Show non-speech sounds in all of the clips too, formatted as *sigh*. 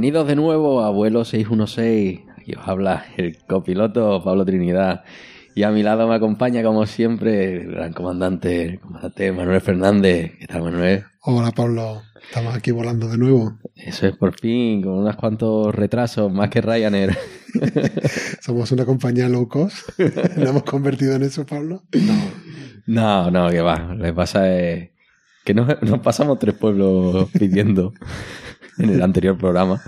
Bienvenidos de nuevo a vuelo 616. Aquí os habla el copiloto Pablo Trinidad. Y a mi lado me acompaña, como siempre, el gran comandante, el comandante Manuel Fernández. ¿Qué tal, Manuel? Hola Pablo, estamos aquí volando de nuevo. Eso es por fin, con unos cuantos retrasos, más que Ryanair. *laughs* Somos una compañía low cost. *laughs* ¿Nos hemos convertido en eso, Pablo? No. No, no, que va. Lo que pasa es que nos, nos pasamos tres pueblos pidiendo *laughs* en el anterior programa.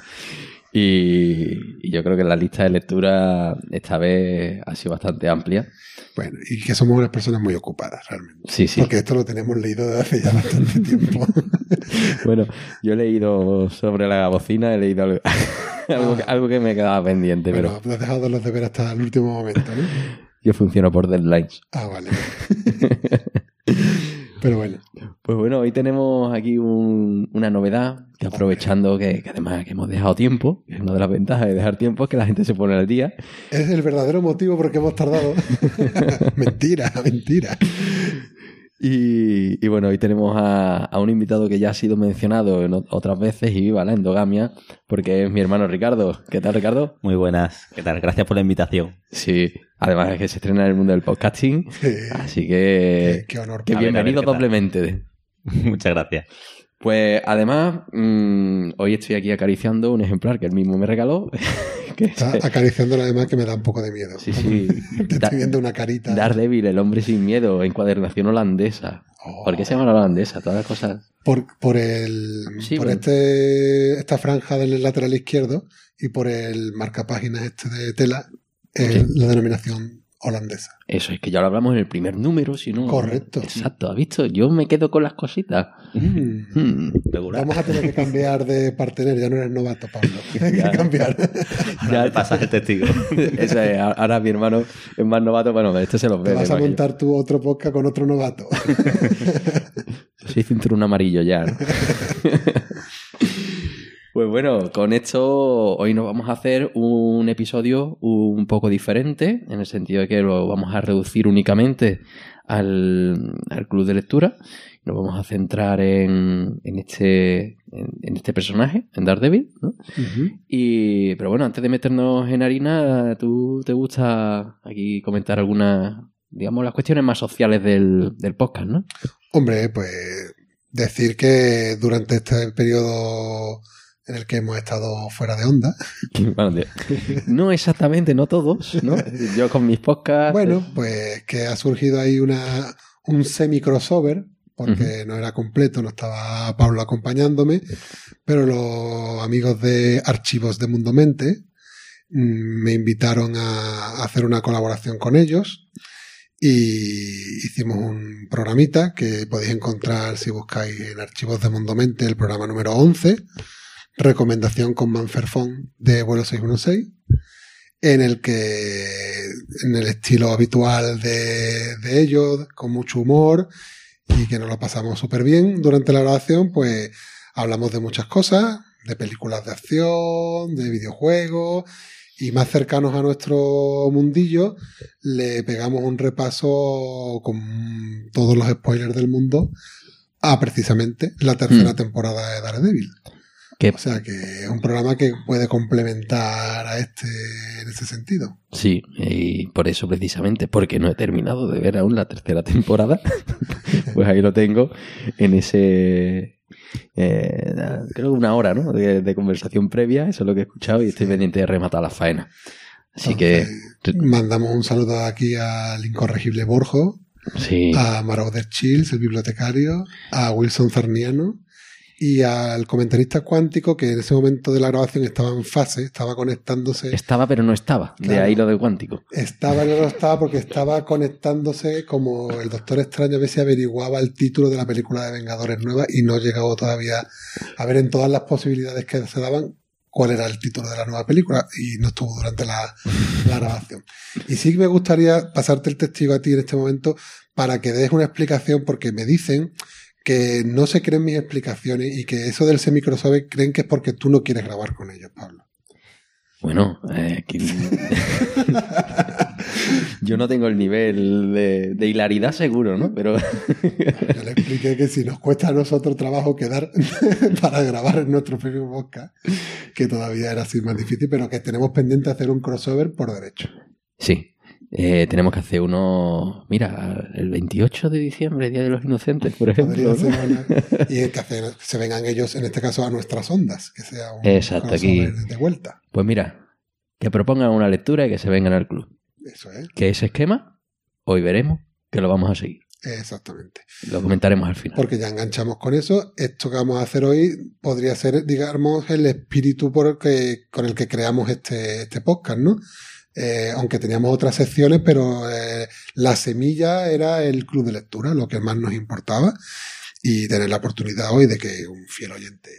Y, y yo creo que la lista de lectura esta vez ha sido bastante amplia. Bueno, y que somos unas personas muy ocupadas, realmente. Sí, sí. Porque esto lo tenemos leído desde hace ya bastante tiempo. *laughs* Bueno, yo he leído sobre la bocina, he leído algo, *laughs* algo, que- algo que me quedaba pendiente, Bueno, pero has dejado los deberes hasta el último momento, ¿no? *laughs* yo funciono por deadlines. Ah, vale. Pero bueno, Pues bueno, hoy tenemos aquí un- una novedad, que aprovechando que, que además que hemos dejado tiempo, una de las ventajas de dejar tiempo es que la gente se pone al día. es el verdadero motivo por el que hemos tardado. *laughs* *laughs* mentira, mentira. Y, y bueno, hoy tenemos a, a un invitado que ya ha sido mencionado en otras veces y viva la endogamia, porque es mi hermano Ricardo. ¿Qué tal, Ricardo? Muy buenas, ¿qué tal? Gracias por la invitación. Sí, además es que se estrena en el mundo del podcasting, Sí, así que, qué, qué honor. que bienvenido doblemente. *laughs* Muchas gracias. Pues además, mm, hoy estoy aquí acariciando un ejemplar que él mismo me regaló. *laughs* que es- Está acariciándolo además que me da un poco de miedo. sí, sí. *laughs* Te Da- estoy viendo una carita. Daredevil, el hombre sin miedo, encuadernación holandesa. Oh. ¿Por qué se llama la holandesa? Todas las cosas. Por, por el Sí, por bueno. este esta franja del lateral izquierdo y por el marcapáginas este de tela Sí. la denominación holandesa. Eso es que ya lo hablamos en el primer número, si no. Correcto. Exacto, ¿has visto? Yo me quedo con las cositas. Mm. Regular. Vamos a tener que cambiar de partener, ya no eres novato, Pablo. *laughs* Hay que Ya. cambiar. *laughs* Ahora me pasas el testigo. *laughs* Eso es, ahora mi hermano es más novato. Bueno, este se los ve. Te vas a montar tu otro podcast con otro novato. Soy cinturón amarillo ya. ¿no? Pues bueno, con esto hoy nos vamos a hacer un episodio un poco diferente, en el sentido de que lo vamos a reducir únicamente al, al club de lectura. Nos vamos a centrar en, en este, en, en este personaje, en Daredevil. ¿no? Y, pero bueno, antes de meternos en harina, ¿tú te gusta aquí comentar algunas, digamos, las cuestiones más sociales del, del podcast, ¿no? Hombre, pues decir que durante este periodo en el que hemos estado fuera de onda, *laughs* *laughs* no exactamente, no todos, ¿no? *laughs* Yo con mis podcasts. bueno, pues que ha surgido ahí una, un semi-crossover, porque no era completo, no estaba Pablo acompañándome, pero los amigos de Archivos de Mundo Mente mm, me invitaron a hacer una colaboración con ellos y hicimos un programita que podéis encontrar si buscáis en Archivos de Mundo Mente el programa número 11, recomendación con Manferfón de vuelo 616 en el que, en el estilo habitual de, de ellos, con mucho humor y que nos lo pasamos súper bien durante la grabación, pues hablamos de muchas cosas, de películas de acción, de videojuegos y más cercanos a nuestro mundillo, le pegamos un repaso con todos los spoilers del mundo a precisamente la tercera Hmm. temporada de Daredevil. Que, O sea que es un programa que puede complementar a este en ese sentido. sí, y por eso precisamente, porque no he terminado de ver aún la tercera temporada, *laughs* pues ahí lo tengo en ese... eh, creo que una hora, ¿no? De, de conversación previa, eso es lo que he escuchado y estoy pendiente de rematar la faena. Así que, mandamos un saludo aquí al incorregible Borjo, sí, a Marauder Chills, el bibliotecario, a Wilson Zarniano y al comentarista cuántico que en ese momento de la grabación estaba en fase, estaba conectándose. estaba pero no estaba, de ahí lo de cuántico. Estaba, no estaba porque estaba conectándose como el Doctor Extraño a ver si averiguaba el título de la película de Vengadores Nueva y no llegaba todavía a ver en todas las posibilidades que se daban cuál era el título de la nueva película y no estuvo durante la, la grabación. Y sí que me gustaría pasarte el testigo a ti en este momento para que des una explicación porque me dicen que no se creen mis explicaciones y que eso del semicrossover creen que es porque tú no quieres grabar con ellos, Pablo. Bueno, eh, que- *laughs* yo no tengo el nivel de, de hilaridad seguro, ¿no? Pero Yo le expliqué que si nos cuesta a nosotros trabajo quedar *laughs* para grabar en nuestro propio podcast, que todavía era así más difícil, pero que tenemos pendiente hacer un crossover por derecho. sí, eh, tenemos que hacer uno, mira, el 28 de diciembre, Día de los Inocentes, por ejemplo. *laughs* Y que hacer- se vengan ellos, en este caso, a nuestras ondas, que sea un Exacto, aquí- de vuelta. Pues mira, que propongan una lectura y que se vengan al club. Eso es, Que ese esquema, hoy veremos que lo vamos a seguir. exactamente. Lo comentaremos al final. Porque ya enganchamos con eso. Esto que vamos a hacer hoy podría ser, digamos, el espíritu por el que, con el que creamos este, este podcast, ¿no? Eh, aunque teníamos otras secciones, pero eh, la semilla era el club de lectura, lo que más nos importaba. Y tener la oportunidad hoy de que un fiel oyente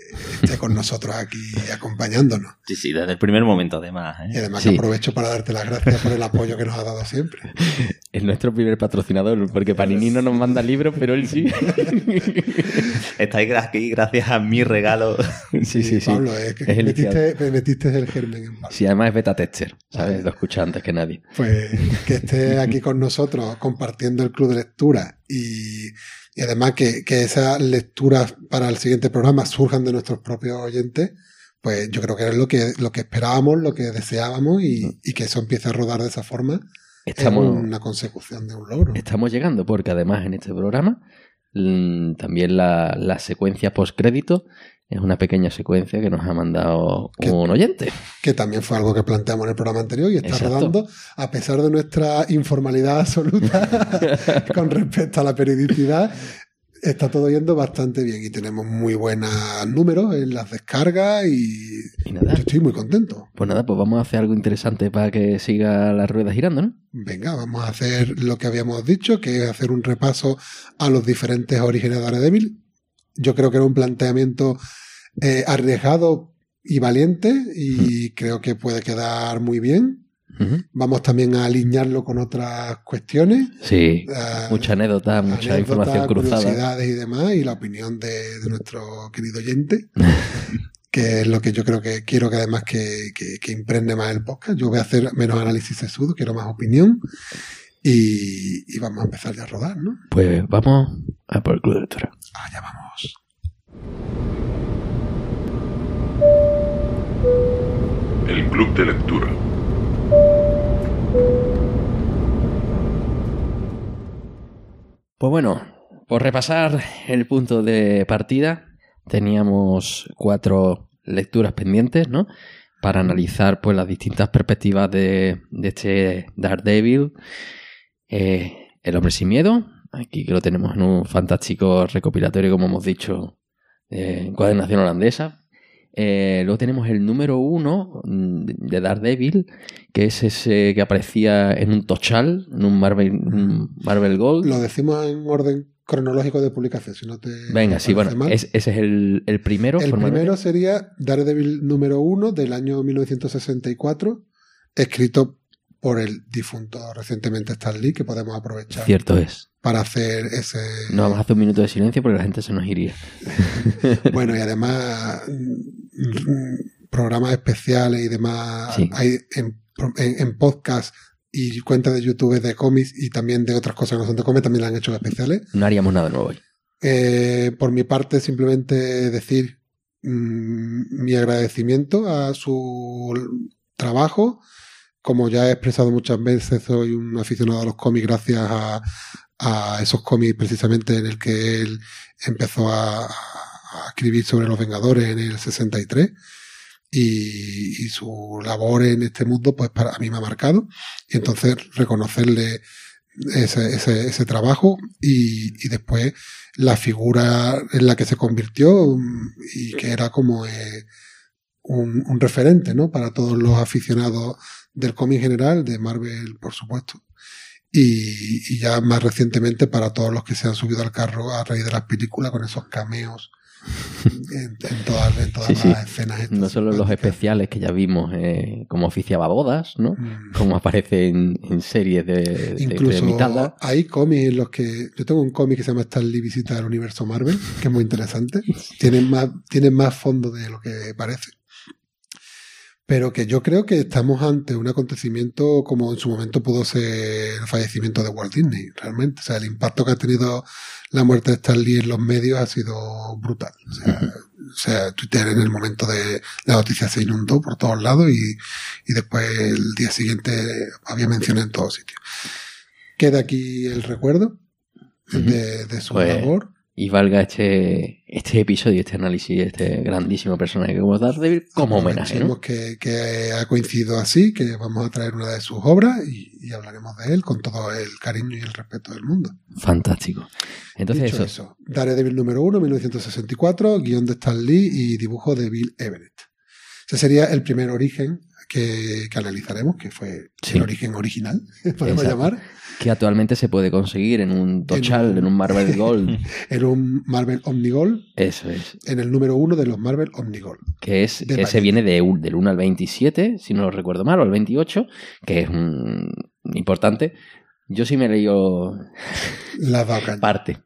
esté con nosotros aquí acompañándonos. Sí, sí, desde el primer momento, además. Y ¿eh? además Sí. que aprovecho para darte las gracias por el apoyo que nos ha dado siempre. *laughs* Es nuestro primer patrocinador, porque Panini no nos manda libros, pero él sí. *laughs* Estáis aquí gracias a mi regalo. sí, sí, sí. Pablo, es que Es el metiste, me metiste el germen en Pablo. Sí, además es beta tester, ¿sabes? Lo escucha antes que nadie. Pues que esté aquí con nosotros compartiendo el club de lectura y, y además que, que esas lecturas para el siguiente programa surjan de nuestros propios oyentes, pues yo creo que es lo que, lo que esperábamos, lo que deseábamos y, y que eso empiece a rodar de esa forma Estamos, es una consecución de un logro. estamos llegando porque además en este programa mm, también la, la secuencia postcrédito es una pequeña secuencia que nos ha mandado ¿Qué? un oyente. Que también fue algo que planteamos en el programa anterior y está Exacto. rodando a pesar de nuestra informalidad absoluta *laughs* con respecto a la periodicidad. Está todo yendo bastante bien y tenemos muy buenos números en las descargas y Y nada, estoy muy contento. pues nada, pues vamos a hacer algo interesante para que siga la rueda girando, ¿no? Venga, vamos a hacer lo que habíamos dicho, que es hacer un repaso a los diferentes orígenes de Daredevil. Yo creo que era un planteamiento eh, arriesgado y valiente y creo que puede quedar muy bien. Vamos también a alinearlo con otras cuestiones. Sí, eh, mucha anécdota, mucha información cruzada. curiosidades y demás, y la opinión de, de nuestro querido oyente, *laughs* que es lo que yo creo que quiero que además que, que, que impregne más el podcast. Yo voy a hacer menos análisis sesudo, quiero más opinión, y, y vamos a empezar ya a rodar, ¿no? Pues vamos a por el club de lectura. Allá vamos. El Club de Lectura. Pues bueno, por repasar el punto de partida, teníamos cuatro lecturas pendientes, ¿no? Para analizar pues las distintas perspectivas de, de este Daredevil. Eh, el hombre sin miedo, aquí que lo tenemos en un fantástico recopilatorio, como hemos dicho, eh, encuadernación holandesa. Eh, luego tenemos el número uno mm, de Daredevil, que es ese que aparecía en un Tochal, en un Marvel, un Marvel Gold. Lo decimos en orden cronológico de publicación, si no te. Venga, sí, bueno, es- ese es el, el primero. El primero sería Daredevil número uno del año 1964, escrito por el difunto recientemente Stan Lee, que podemos aprovechar Cierto es. para hacer ese... No vamos a hacer un minuto de silencio porque la gente se nos iría. *laughs* Bueno, y además mm, programas especiales y demás Sí. hay en, en, en podcast y cuentas de YouTube de cómics y también de otras cosas que no son de cómics, también la han hecho especiales. No haríamos nada nuevo hoy. Eh, por mi parte, simplemente decir mm, mi agradecimiento a su trabajo. Como ya he expresado muchas veces, soy un aficionado a los cómics gracias a, esos cómics precisamente en el que él empezó a, escribir sobre los Vengadores en el 63 y, su labor en este mundo pues para a mí me ha marcado y entonces reconocerle ese, ese, trabajo y, después la figura en la que se convirtió y que era como eh, un, un, referente ¿no? para todos los aficionados del cómic general, de Marvel por supuesto. Y, y, ya más recientemente para todos los que se han subido al carro a raíz de las películas con esos cameos *laughs* en, en, todas, en todas sí, las sí. escenas. Estas no solo los especiales que ya vimos, eh, como oficiaba bodas, ¿no? Mm. Como aparece en, en series de, Incluso de, de hay cómics en los que. Yo tengo un cómic que se llama Stanley Visita al Universo Marvel, que es muy interesante. *laughs* tiene más, tiene más fondo de lo que parece pero que yo creo que estamos ante un acontecimiento como en su momento pudo ser el fallecimiento de Walt Disney, realmente. O sea, el impacto que ha tenido la muerte de Stan Lee en los medios ha sido brutal. O sea, uh -huh. o sea Twitter en el momento de la noticia se inundó por todos lados y, y después el día siguiente había menciones en todos sitios. Queda aquí el recuerdo de, su pues, labor y valga este, este episodio, este análisis, este grandísimo personaje que vamos a dar David como homenaje. ¿no? Que, que, ha coincidido así, que vamos a traer una de sus obras y, y, hablaremos de él con todo el cariño y el respeto del mundo. Fantástico. Entonces Dicho eso. eso. Daredevil número 1, 1964, guion de Stan Lee y dibujo de Bill Everett. Ese sería el primer origen que, que analizaremos, que fue sí. el origen original, *laughs* podemos Exacto. llamar que actualmente se puede conseguir en un Tochal, en, en un Marvel *laughs* Gold. en un Marvel Omnigold. Eso es. En el número uno de los Marvel Omnigold. Que es que se viene de, del 1 al 27, si no lo recuerdo mal, o al 28, que es un, importante. Yo sí me he leído la *laughs* parte.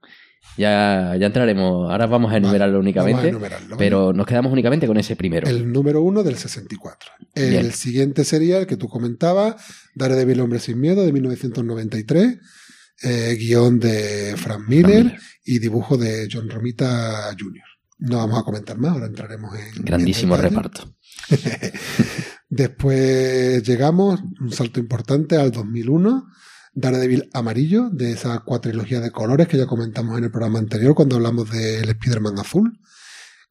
Ya, ya entraremos. Ahora vamos a enumerarlo vale, únicamente. A enumerarlo, pero nos quedamos únicamente con ese primero. El número uno del 64. El Bien. siguiente sería el que tú comentabas: Daredevil Hombre Sin Miedo de 1993. Eh, guion de Frank Miller, Frank Miller, y dibujo de John Romita Jr. No vamos a comentar más, ahora entraremos en. Grandísimo en reparto. *laughs* Después llegamos, un salto importante, al 2001. Daredevil amarillo, de esa cuatrilogía de colores que ya comentamos en el programa anterior cuando hablamos del Spider-Man azul,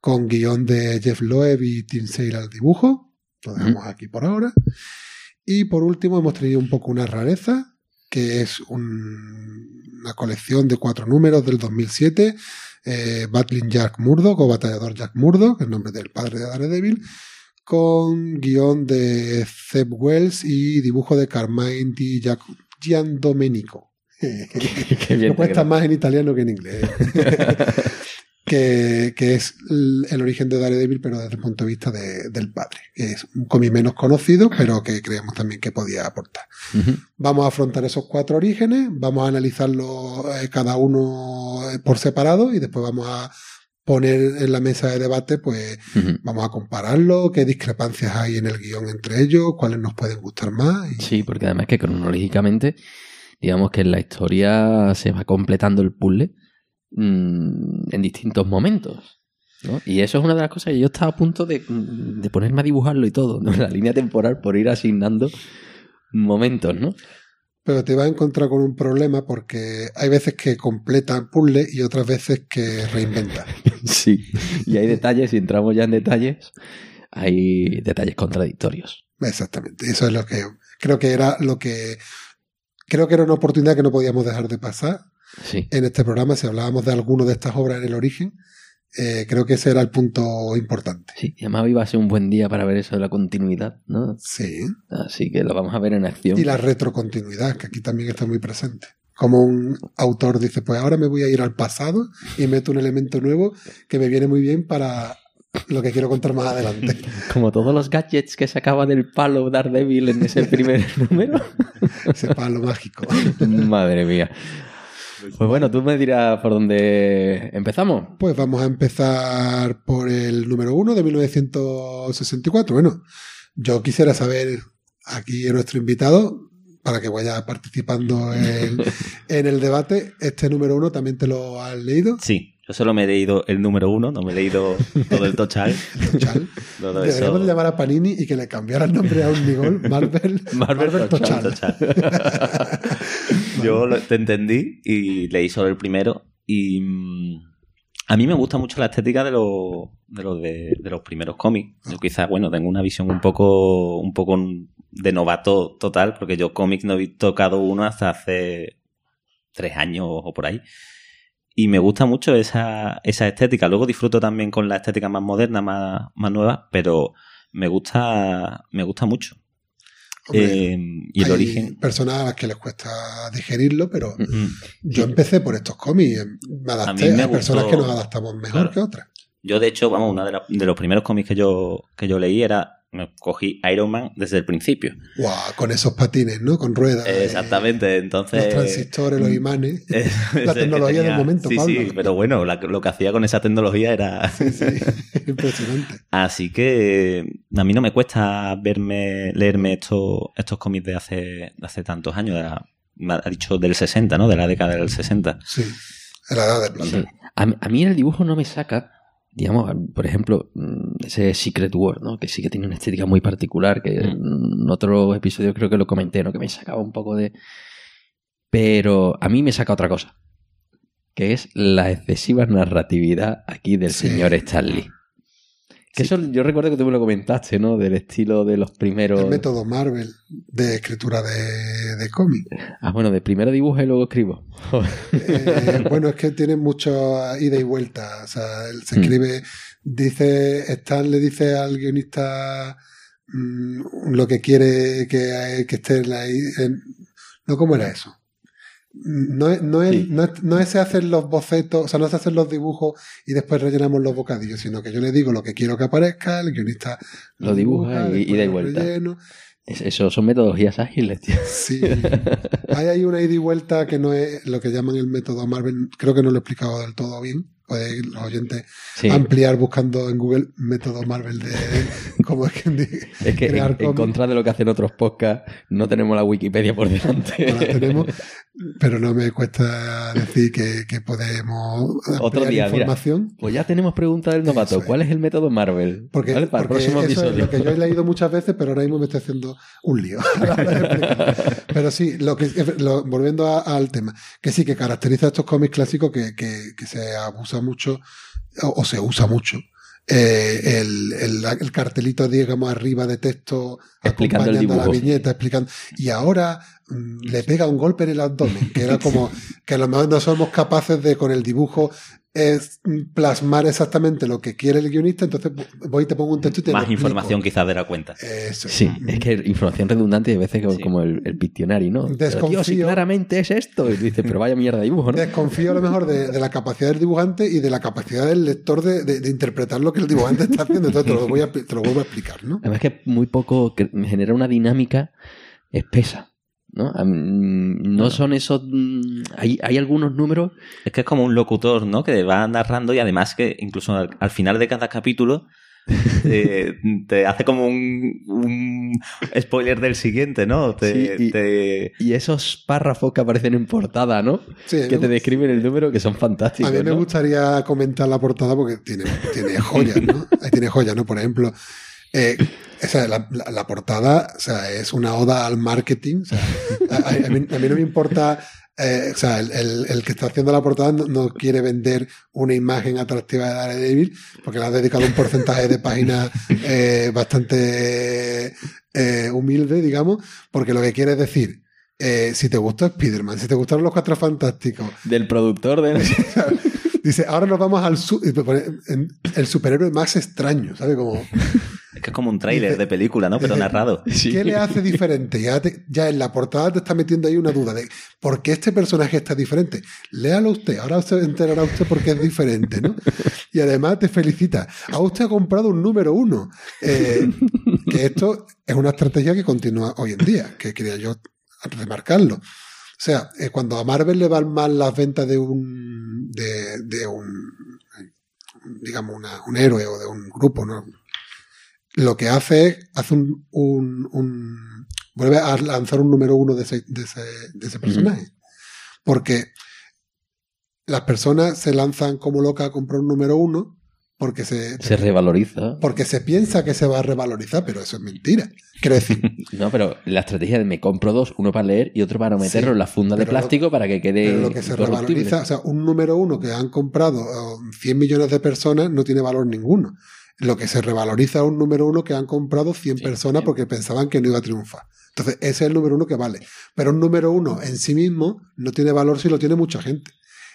con guion de Jeff Loeb y Tim Sale al dibujo. Lo dejamos aquí por ahora. Y por último hemos traído un poco una rareza, que es un, una colección de cuatro números del 2007, eh, Battling Jack Murdoch o Batallador Jack Murdoch, el nombre del padre de Daredevil, con guion de Zeb Wells y dibujo de Carmine Di Jack Gian Domenico. *laughs* Me cuesta más en italiano que en inglés. *laughs* que, que, es el origen de Daredevil, pero desde el punto de vista de, del padre. Que es un cómic menos conocido, pero que creemos también que podía aportar. Uh -huh. Vamos a afrontar esos cuatro orígenes, vamos a analizarlos eh, cada uno por separado y después vamos a poner en la mesa de debate, pues uh -huh. vamos a compararlo, qué discrepancias hay en el guion entre ellos, cuáles nos pueden gustar más. Y... Sí, porque además que cronológicamente, digamos que en la historia se va completando el puzzle mmm, en distintos momentos. ¿no? Y eso es una de las cosas que yo estaba a punto de, de ponerme a dibujarlo y todo, ¿no? *laughs* la línea temporal por ir asignando momentos, ¿no? pero te vas a encontrar con un problema porque hay veces que completa puzzle y otras veces que reinventa. *laughs* sí, y hay detalles, si entramos ya en detalles, hay detalles contradictorios. Exactamente, eso es lo que creo que era lo que creo que era una oportunidad que no podíamos dejar de pasar sí. en este programa si hablábamos de alguno de estas obras en el origen eh, creo que ese era el punto importante. Sí, y además iba a ser un buen día para ver eso de la continuidad, ¿no? Sí. Así que lo vamos a ver en acción. Y la retrocontinuidad, que aquí también está muy presente. Como un autor dice, pues ahora me voy a ir al pasado y meto un elemento nuevo que me viene muy bien para lo que quiero contar más adelante. *laughs* Como todos los gadgets que sacaba del palo Daredevil en ese primer *laughs* número. ese palo mágico. *laughs* Madre mía. Pues bueno, tú me dirás por dónde empezamos. Pues vamos a empezar por el número uno de 1964. Bueno, yo quisiera saber aquí a nuestro invitado, para que vaya participando *laughs* en, en, el debate, ¿este número uno también te lo has leído? Sí, Yo solo me he leído el número uno, no me he leído todo el. Tochal. *laughs* *laughs* Todo Deberíamos eso. llamar a Panini y que le cambiara el nombre a un Nigol, Marvel, Marvel Marvel, Tochal. Tochal. Tochal. Yo lo- te entendí y leí solo el primero y mm, a mí me gusta mucho la estética de los de, de los primeros cómics. Yo quizás, bueno, tengo una visión un poco un poco de novato total porque yo cómics no he tocado uno hasta hace tres años o por ahí. Y me gusta mucho esa, esa estética. Luego disfruto también con la estética más moderna, más, más nueva, pero me gusta, me gusta mucho. Hombre, Eh, y el hay origen. personas a las que les cuesta digerirlo, pero Mm. yo empecé por estos cómics. eh, Me adapté. A me personas gustó- que nos adaptamos mejor Claro. que otras. Yo, de hecho, vamos, uno de, de los primeros cómics que yo, que yo leí era. Me cogí Iron Man desde el principio. Guau, con esos patines, ¿no? Con ruedas. eh, Exactamente, entonces. Los transistores, los imanes. *laughs* La tecnología del momento, Sí, Pablo. sí, pero bueno, la- lo que hacía con esa tecnología era. *laughs* Sí, sí. Impresionante. *laughs* Así que a mí no me cuesta verme, leerme estos, estos cómics de hace, de hace tantos años. de la- me ha dicho del 60, ¿no? De la década del 60. Sí. La edad de plata. Sí. A mí el dibujo no me saca, digamos, por ejemplo, mm, ese Secret World, ¿no? Que sí que tiene una estética muy particular, que Mm. en otro episodio creo que lo comenté, ¿no? Que me sacaba un poco de... Pero a mí me saca otra cosa, que es la excesiva narratividad aquí del Sí. señor Stanley. Que eso yo recuerdo que tú me lo comentaste, ¿no? Del estilo de los primeros... El método Marvel de escritura de, de cómic. Ah, bueno, de primero dibujo y luego escribo. Eh, *laughs* bueno, es que tiene mucho ida y vuelta. O sea, él se Mm. escribe, dice, Stan le dice al guionista mm, lo que quiere que, que esté en la... en- no, ¿cómo era eso? No es, no, es, Sí. no, es, no es hacer los bocetos, o sea, no es hacer los dibujos y después rellenamos los bocadillos, sino que yo le digo lo que quiero que aparezca, el guionista Lo dibuja y- y da vuelta. relleno. Es- Eso son metodologías ágiles, tío. Sí. Hay ahí una ida y vuelta que no es lo que llaman el método Marvel. Creo que no lo he explicado del todo bien. Puede los oyentes Sí. ampliar buscando en Google método Marvel de *laughs* cómo es que Es crear en contra de lo que hacen otros podcasts, no tenemos la Wikipedia por delante. No la tenemos, *laughs* pero no me cuesta decir que, que podemos Otro día, mira. información. Pues ya tenemos pregunta del novato. Es. ¿Cuál es el método Marvel? Porque, ¿Vale? Para el próximo eso es episodio. lo que yo he leído muchas veces, pero ahora mismo me estoy haciendo un lío. *laughs* pero sí, lo que, lo- volviendo a- al tema, que sí que caracteriza a estos cómics clásicos que, que, que se abusa mucho o, o se usa mucho. eh, el, el, el cartelito, digamos, arriba de texto Explicando el acompañando la dibujo. viñeta, explicando. Y ahora mm, le pega un golpe en el abdomen, que era *laughs* como que a lo mejor no somos capaces de con el dibujo es plasmar exactamente lo que quiere el guionista, entonces voy y te pongo un texto y te Más información quizás de la cuenta. Eso. Sí, es que información redundante y a veces como, Sí. como el, el Pictionary, ¿no? Pero, tío, si Desconfío. claramente es esto. Y dices, pero vaya mierda de dibujo, ¿no? Desconfío a lo mejor de, de la capacidad del dibujante y de la capacidad del lector de, de- de interpretar lo que el dibujante está haciendo. Entonces te lo, voy a, te lo vuelvo a explicar, ¿no? Además que muy poco que me genera una dinámica espesa. ¿No? No son esos... mm, Hay, hay algunos números Es que es como un locutor, ¿no? Que va narrando y además que incluso al, al final de cada capítulo *laughs* te, te hace como un, un spoiler del siguiente, ¿no? Te, Sí, y- te- y esos párrafos que aparecen en portada, ¿no? Sí, Que ¿no? te describen el número que son fantásticos. A mí me ¿no? gustaría comentar la portada porque tiene, tiene joyas, ¿no? *laughs* Ahí tiene joyas, ¿no? Por ejemplo, eh, o sea, la, la- la portada o sea, es una oda al marketing. O sea, a, mí, a mí no me importa. eh, o sea, el, el- el que está haciendo la portada no, no quiere vender una imagen atractiva de Daredevil porque le ha dedicado un porcentaje de páginas eh, bastante eh, humilde, digamos, porque lo que quiere es decir, si te gustó Spider-Man, si te gustaron los Cuatro Fantásticos, Del productor de... *laughs* Dice, ahora nos vamos al su- el superhéroe más extraño, ¿sabes? Como, es que es como un tráiler de película, ¿no? Pero narrado. *laughs* Sí. ¿qué le hace diferente? Ya, te- ya en la portada te está metiendo ahí una duda de por qué este personaje está diferente. Léalo usted, ahora se enterará usted por qué es diferente, ¿no? Y además te felicita. A usted ha comprado un número uno. Eh, que esto es una estrategia que continúa hoy en día, que quería yo remarcarlo. O sea, eh, cuando a Marvel le van mal las ventas de un, de, de un, digamos, una- un héroe o de un grupo, ¿no? Lo que hace es, hace un, un, un- vuelve a lanzar un número uno de ese, de ese, de ese personaje. Porque las personas se lanzan como locas a comprar un número uno porque se, Se revaloriza. porque se piensa que se va a revalorizar, pero eso es mentira. Quiero decir, *laughs* No, pero la estrategia de me compro dos, uno para leer y otro para meterlo Sí, en la funda de lo- plástico para que quede pero lo que se revaloriza, o sea, un número uno que han comprado eh, 100 millones de personas no tiene valor ninguno. Lo que se revaloriza es un número uno que han comprado 100 Sí, personas porque pensaban que no iba a triunfar. Entonces, ese es el número uno que vale. Pero un número uno en sí mismo no tiene valor si lo tiene mucha gente.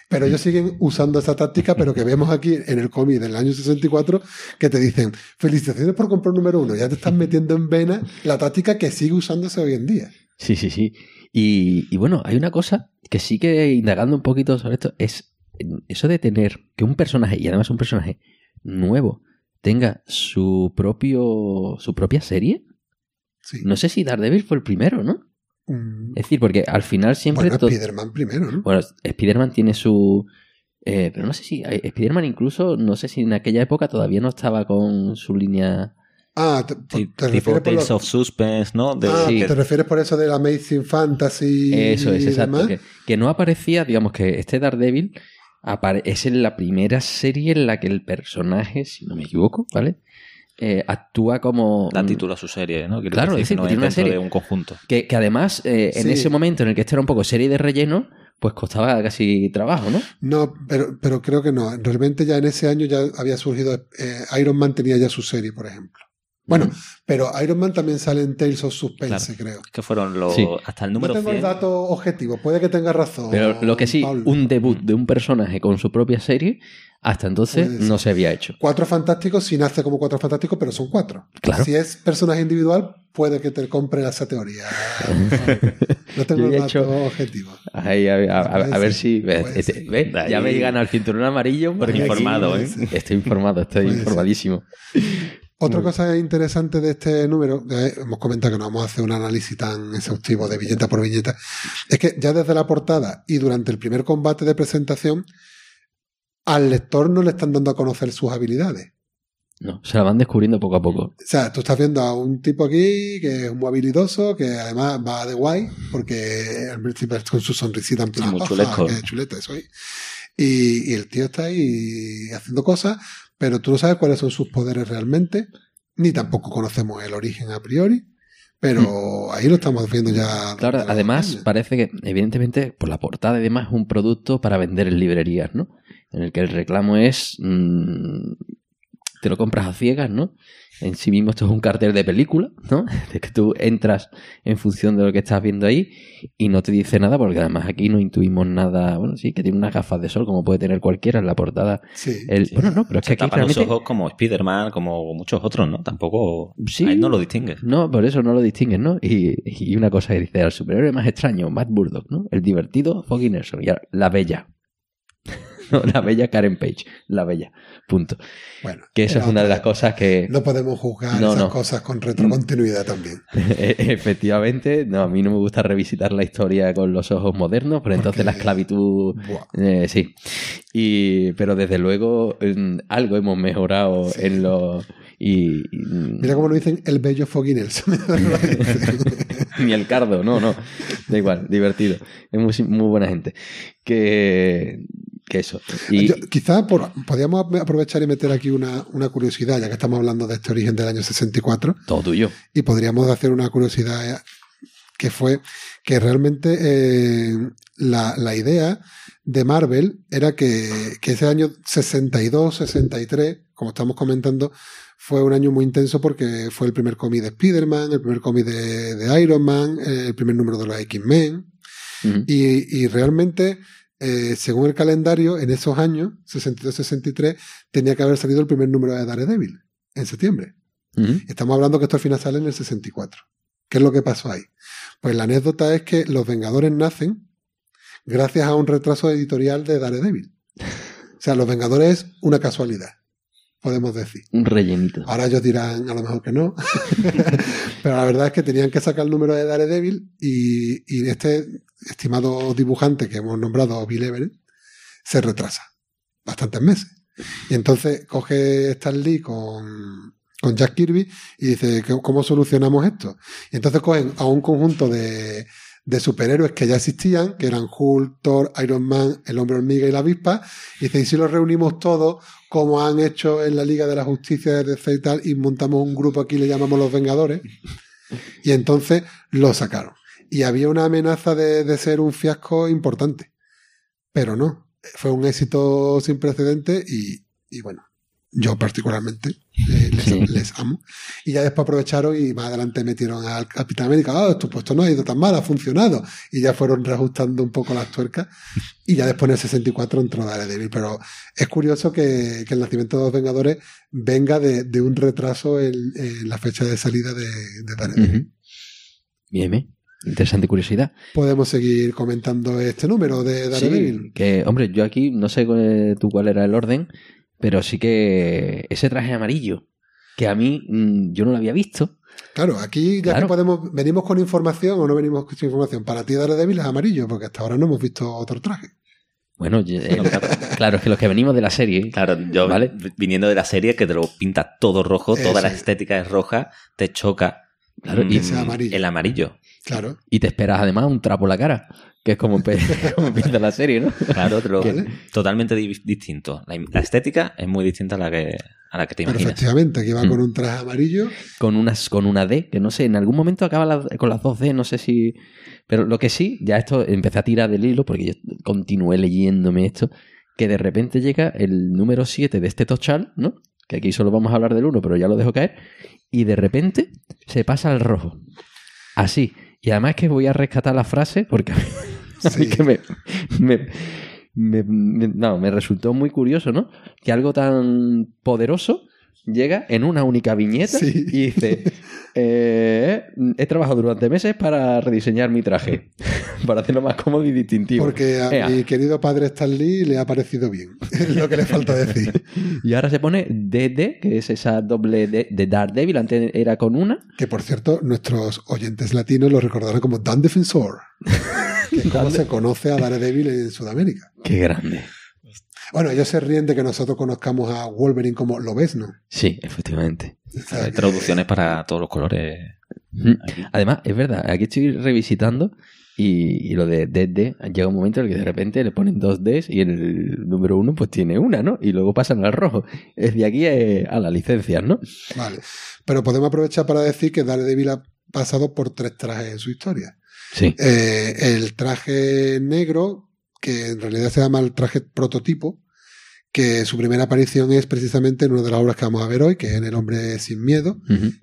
Pero ellos siguen usando esa táctica, pero que vemos aquí en el cómic del año 64, que te dicen, felicitaciones por comprar un número uno. Ya te están metiendo en vena la táctica que sigue usándose hoy en día. Sí, sí, sí. Y, y bueno, hay una cosa que sí que indagando un poquito sobre esto es eso de tener que un personaje, y además un personaje nuevo, tenga su propio su propia serie. Sí. No sé si Daredevil fue el primero, ¿no? Mm. Es decir, porque al final siempre... Bueno, Spider-Man primero, ¿no? Bueno, Spider-Man tiene su... eh, pero no sé si... Spider-Man incluso, no sé si en aquella época todavía no estaba con su línea... Ah, te, te tipo refieres por Tales lo- of Suspense, ¿no? De- Ah, Sí. ¿te refieres por eso del Amazing Fantasy? Eso es, y exacto. demás? Que, que no aparecía, digamos que este Daredevil es en la primera serie en la que el personaje, si no me equivoco, ¿vale? Eh, actúa como... Da título a su serie, ¿no? Quiero Claro, decir, es decir, no que tiene una serie. de un conjunto. Que, que además, eh, en Sí. ese momento en el que esto era un poco serie de relleno, pues costaba casi trabajo, ¿no? No, pero, pero creo que no. Realmente ya en ese año ya había surgido. eh, Iron Man tenía ya su serie, por ejemplo. Bueno, pero Iron Man también sale en Tales of Suspense, creo. Que fueron los. Sí. Hasta el No número tengo 100. el dato objetivo, puede que tenga razón. Pero lo que sí, Pablo. un debut de un personaje con su propia serie, hasta entonces no se había hecho. Cuatro fantásticos, si nace como cuatro fantásticos, pero son cuatro. Claro. Si es personaje individual, puede que te compre esa teoría. *laughs* No tengo el dato hecho- objetivo. Ahí, a, a- a- a ver si. Este-. Ahí. Ya me gana el cinturón amarillo. porque aquí- Informado, ¿eh? Estoy informado, estoy Puede ser. Otra Muy cosa interesante de este número, eh, hemos comentado que no vamos a hacer un análisis tan exhaustivo de viñeta por viñeta, es que ya desde la portada y durante el primer combate de presentación, al lector no le están dando a conocer sus habilidades. No, se la van descubriendo poco a poco. O sea, tú estás viendo a un tipo aquí que es muy habilidoso, que además va de guay, porque al principio es con su sonrisita en plan, chuleta soy. Y, y el tío está ahí haciendo cosas, pero tú no sabes cuáles son sus poderes realmente, ni tampoco conocemos el origen a priori, pero ahí lo estamos viendo ya. Claro, además años. parece que, evidentemente, por la portada y demás, es un producto para vender en librerías, ¿no? En el que el reclamo es. mm, te lo compras a ciegas, ¿no? En sí mismo esto es un cartel de película, ¿no? *laughs* De que tú entras en función de lo que estás viendo ahí y no te dice nada, porque además aquí no intuimos nada. Bueno, sí, que tiene unas gafas de sol, como puede tener cualquiera en la portada. Sí. El, bueno, no, pero es que aquí tapan los realmente. ojos como Spider-Man, como muchos otros, ¿no? Tampoco. Sí. Ahí no lo distingues. No, por eso no lo distingues, ¿no? Y, y una cosa que dice, al superhéroe más extraño, Matt Burdock, ¿no? El divertido, Foggy Nelson. Y ahora, la bella. *laughs* No, la bella Karen Page. La bella. Punto. Bueno, Que eso es una de las cosas que... No podemos juzgar No, esas no. cosas con retrocontinuidad también. *laughs* Efectivamente, no, a mí no me gusta revisitar la historia con los ojos modernos, pero entonces Porque- la esclavitud... Eh, sí. Y, pero desde luego algo hemos mejorado Sí. en lo... Y, y- Mira cómo lo dicen el bello Foggy Nelson. *laughs* *laughs* Ni el cardo, no, no. Da igual, divertido. Es muy, muy buena gente. Que, que eso. Y, Yo- quizá por, podríamos aprovechar y meter aquí una, una curiosidad, ya que estamos hablando de este origen del año 64, todo tuyo. y podríamos hacer una curiosidad eh, que fue que realmente eh, la, la idea de Marvel era que, que ese año 62, 63, como estamos comentando, fue un año muy intenso porque fue el primer cómic de Spider-Man, el primer cómic de, de Iron Man, eh, el primer número de los X-Men, y, y realmente, eh, según el calendario, en esos años, 62-63, tenía que haber salido el primer número de Daredevil, en septiembre. Estamos hablando que esto al final sale en el 64. ¿Qué es lo que pasó ahí? Pues la anécdota es que los Vengadores nacen gracias a un retraso editorial de Daredevil. O sea, los Vengadores es una casualidad, podemos decir. Un rellenito. Ahora ellos dirán a lo mejor que no, *laughs* pero la verdad es que tenían que sacar el número de Daredevil y, y este estimado dibujante que hemos nombrado, Bill Everett, se retrasa bastantes meses. Y entonces coge Stan Lee con, con Jack Kirby y dice, "¿Qué- ¿cómo solucionamos esto? Y entonces cogen a un conjunto de, de superhéroes que ya existían, que eran Hulk, Thor, Iron Man, el hombre hormiga y la avispa. Y dice, y si los reunimos todos, como han hecho en la Liga de la Justicia de DC y tal, y montamos un grupo aquí, le llamamos los Vengadores. Y entonces lo sacaron. Y había una amenaza de, de ser un fiasco importante. Pero no. Fue un éxito sin precedentes y, y bueno, yo particularmente eh, les, Sí. les amo. Y ya después aprovecharon y más adelante metieron al Capitán América. Ah, esto, pues esto no ha ido tan mal, ha funcionado. Y ya fueron reajustando un poco las tuercas. Y ya después en el 64 entró Daredevil. Pero es curioso que, que el nacimiento de los Vengadores venga de, de un retraso en, en la fecha de salida de, de Daredevil. Bien, bien. Interesante curiosidad. Podemos seguir comentando este número de Daredevil. Sí, que, hombre, yo aquí no sé eh, tú cuál era el orden, pero sí que ese traje amarillo, que a mí mm, yo no lo había visto. Claro, aquí ya Claro. que podemos, venimos con información o no venimos con información. Para ti Daredevil es amarillo, porque hasta ahora no hemos visto otro traje. Bueno, eh, claro, es que los que venimos de la serie, Claro, yo ¿Vale? vi- viniendo de la serie que te lo pinta todo rojo, toda Eso la es. estética es roja, te choca Claro, mm, y el amarillo. Claro. y te esperas además un trapo en la cara, que es como, empieza *laughs* la serie, ¿no? Claro, Vale. totalmente di- distinto. La, la estética es muy distinta a la que, a la que te Pero imaginas. efectivamente, aquí va Mm. con un traje amarillo. Con, unas, con una D, que no sé, en algún momento acaba la- con las dos D, no sé si... Pero lo que sí, ya esto empecé a tirar del hilo, porque yo continué leyéndome esto, que de repente llega el número 7 de este Tochal, ¿no? Que aquí solo vamos a hablar del 1, pero ya lo dejo caer, y de repente se pasa al rojo. Así. Y además que voy a rescatar la frase, porque *laughs* Sí. que me, me, me- me- no, me resultó muy curioso, ¿no? Que algo tan poderoso llega en una única viñeta Sí. y dice, *laughs* eh, he trabajado durante meses para rediseñar mi traje, *laughs* para hacerlo más cómodo y distintivo. Porque a Ea. mi querido padre Stan Lee le ha parecido bien. *laughs* Es lo que le falta decir. Y ahora se pone DD, que es esa doble D de Daredevil, antes era con una. Que por cierto, nuestros oyentes latinos lo recordarán como Dan Defensor. Que es como se conoce a Daredevil en Sudamérica. Qué grande. Bueno, ellos se ríen de que nosotros conozcamos a Wolverine como Lobezno. Sí, efectivamente. O sea, Hay traducciones para todos los colores. Aquí. Además, es verdad, aquí estoy revisitando y, y lo de DD, llega un momento en el que de repente le ponen dos Ds y en el número uno pues tiene una, ¿no? Y luego pasan al rojo. Es de aquí eh, a las licencias, ¿no? Vale. Pero podemos aprovechar para decir que Daredevil ha pasado por tres trajes en su historia. Sí. Eh, el traje negro, que en realidad se llama el traje prototipo, que su primera aparición es precisamente en una de las obras que vamos a ver hoy, que es en El hombre sin miedo,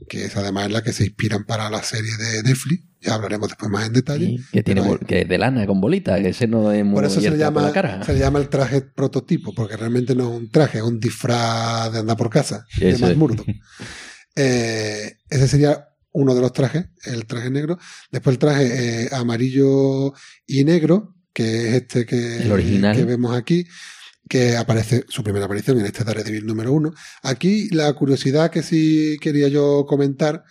que es además la que se inspiran para la serie de Netflix. Ya hablaremos después más en detalle. Sí, que tiene bol- que es de lana con bolita, que ese no es muy Por eso se le, llama, la cara. se le llama el traje prototipo, porque realmente no es un traje, es un disfraz de andar por casa, de Eso Matt es. Murdock. *laughs* Eh, ese sería uno de los trajes, el traje negro. Después el traje eh, amarillo y negro, que es este que, El original. que vemos aquí, que aparece su primera aparición en este Daredevil número uno. Aquí la curiosidad que sí quería yo comentar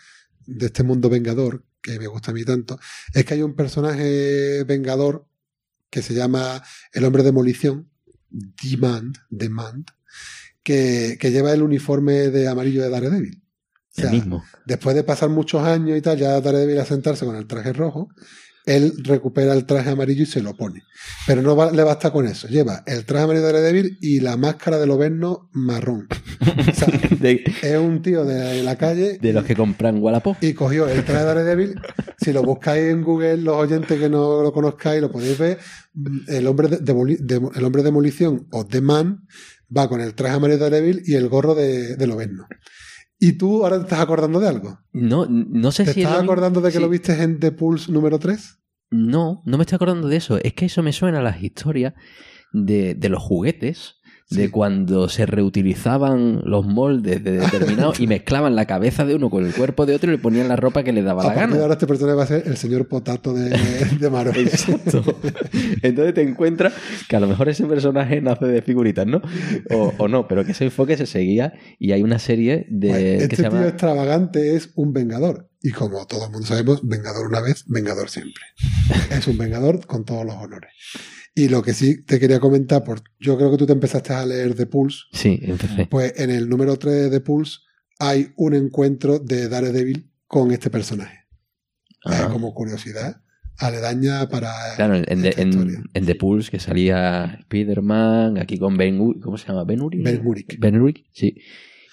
de este mundo vengador, que me gusta a mí tanto, es que hay un personaje vengador que se llama el hombre demolición, Demand, Demand, que, que lleva el uniforme de amarillo de Daredevil. O sea, el mismo. después de pasar muchos años y tal, ya Daredevil a sentarse con el traje rojo, él recupera el traje amarillo y se lo pone. Pero no va- le basta con eso. Lleva el traje amarillo de Daredevil y la máscara de Loberno marrón. O sea, *laughs* De, es un tío de la calle de los que compran Wallapop. y cogió el traje de Daredevil. Si lo buscáis en Google, los oyentes que no lo conozcáis, lo podéis ver. El hombre de, de- el hombre demolición o The Man va con el traje amarillo de Daredevil y el gorro de, de Loberno. ¿Y tú ahora te estás acordando de algo? No, no sé ¿Te si es estás acordando de que sí. lo viste en The Pulse número 3? No, no me estoy acordando de eso. Es que eso me suena a las historias de, de los juguetes, de Sí. cuando se reutilizaban los moldes de determinados y mezclaban la cabeza de uno con el cuerpo de otro y le ponían la ropa que les daba A la de gana. ahora este personaje va a ser el señor Potato de, de Marvel. Exacto. Entonces te encuentras que a lo mejor ese personaje nace de figuritas, ¿no? O, o no, pero que ese enfoque se seguía y hay una serie de Pues, que este se tío llama extravagante es un vengador. Y como todo el mundo sabemos, vengador una vez, vengador siempre. es un vengador con todos los honores. Y lo que sí te quería comentar, por, yo creo que tú te empezaste a leer The Pulse, Sí, empecé. pues en el número 3 de Pulse hay un encuentro de Daredevil con este personaje. Eh, como curiosidad, aledaña para Claro, en, en, en- The Pulse que salía Spider-Man, aquí con Ben ¿cómo se llama? Ben Uri. Ben Urich. Ben Urich, sí.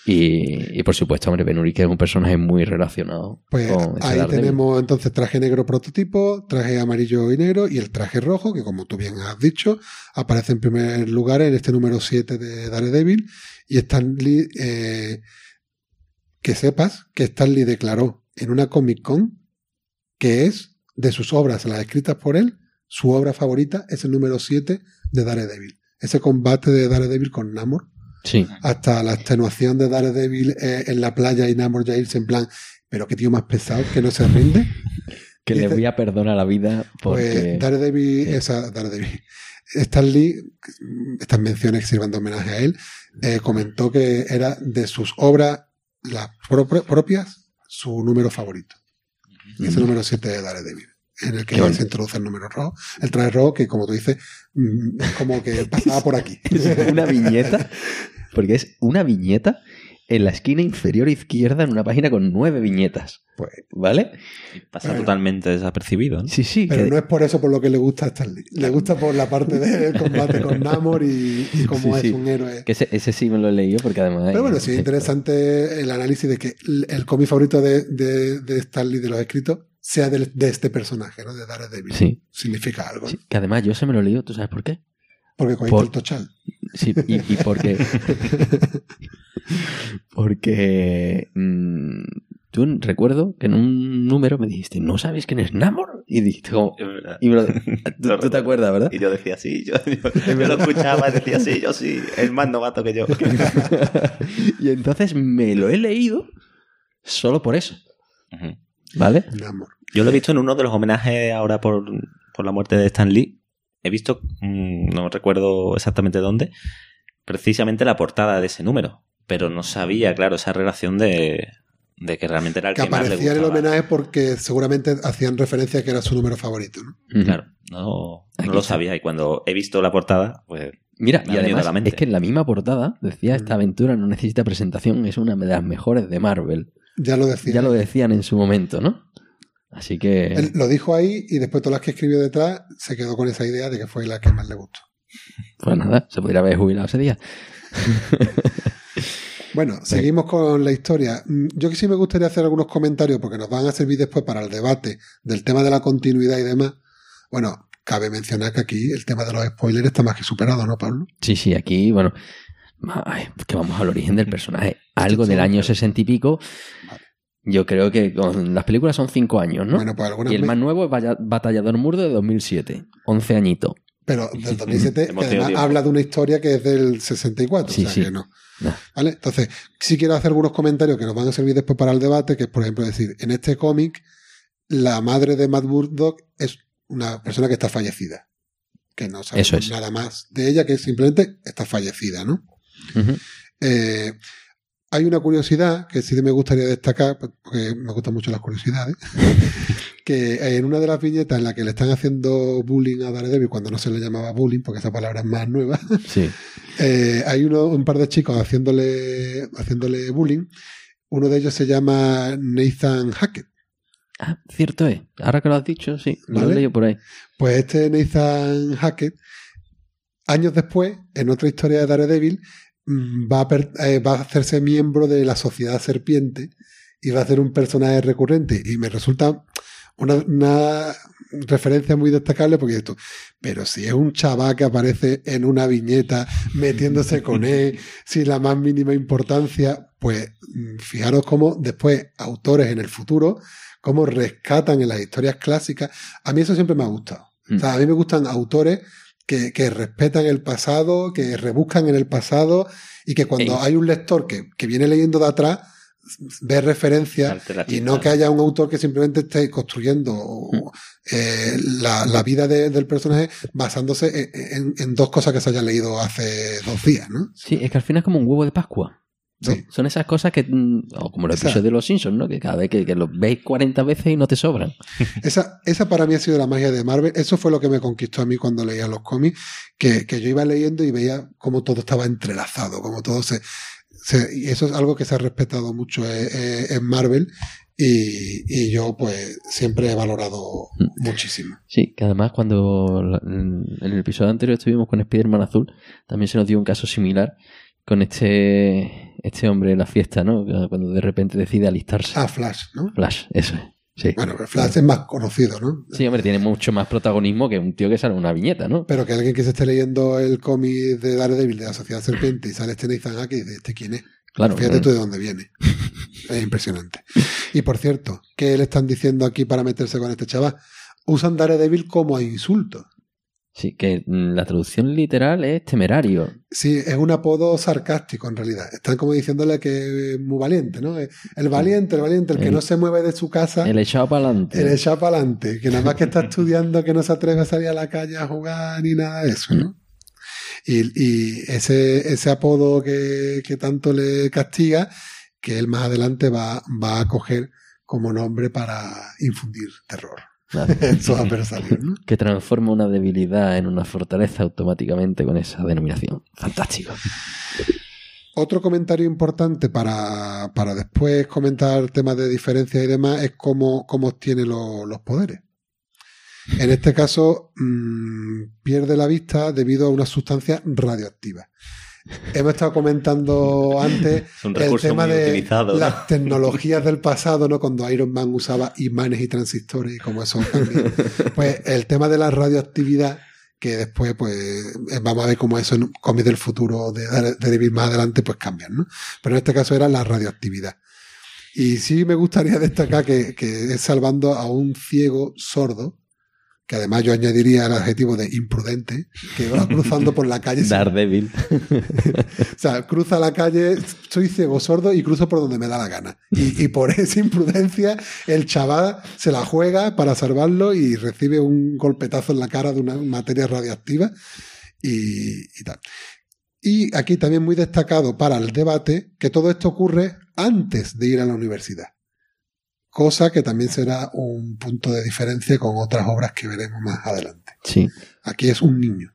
Y, y por supuesto, hombre, Ben Urich es un personaje muy relacionado Pues con ese ahí Daredevil. tenemos entonces traje negro prototipo, traje amarillo y negro y el traje rojo, que como tú bien has dicho, aparece en primer lugar en este número 7 de Daredevil. Y Stan Lee, eh, que sepas que Stan Lee declaró en una Comic Con que es de sus obras, las escritas por él, su obra favorita es el número 7 de Daredevil. Ese combate de Daredevil con Namor, Sí, hasta la extenuación de Daredevil eh, en la playa y Namor irse en plan, pero qué tío más pesado que no se rinde. que le Dice- voy a perdonar la vida porque... Pues Daredevil, esa, Daredevil. Stan Lee, estas menciones que sirvan de homenaje a él, eh, comentó que era de sus obras, las pro- propias, su número favorito. Y ese Ujú. número 7 de Daredevil, en el que se introduce el número rojo. El traje rojo que, como tú dices, mm, es como que pasaba por aquí. *laughs* es una viñeta, porque es una viñeta en la esquina inferior izquierda en una página con nueve viñetas. Pues, ¿Vale? Pasa Bueno. totalmente desapercibido, ¿no? Sí, sí. pero que- no es por eso por lo que le gusta a Stan Lee. Le gusta por la parte del combate con Namor y, y cómo Sí, es sí. un héroe. que ese, ese sí me lo he leído porque además... Pero bueno, sí es interesante el análisis de que el, el cómic favorito de, de, de Stan Lee de los escritos sea de, este personaje, ¿no? De Daredevil. Sí. Significa algo. ¿no? Sí, que además yo se me lo he leído, ¿tú sabes por qué? Porque cogiste Por- el tochal. Sí, y, y porque... *laughs* porque... mm, tú recuerdo que en un número me dijiste, ¿no sabes quién es Namor? Y dijiste como... Es verdad. y me lo- Lo *laughs* ¿tú, tú te acuerdas, ¿verdad? Y yo decía sí, yo, yo- *laughs* yo lo escuchaba y decía sí, yo sí, el más novato que yo. y entonces me lo he leído solo por eso. ¿vale? Namor. Yo lo he visto en uno de los homenajes ahora por, por la muerte de Stan Lee. He visto, mm, no recuerdo exactamente dónde, precisamente la portada de ese número. Pero no sabía, claro, esa relación de, de que realmente era el Que que, más le aparecía en el gustaba. homenaje porque seguramente hacían referencia a que era su número favorito, ¿no? Claro, no, no lo sabía. Y cuando he visto la portada, pues Mira, y además es que en la misma portada decía esta aventura no necesita presentación, es una de las mejores de Marvel. Ya lo decía. Ya lo decían en su momento, ¿no? Así que... Él lo dijo ahí y después todas las que escribió detrás se quedó con esa idea de que fue la que más le gustó. Pues nada, se podría haber jubilado ese día. *laughs* Bueno, seguimos con la historia. Mm, Yo que sí me gustaría hacer algunos comentarios porque nos van a servir después para el debate del tema de la continuidad y demás. Bueno, cabe mencionar que aquí el tema de los spoilers está más que superado, ¿no, Pablo? Sí, sí, aquí, bueno, ay, que vamos al origen del personaje. Algo del año sesenta y pico. Yo creo que con las películas son cinco años, ¿no? Bueno, pues algunas y el más nuevo es Batallador Murdo de 2007. 11 añitos. Pero del 2007, que además habla de una historia que es del 64, Sí, o sea sí. que no. Nah. ¿Vale? Entonces, sí quiero hacer algunos comentarios que nos van a servir después para el debate, que es, por ejemplo, decir, en este cómic, la madre de Matt Murdock es una persona que está fallecida. Que no sabemos Eso es. nada más de ella, que simplemente está fallecida, ¿no? Ujú. Eh, hay una curiosidad que sí me gustaría destacar, porque me gustan mucho las curiosidades, *laughs* que en una de las viñetas en la que le están haciendo bullying a Daredevil, cuando no se le llamaba bullying, porque esa palabra es más nueva, Sí. *laughs* eh, hay uno, un par de chicos haciéndole, haciéndole bullying. Uno de ellos se llama Nathan Hackett. Ah, cierto es. Ahora que lo has dicho, sí. Lo ¿Vale? he leído por ahí. Pues este Nathan Hackett, años después, en otra historia de Daredevil, va a, per- eh, va a hacerse miembro de la Sociedad Serpiente y va a ser un personaje recurrente. Y me resulta una, una referencia muy destacable porque esto, pero si es un chaval que aparece en una viñeta metiéndose con *laughs* él sin la más mínima importancia, pues mm, fijaros cómo después autores en el futuro, cómo rescatan en las historias clásicas. A mí eso siempre me ha gustado. O sea, a mí me gustan autores que, que respetan el pasado, que rebuscan en el pasado y que cuando hay un lector que, que viene leyendo de atrás, ve referencias y no que haya un autor que simplemente esté construyendo eh, la, la vida de- del personaje basándose en, en- en dos cosas que se hayan leído hace dos días, ¿no? Sí, es que al final es como un huevo de Pascua. ¿No? Sí. Son esas cosas que, mm, como los episodios de Los Simpsons, ¿no? Que cada vez que, que los veis 40 veces y no te sobran. *laughs* Esa, esa para mí ha sido la magia de Marvel. Eso fue lo que me conquistó a mí cuando leía los cómics, que, que yo iba leyendo y veía cómo todo estaba entrelazado, cómo todo se, se- y eso es algo que se ha respetado mucho eh, eh, en Marvel Y, y yo, pues, siempre he valorado muchísimo. Sí, que además cuando en el episodio anterior estuvimos con Spider-Man Azul, también se nos dio un caso similar con este, este hombre en la fiesta, ¿no? Cuando de repente decide alistarse. Ah, Flash, ¿no? Flash, eso es. Sí. Bueno, pero Flash es más conocido, ¿no? Sí, hombre, tiene mucho más protagonismo que un tío que sale en una viñeta, ¿no? Pero que alguien que se esté leyendo el cómic de Daredevil de la Sociedad Serpiente y sale este Nathan Hake y dice, ¿este quién es? Claro. Fíjate claro. tú de dónde viene. *laughs* Es impresionante. Y por cierto, ¿qué le están diciendo aquí para meterse con este chaval? Usan Daredevil como insulto. Sí, que mm, la traducción literal es temerario. Sí, es un apodo sarcástico en realidad. Están como diciéndole que es muy valiente, ¿no? El valiente, el valiente, el que El- no se mueve de su casa, El echado para adelante. el echado para adelante, que nada más que está estudiando, que no se atreve a salir a la calle a jugar ni nada de eso, ¿no? Y, y ese, ese apodo que, que tanto le castiga, que él más adelante va, va a coger como nombre para infundir terror *laughs* *laughs* Que transforma una debilidad en una fortaleza automáticamente con esa denominación. Fantástico. Otro comentario importante para, para después comentar temas de diferencia y demás es cómo, cómo obtiene lo- los poderes. En este caso, mm, pierde la vista debido a una sustancia radioactiva. Hemos estado comentando antes *laughs* el tema de las tecnologías del pasado, ¿no? Cuando Iron Man usaba imanes y transistores y como eso cambia. Pues el tema de la radioactividad, que después, pues, eh, vamos a ver cómo eso en cómics del futuro de, de David más adelante, pues cambian, ¿no? Pero en este caso era la radioactividad. Y sí me gustaría *laughs* destacar que, que es salvando a un ciego sordo, que además yo añadiría el adjetivo de imprudente, que va *laughs* cruzando por la calle sin Daredevil. *laughs* o sea, cruza la calle, soy ciego sordo y cruzo por donde me da la gana. Y, y por *laughs* esa imprudencia, el chaval se la juega para salvarlo y recibe un golpetazo en la cara de una materia radioactiva y, y tal. Y aquí también muy destacado para el debate que todo esto ocurre antes de ir a la universidad. Cosa que también será un punto de diferencia con otras obras que veremos más adelante. Sí. Aquí es un niño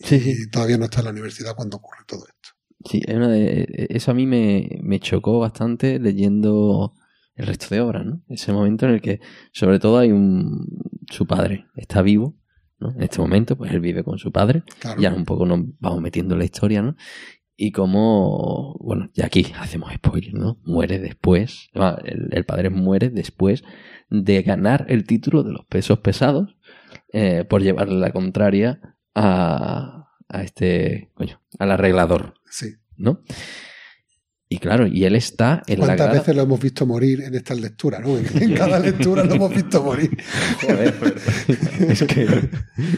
Sí, sí. y todavía no está en la universidad cuando ocurre todo esto. Sí, es una de- eso a mí me, me chocó bastante leyendo el resto de obras, ¿no? Ese momento en el que, sobre todo, hay un. Su padre está vivo, ¿no? En este momento, pues él vive con su padre. Claro. Ya un poco nos vamos metiendo en la historia, ¿no? Y como, bueno, ya aquí hacemos spoiler, ¿no? Muere después, ah, el, el padre muere después de ganar el título de los pesos pesados eh, por llevarle la contraria a, a este, coño, al arreglador, Sí. ¿no? Y claro, y él está en la ¿Cuántas veces lo hemos visto morir en estas lecturas? ¿no? En, en cada *laughs* lectura lo hemos visto morir. Joder, *laughs* es que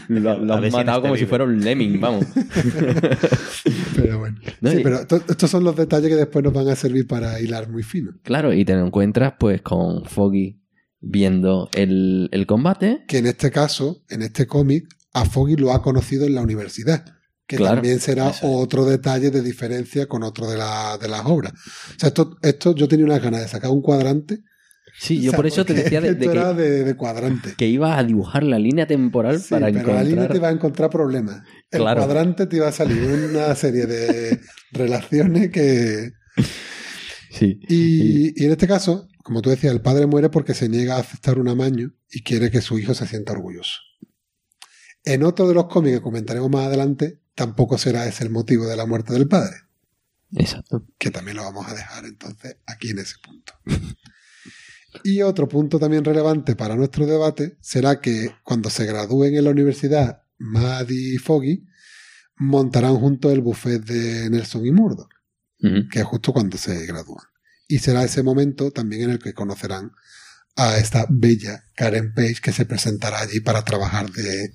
lo, lo han matado este como si fuera un lemming, vamos. *laughs* Pero bueno. No, Sí, y- pero to- estos son los detalles que después nos van a servir para hilar muy fino. Claro, y te lo encuentras pues con Foggy viendo el, el combate. Que en este caso, en este cómic, a Foggy lo ha conocido en la universidad. Que Claro, también será eso otro detalle de diferencia con otro de, la- de las obras. O sea, esto, esto yo tenía unas ganas de sacar un cuadrante. Sí, O yo sea, por eso te decía de, de que, de, de cuadrante. que iba a dibujar la línea temporal Sí, para pero la línea encontrar... te va a encontrar problemas. El Claro. cuadrante te iba a salir una serie de *laughs* relaciones que... Sí. Y, y en este caso, como tú decías, el padre muere porque se niega a aceptar un amaño y quiere que su hijo se sienta orgulloso. En otro de los cómics que comentaremos más adelante, tampoco será ese el motivo de la muerte del padre, Exacto. que también lo vamos a dejar entonces aquí en ese punto. *laughs* Y otro punto también relevante para nuestro debate será que cuando se gradúen en la universidad, Maddie y Foggy montarán juntos el buffet de Nelson y Murdoch que es justo cuando se gradúan. Y será ese momento también en el que conocerán a esta bella Karen Page que se presentará allí para trabajar de,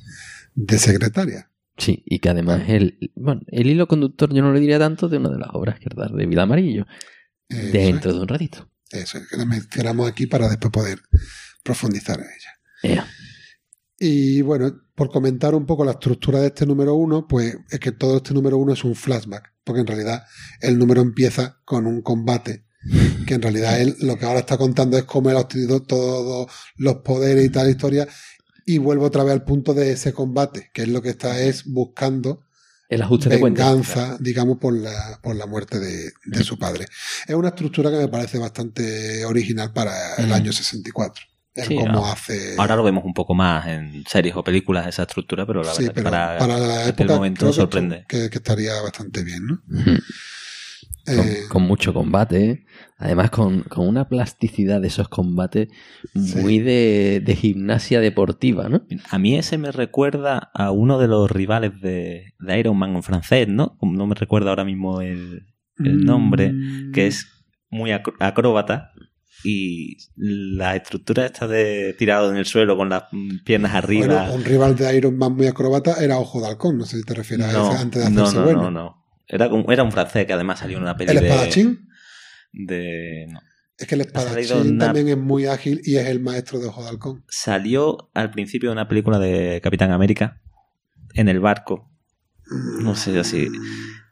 de secretaria. Sí, y que además el, bueno, el hilo conductor yo no le diría tanto de una de las obras que es de Vida Amarillo, Eso dentro de un ratito. es, eso es, que la mencionamos aquí para después poder profundizar en ella. Y bueno, por comentar un poco la estructura de este número uno, pues es que todo este número uno es un flashback, porque en realidad el número empieza con un combate, que en realidad él lo que ahora está contando es cómo él ha obtenido todos los poderes y tal historia, y vuelve otra vez al punto de ese combate, que es lo que está es buscando El ajuste de cuentas. venganza, digamos, por la, por la muerte de, de su padre. Es una estructura que me parece bastante original para el Mm. año 64. Es Sí, como ahora- hace... Ahora lo vemos un poco más en series o películas esa estructura, pero la Sí, verdad que pero para, para, la aquel época momento creo que- sorprende. Que, que estaría bastante bien, ¿no? Con, Eh, con mucho combate, además con, con una plasticidad de esos combates muy de, de gimnasia deportiva, ¿no? A mí ese me recuerda a uno de los rivales de, de Iron Man en francés, ¿no? No me recuerdo ahora mismo el, el nombre, mm, que es muy acr- acróbata y la estructura esta de tirado en el suelo con las piernas arriba. Bueno, un rival de Iron Man muy acróbata era Ojo de Halcón, no sé si te refieres a no, ese antes de no, hacerse no, bueno. no, no. Era, un- era un francés que además salió en una peli ¿El de- espadachín? de... no. Es que el espadachín una- también es muy ágil y es el maestro de Ojo de Halcón. Salió al principio de una película de Capitán América en el barco. No sé así.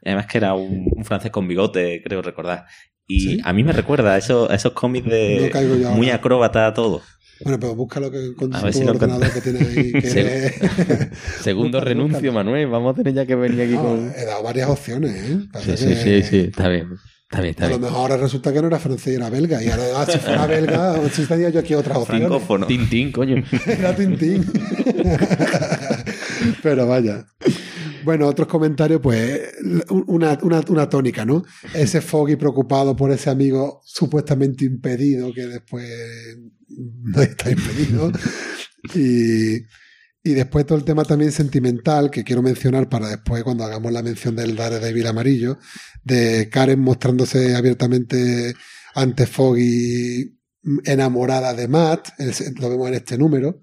Además que era un, un francés con bigote, creo recordar. Y ¿Sí? a mí me recuerda a esos, a esos cómics de No muy acróbata todo. Bueno, pero búscalo que con A tu ver si lo ordenador que tienes ahí. *laughs* Que. *laughs* Segundo Búscalo, renuncio, búscalo. Manuel. Vamos a tener ya que venir aquí No, con. he dado varias opciones, ¿eh? Sí, sí, que sí, sí, está bien. Está bien, está A lo bien. mejor ahora resulta que no era francés y era belga. Y ahora, ah, si fuera *laughs* belga, si estaría yo aquí otras opciones. Francófono. Tintín, coño. Era Tintín. Pero vaya. Bueno, otros comentarios, pues, una, una, una tónica, ¿no? Ese Foggy preocupado por ese amigo supuestamente impedido, que después no está impedido. *laughs* Y, y después todo el tema también sentimental, que quiero mencionar para después, cuando hagamos la mención del Daredevil amarillo, de Karen mostrándose abiertamente ante Foggy enamorada de Matt, lo vemos en este número.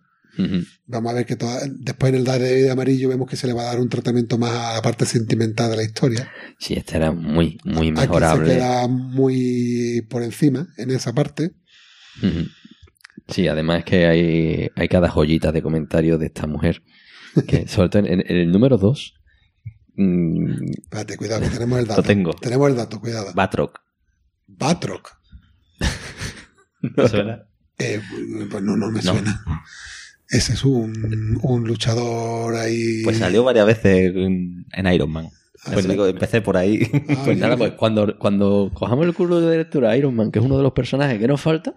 Vamos a ver que toda- después en el Daredevil amarillo vemos que se le va a dar un tratamiento más a la parte sentimental de la historia. Sí, este era muy, muy Aquí mejorable. se queda muy por encima en esa parte. Sí, además es que hay, hay cada joyita de comentarios de esta mujer. Que, *laughs* sobre todo en, en el número 2. Espérate, cuidado, que tenemos el *laughs* dato. Lo tengo. Tenemos el dato, cuidado. Batroc. Batroc. *laughs* ¿Te suena? Eh, pues no, no me No. suena. Ese es un, un luchador ahí. Pues salió varias veces en, en Iron Man. Ah, Pues sí. digo, empecé por ahí. Ah, *laughs* Pues nada, pues cuando, cuando cojamos el curso de lectura Iron Man, que es uno de los personajes que nos falta,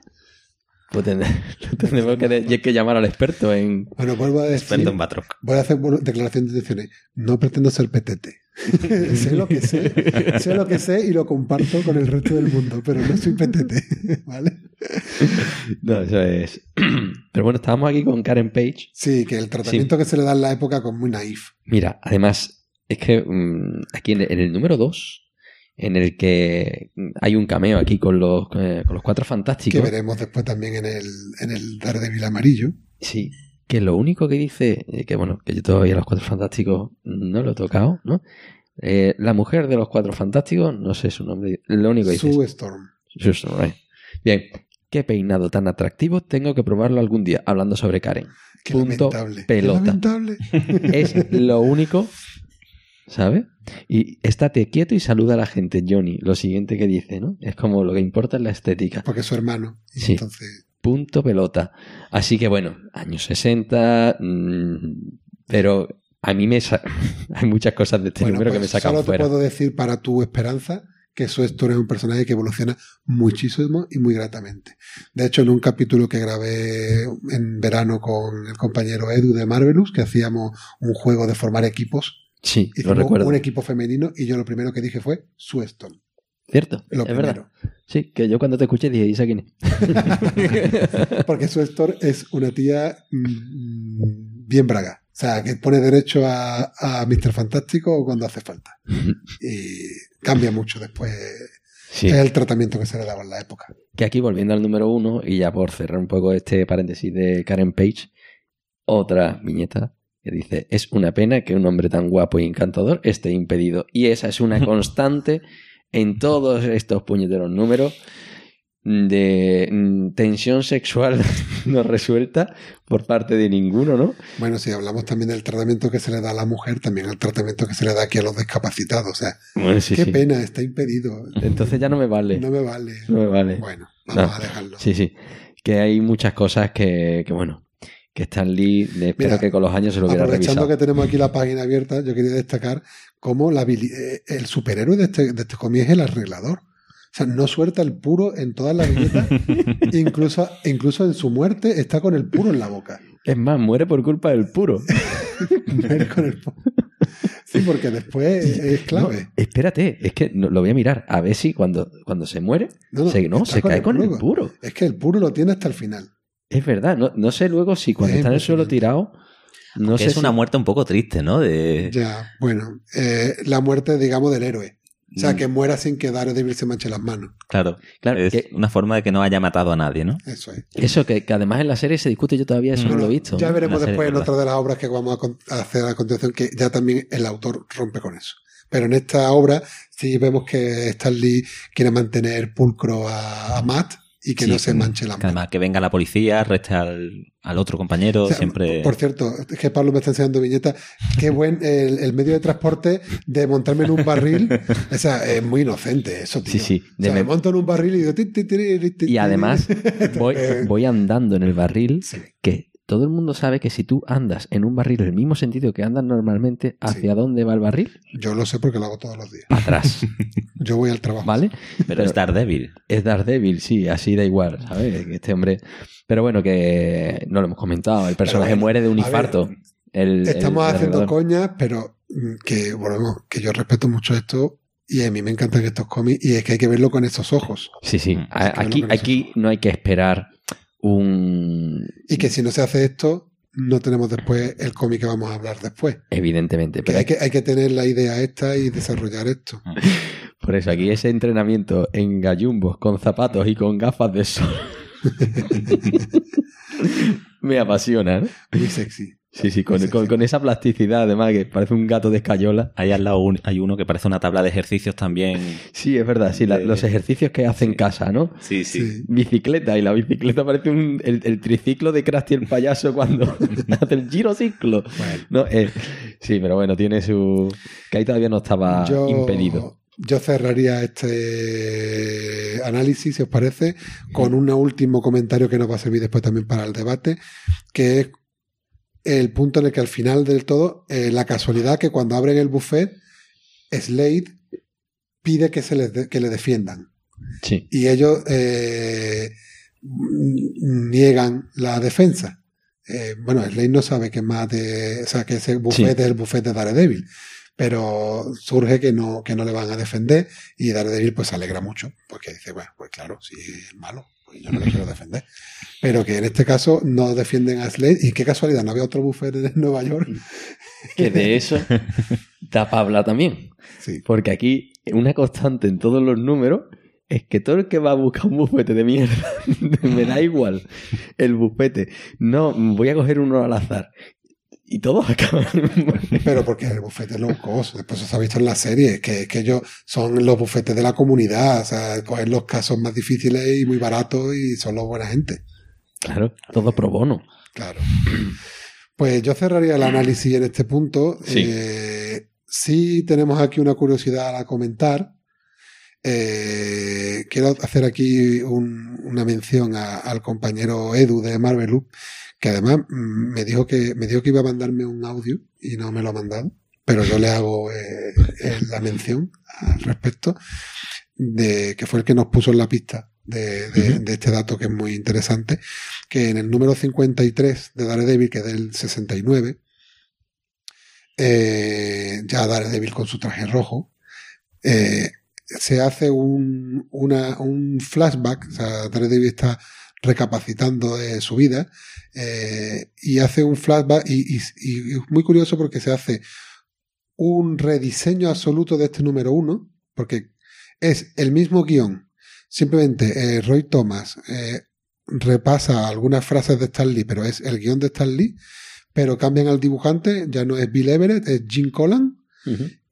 pues *laughs* tendremos que, de- que llamar al experto en... Bueno, vuelvo a decir. Experto en Batroc. Voy a hacer declaración de intenciones. No pretendo ser petete. *laughs* sé lo que sé. Sé lo que sé y lo comparto con el resto del mundo, pero no soy petete. ¿Vale? No, eso es... *clears throat* Pero bueno, estábamos aquí con Karen Page. Sí, que el tratamiento que se le da en la época como muy naif. Mira, además, es que mm, aquí en el, en el número 2, en el que hay un cameo aquí con los, eh, con los cuatro Que fantásticos. veremos después también en el, en el Daredevil amarillo. Sí, que lo único que dice, eh, que bueno, que yo todavía los cuatro fantásticos no lo he tocado, ¿no? Eh, la mujer de los cuatro fantásticos, no sé su nombre, lo único que dice. Sue Storm. Sue Storm, right. Bien, qué peinado tan atractivo, tengo que probarlo algún día, hablando sobre Karen. Qué Punto lamentable. Qué pelota. lamentable. *laughs* Es lo único, ¿sabes? Y estate quieto y saluda a la gente, Johnny. Lo siguiente que dice, ¿no? Es como lo que importa es la estética. Porque es su hermano. Y Sí. Entonces, Punto pelota. Así que bueno, años 60, mm, pero a mí me sa- *laughs* hay muchas cosas de este bueno, número que me pues sacan solo te fuera. puedo decir para tu esperanza que Sue Storm es un personaje que evoluciona muchísimo y muy gratamente. De hecho, en un capítulo que grabé en verano con el compañero Edu de Marvelous, que hacíamos un juego de formar equipos, Sí, lo hicimos recuerdo. un equipo femenino y yo lo primero que dije fue Sue Storm. Cierto, Lo es primero. verdad. Sí, que yo cuando te escuché dije, ¿y quién es? *laughs* Porque Sue Storm es una tía mm, bien braga. O sea, que pone derecho a, a Mr. Fantástico cuando hace falta. Y cambia mucho después. Sí. Es el tratamiento que se le daba en la época. Que aquí, volviendo al número uno, y ya por cerrar un poco este paréntesis de Karen Page, otra viñeta que dice, es una pena que un hombre tan guapo y encantador esté impedido. Y esa es una *laughs* constante en todos estos puñeteros números de mm, tensión sexual *laughs* no resuelta por parte de ninguno, ¿no? Bueno, si hablamos también del tratamiento que se le da a la mujer, también el tratamiento que se le da aquí a los discapacitados. O sea, Bueno, sí, qué sí. pena, está impedido. Entonces ya no me vale. No me vale. No me vale. Bueno, vamos No. a dejarlo. Sí, sí. Que hay muchas cosas que, que, bueno, que Stan Lee, espero Mira, que con los años se lo hubiera Aprovechando revisado. que tenemos aquí la página abierta, yo quería destacar cómo la eh, el superhéroe de este, de este cómic es el arreglador. O sea, no suelta el puro en todas las viñetas, *laughs* incluso, incluso en su muerte está con el puro en la boca. Es más, muere por culpa del puro. *laughs* Muere con el pu- Sí, porque después es clave. No, espérate, es que no- lo voy a mirar. A ver si cuando, cuando se muere, No, no, se, no, se con cae el con el puro. puro. Es que el puro lo tiene hasta el final. Es verdad. No, no sé luego si cuando Es está en el suelo tirado. No sé es una si- muerte un poco triste, ¿no? De... Ya, bueno, eh, la muerte, digamos, del héroe. O sea, Mm. que muera sin que Daredevil se manche las manos. Claro, Claro, es que- una forma de que no haya matado a nadie, ¿no? Eso es. Eso que, que además en la serie se discute, yo todavía eso no lo he visto. Ya veremos después en otra de las obras que vamos a con- a hacer a continuación que ya también el autor rompe con eso. Pero en esta obra sí vemos que Stan Lee quiere mantener pulcro a, a Matt y que Sí, no se manche la que mano. además que venga la policía, arreste al, al otro compañero, O sea, siempre... Por cierto, es que Pablo me está enseñando viñeta. Qué buen el, el medio de transporte de montarme en un barril. O sea, es muy inocente eso, tío. Sí, sí. O sea, De me me- monto en un barril y digo... ti, ti, ti, ti, ti, Y además voy, *laughs* Eh, voy andando en el barril Sí. que todo el mundo sabe que si tú andas en un barril en el mismo sentido que andas normalmente, ¿hacia dónde va el barril? Yo lo sé porque lo hago todos los días. Atrás, *laughs* Yo voy al trabajo. ¿vale? Pero es Daredevil. Es Daredevil, sí, así da igual, ¿sabes? Este hombre... Pero bueno, que no lo hemos comentado, el personaje bueno, muere de un ver, infarto. El- Estamos el haciendo coñas, pero mm, que, volvemos, que yo respeto mucho esto y a mí me encantan estos cómics y es que hay que verlo con estos ojos. Sí, sí. Mm. Aquí, aquí no hay que esperar un... Y que si no se hace esto, no tenemos después el cómic que vamos a hablar después. Evidentemente, Que pero hay, que, hay que tener la idea esta y desarrollar esto. *laughs* Por eso, aquí ese entrenamiento en gallumbos, con zapatos y con gafas de sol. *laughs* Me apasiona, ¿no? Muy sexy. Sí, sí, con, esa plasticidad, además, que parece un gato de escayola. Ahí al lado un- hay uno que parece una tabla de ejercicios también. Sí, es verdad, sí, la- De- los ejercicios que hace en casa, ¿no? Sí, Sí. Bicicleta, y la bicicleta parece un, el, el triciclo de Krusty el payaso cuando *laughs* hace el girociclo. Bueno, No, eh, sí, pero bueno, tiene su... que ahí todavía no estaba yo, impedido. Yo cerraría este análisis, si os parece, con un último comentario que nos va a servir después también para el debate, que es el punto en el que al final del todo, eh, la casualidad que cuando abren el buffet, Slade pide que, se les de- que le defiendan. Sí. y ellos eh, niegan la defensa. Eh, bueno, Slade no sabe que más de, o sea, que ese buffet Sí. es el buffet de Daredevil, pero surge que no, que no le van a defender y Daredevil pues se alegra mucho, porque dice, bueno, pues claro, si es malo, pues yo no le *laughs* quiero defender. Pero que en este caso no defienden a Slade y qué casualidad, no había otro buffet en *laughs* Nueva York. Que de eso *laughs* da para hablar también. Sí. Porque aquí una constante en todos los números es que todo el que va a buscar un bufete de mierda, me da igual el bufete. No, voy a coger uno al azar. Y todos *laughs* acaban. Pero porque el bufete es low cost, después se ha visto en la serie, que, que ellos son los bufetes de la comunidad, o sea, cogen los casos más difíciles y muy baratos y son los buena gente. claro, todo pro bono. Claro. Pues yo cerraría el análisis en este punto. Sí. Eh, sí tenemos aquí una curiosidad a comentar. Eh, quiero hacer aquí un- una mención a- al compañero Edu de Marvel Loop, que además mm, me dijo que me dijo que iba a mandarme un audio y no me lo ha mandado, pero yo le hago eh, eh, la mención al respecto de que fue el que nos puso en la pista de, de- Ujú. de este dato que es muy interesante, que en el número 53 de Daredevil, que es del 69, eh, ya Daredevil con su traje rojo, eh, se hace un, una- un flashback, o sea, Daredevil está recapacitando de su vida eh, y hace un flashback y, y- y es muy curioso porque se hace un rediseño absoluto de este número uno, porque es el mismo guion, simplemente eh, Roy Thomas eh, repasa algunas frases de Stan Lee, pero es el guion de Stan Lee, pero cambian al dibujante, ya no es Bill Everett, es Jim Collan,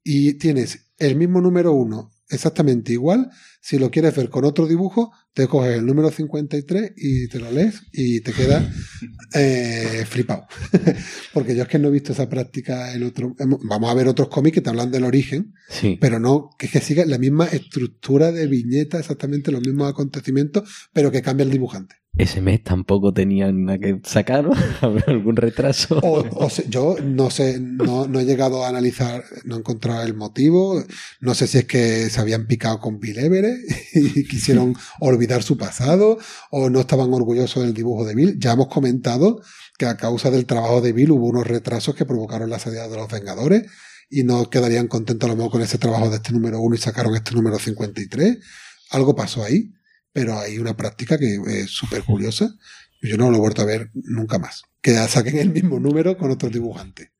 y tienes el mismo número uno exactamente igual. Si lo quieres ver con otro dibujo, te coges el número 53 y te lo lees y te quedas *laughs* eh, flipado. *laughs* Porque yo es que no he visto esa práctica en otro. Vamos a ver otros cómics que te hablan del origen, Sí. pero no, que es que siga la misma estructura de viñeta, exactamente los mismos acontecimientos, pero que cambia el dibujante. Ese mes tampoco tenían nada que sacar, ¿no? *laughs* ¿Habrá algún retraso? Yo no sé, no, no he llegado a analizar, no he encontrado el motivo. No sé si es que se habían picado con Bill Everett *laughs* y quisieron olvidar su pasado o no estaban orgullosos del dibujo de Bill. Ya hemos comentado que a causa del trabajo de Bill hubo unos retrasos que provocaron la salida de los Vengadores y no quedarían contentos a lo mejor con ese trabajo de este número uno y sacaron este número 53. Algo pasó ahí, pero hay una práctica que es súper curiosa. Yo no lo he vuelto a ver nunca más. Que saquen el mismo número con otro dibujante.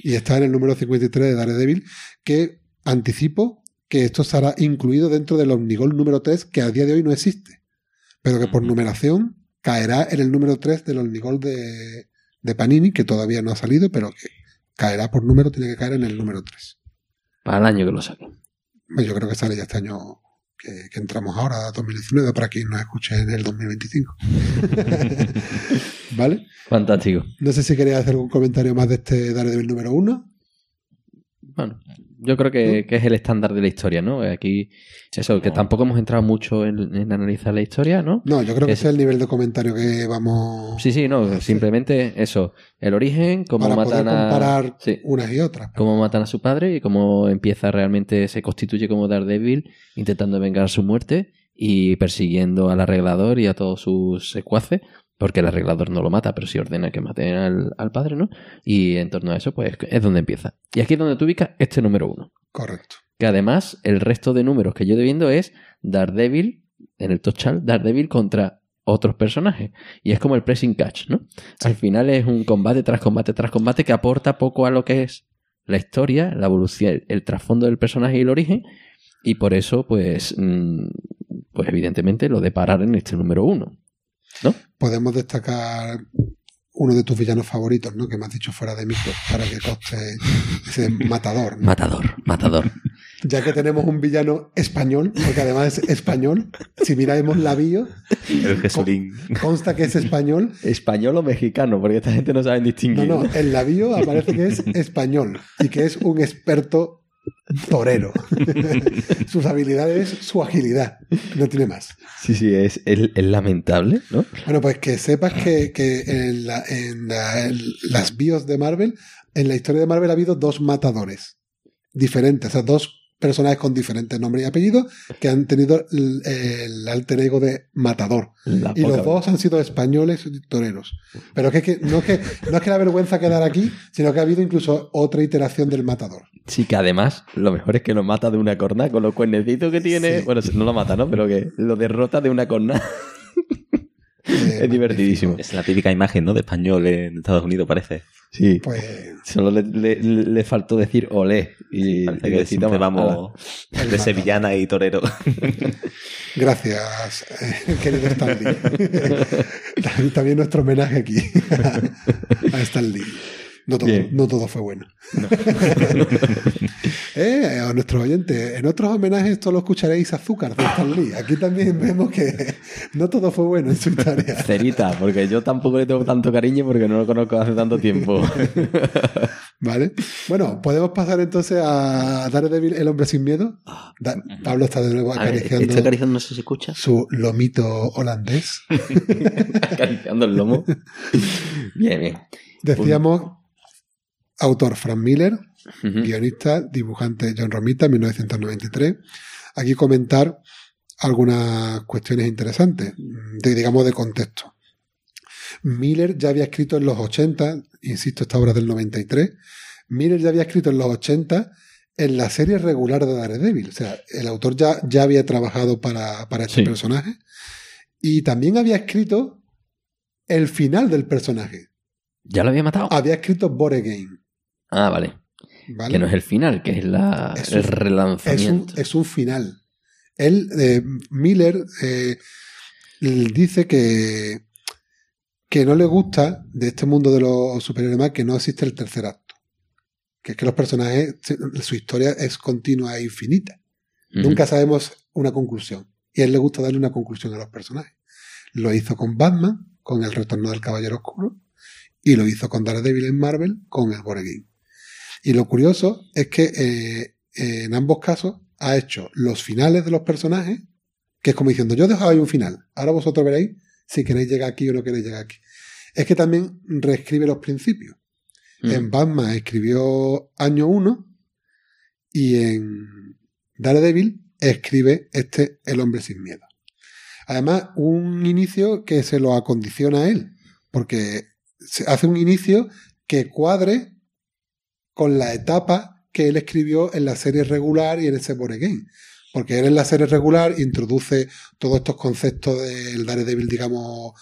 Y está en el número 53 de Daredevil, que anticipo que esto estará incluido dentro del Omnigol número 3, que a día de hoy no existe. Pero que por numeración caerá en el número 3 del Omnigol de, de Panini, que todavía no ha salido, pero que caerá por número, tiene que caer en el número 3. Para el año que lo saquen. Yo creo que sale ya este año que, que entramos ahora, 2019, para quien nos escuche en el 2025. *laughs* ¿Vale? Fantástico. No sé si queréis hacer algún comentario más de este Daredevil número 1. Bueno, yo creo que, que es el estándar de la historia, ¿no? Aquí, eso, que tampoco hemos entrado mucho en, en analizar la historia, ¿no? No, yo creo que Es- ese es el nivel de comentario que vamos Sí, sí, no, simplemente eso, el origen, cómo para poder matan a... comparar Sí. unas y otras. cómo matan a su padre y cómo empieza realmente, se constituye como Daredevil, intentando vengar su muerte y persiguiendo al arreglador y a todos sus secuaces, porque el arreglador no lo mata, pero sí ordena que maten al, al padre, ¿no? Y en torno a eso, pues es donde empieza. Y aquí es donde tú ubicas este número uno. Correcto. Que además, el resto de números que yo estoy viendo es Daredevil, en el Tochal, Daredevil contra otros personajes. Y es como el pressing catch, ¿no? Al final es un combate tras combate tras combate que aporta poco a lo que es la historia, la evolución, el, trasfondo del personaje y el origen. Y por eso, pues, mm, pues evidentemente lo de parar en este número uno. Podemos destacar uno de tus villanos favoritos, ¿no? Que me has dicho fuera de micro, para que coste ese *laughs* matador. ¿no? Matador, matador. Ya que tenemos un villano español, porque además es español, si miramos la bio, El Jesulín. consta que es español. ¿Español o mexicano? Porque esta gente no sabe No, distinguir. no, en la bio aparece que es español y que es un experto torero. *laughs* Sus habilidades, su agilidad. No tiene más. Sí, sí, es, es- es lamentable, ¿no? Bueno, pues que sepas que, que en, la- en la- en las bios de Marvel, en la historia de Marvel ha habido dos matadores diferentes, o sea, dos personajes con diferentes nombres y apellidos que han tenido el, el alter ego de matador. La Y los dos han sido españoles toreros. Pero que, es que, no, es que no es que la vergüenza quedar aquí, sino que ha habido incluso otra iteración del matador. Sí, que además lo mejor es que lo mata de una corna con los cuernecitos que tiene. Sí. Bueno, no lo mata, ¿no? Pero que lo derrota de una corna. Es divertidísimo. Es la típica imagen, ¿no? De español en Estados Unidos, parece. Sí. Pues Solo le, le- le faltó decir olé. Y, Parece y que "Toma, vamos ala". *laughs* de sevillana y torero. *laughs* gracias, eh, querido Stanley. *laughs* también, también nuestro homenaje aquí a Stanley. No todo, no todo fue bueno. *laughs* eh, a nuestros oyentes, en otros homenajes solo escucharéis azúcar de Stan Lee. Aquí también *laughs* vemos que no todo fue bueno en su historia. Cerita, porque yo tampoco le tengo tanto cariño porque no lo conozco hace tanto tiempo. *laughs* ¿Vale? Bueno, podemos pasar entonces a Daredevil, el hombre sin miedo. Da- Pablo está de nuevo A ver, acariciando estoy acariciando, no sé si se escucha. su lomito holandés. acariciando el lomo. Bien, bien. Decíamos, autor Frank Miller, guionista, dibujante John Romita, 1993. Aquí comentar algunas cuestiones interesantes, de, digamos, de contexto. Miller ya había escrito en los 80, insisto, esta obra es del 93, Miller ya había escrito en los 80 en la serie regular de Daredevil. O sea, el autor ya, ya había trabajado para, para este Sí. personaje y también había escrito el final del personaje. ¿Ya lo había matado? Había escrito Bore Game. Ah, vale. ¿vale? Que no es el final, que es la, Es el un- Es un, relanzamiento. es un final. Él, eh, Miller, eh, dice que, que no le gusta de este mundo de los superhéroes más que no existe el tercer acto. Que es que los personajes, su historia es continua e infinita. Nunca sabemos una conclusión. Y a él le gusta darle una conclusión a los personajes. Lo hizo con Batman, con El Retorno del Caballero Oscuro, y lo hizo con Daredevil en Marvel, con el Boregame. Y lo curioso es que eh, en ambos casos ha hecho los finales de los personajes, que es como diciendo, yo he dejado ahí un final, ahora vosotros veréis si queréis llegar aquí o no queréis llegar aquí. Es que también reescribe los principios. Mm. En Batman escribió Año 1 y en Daredevil escribe este El hombre sin miedo. Además, un inicio que se lo acondiciona a él, porque se hace un inicio que cuadre con la etapa que él escribió en la serie regular y en ese Born Again. Porque él en la serie regular introduce todos estos conceptos del Daredevil, digamos,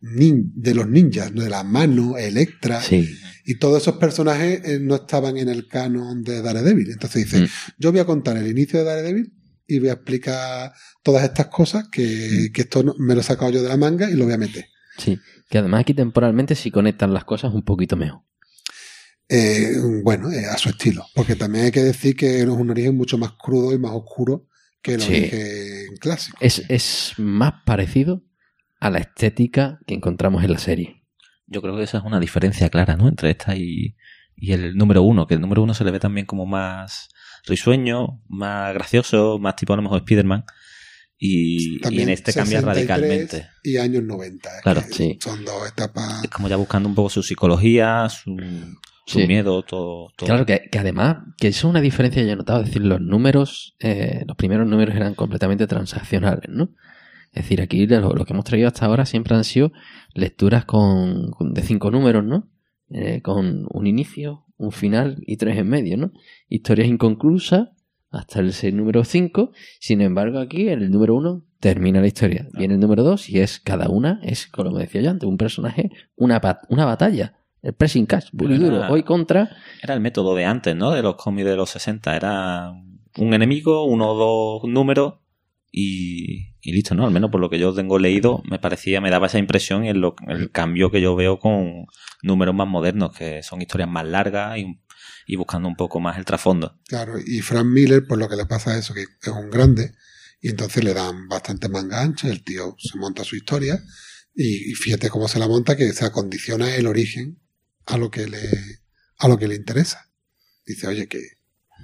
nin- de los ninjas, de las manos, Electra, Sí. y todos esos personajes eh, no estaban en el canon de Daredevil. Entonces dice, Mm. yo voy a contar el inicio de Daredevil y voy a explicar todas estas cosas que, que esto no- me lo he sacado yo de la manga y lo voy a meter. Sí. Que además aquí temporalmente sí conectan las cosas un poquito mejor. Eh, bueno, eh, a su estilo. Porque también hay que decir que es un origen mucho más crudo y más oscuro que el Sí. origen clásico. Es, es más parecido a la estética que encontramos en la serie. Yo creo que esa es una diferencia clara, ¿no? Entre esta y, y el número uno, que el número uno se le ve también como más risueño, más gracioso, más tipo a lo mejor Spider-Man. Y, y en este cambia 63 radicalmente. Y años 90. es Claro, que sí. Son dos etapas. Es como ya buscando un poco su psicología, su, su Sí. miedo, todo. todo. Claro que, que además, que eso es una diferencia que yo he notado, es decir, los números, eh, los primeros números eran completamente transaccionales, ¿no? Es decir, aquí lo, lo que hemos traído hasta ahora siempre han sido lecturas con, con- de cinco números, ¿no? Eh, con un inicio, un final y tres en medio, ¿no? Historias inconclusas hasta el número 5. Sin embargo, aquí en el número 1 termina la historia. Viene el número 2 y es cada una, es como decía yo antes, un personaje, una, una batalla. El pressing catch, puro y Era- duro. Hoy contra Era el método de antes, ¿no? De los cómics de los 60. Era un enemigo, uno o dos números y, y listo, ¿no? Al menos por lo que yo tengo leído, me parecía, me daba esa impresión en lo, el cambio que yo veo con números más modernos, que son historias más largas y, y buscando un poco más el trasfondo. Claro, y Frank Miller, pues lo que le pasa es eso, que es un grande, y entonces le dan bastante manga ancha, el tío se monta su historia, y, y fíjate cómo se la monta, que se acondiciona el origen a lo que le, a lo que le interesa. Dice, oye, que,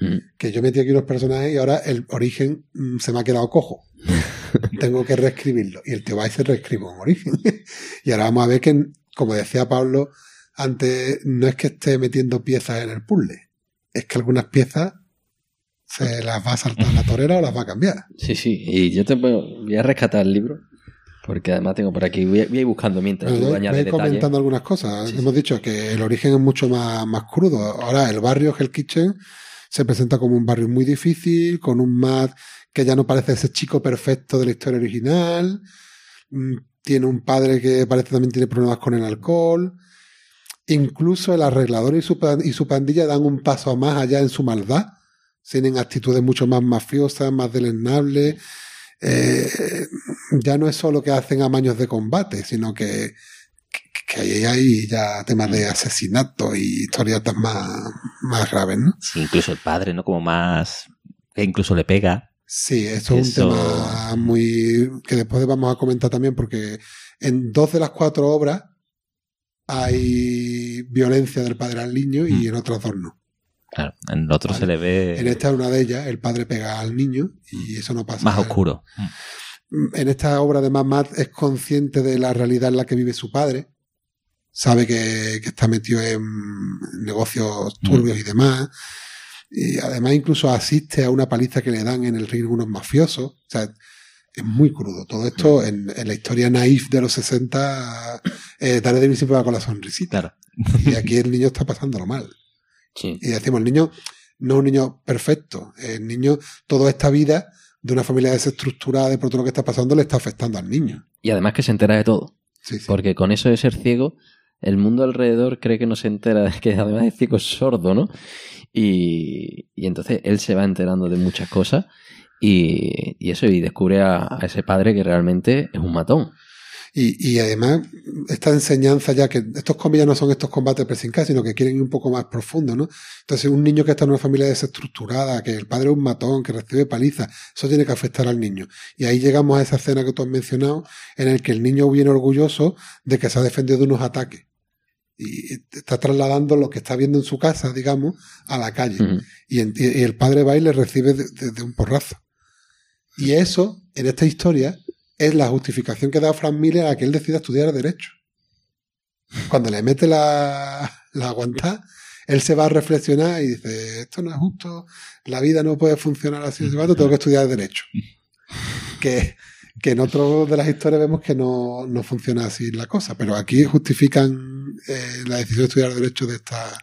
Mm. que yo metí aquí unos personajes y ahora el origen mm, se me ha quedado cojo. *laughs* Tengo que reescribirlo. Y el tío va y se reescribe un origen. *laughs* y ahora vamos a ver que, como decía Pablo antes, no es que esté metiendo piezas en el puzzle. Es que algunas piezas se las va a saltar la torera o las va a cambiar. Sí, sí, y yo te voy voy a rescatar el libro, porque además tengo por aquí, voy a, voy a ir buscando mientras tú yo añades voy comentando algunas cosas. Sí, Hemos dicho que el origen es mucho más, más crudo. Ahora, el barrio Hell Kitchen se presenta como un barrio muy difícil, con un Matt que ya no parece ese chico perfecto de la historia original. Mm, Tiene un padre que parece también tiene problemas con el alcohol. Incluso el arreglador y su, y su pandilla dan un paso más allá en su maldad. Tienen actitudes mucho más mafiosas, más deleznables. Eh, ya no es solo que hacen amaños de combate, sino que, que, ahí hay ya temas de asesinato y historietas más, más graves, ¿no? Sí, incluso el padre, ¿no? Como más... que incluso le pega. Sí, eso es un tema muy que después vamos a comentar también porque en dos de las cuatro obras hay violencia del padre al niño y en otras dos no. Claro, en el otro Vale. se le ve En esta una de ellas el padre pega al niño y eso no pasa. más oscuro. En esta obra de Matt es consciente de la realidad en la que vive su padre. Sabe que, que está metido en negocios turbios y demás. Y además incluso asiste a una paliza que le dan en el ring unos mafiosos. O sea, es muy crudo. Todo esto en, en la historia naif de los 60, eh, Daredevil siempre va con la sonrisita. Claro. Y aquí el niño está pasándolo mal. Sí. Y decimos, el niño no es un niño perfecto. El niño, toda esta vida de una familia desestructurada de por todo lo que está pasando le está afectando al niño. Y además que se entera de todo, Sí, sí. porque con eso de ser ciego, el mundo alrededor cree que no se entera, de que además es ciego es sordo, ¿no? Y, y entonces él se va enterando de muchas cosas y, y eso, y descubre a, a ese padre que realmente es un matón. Y, y además, esta enseñanza ya que estos ya no son estos combates pressing catch, sino que quieren ir un poco más profundo, ¿no? Entonces, un niño que está en una familia desestructurada, que el padre es un matón, que recibe paliza, eso tiene que afectar al niño. Y ahí llegamos a esa escena que tú has mencionado, en el que el niño viene orgulloso de que se ha defendido de unos ataques. Y está trasladando lo que está viendo en su casa, digamos, a la calle. Y, en- y el padre va y le recibe de, de- de un porrazo. Y eso, en esta historia, es la justificación que da Frank Miller a que él decida estudiar Derecho. Cuando le mete la, la aguantada, él se va a reflexionar y dice, esto no es justo, la vida no puede funcionar así, tengo que estudiar Derecho. Que, que en otro de las historias vemos que no, no funciona así la cosa, pero aquí justifican eh, la decisión de estudiar Derecho de esta,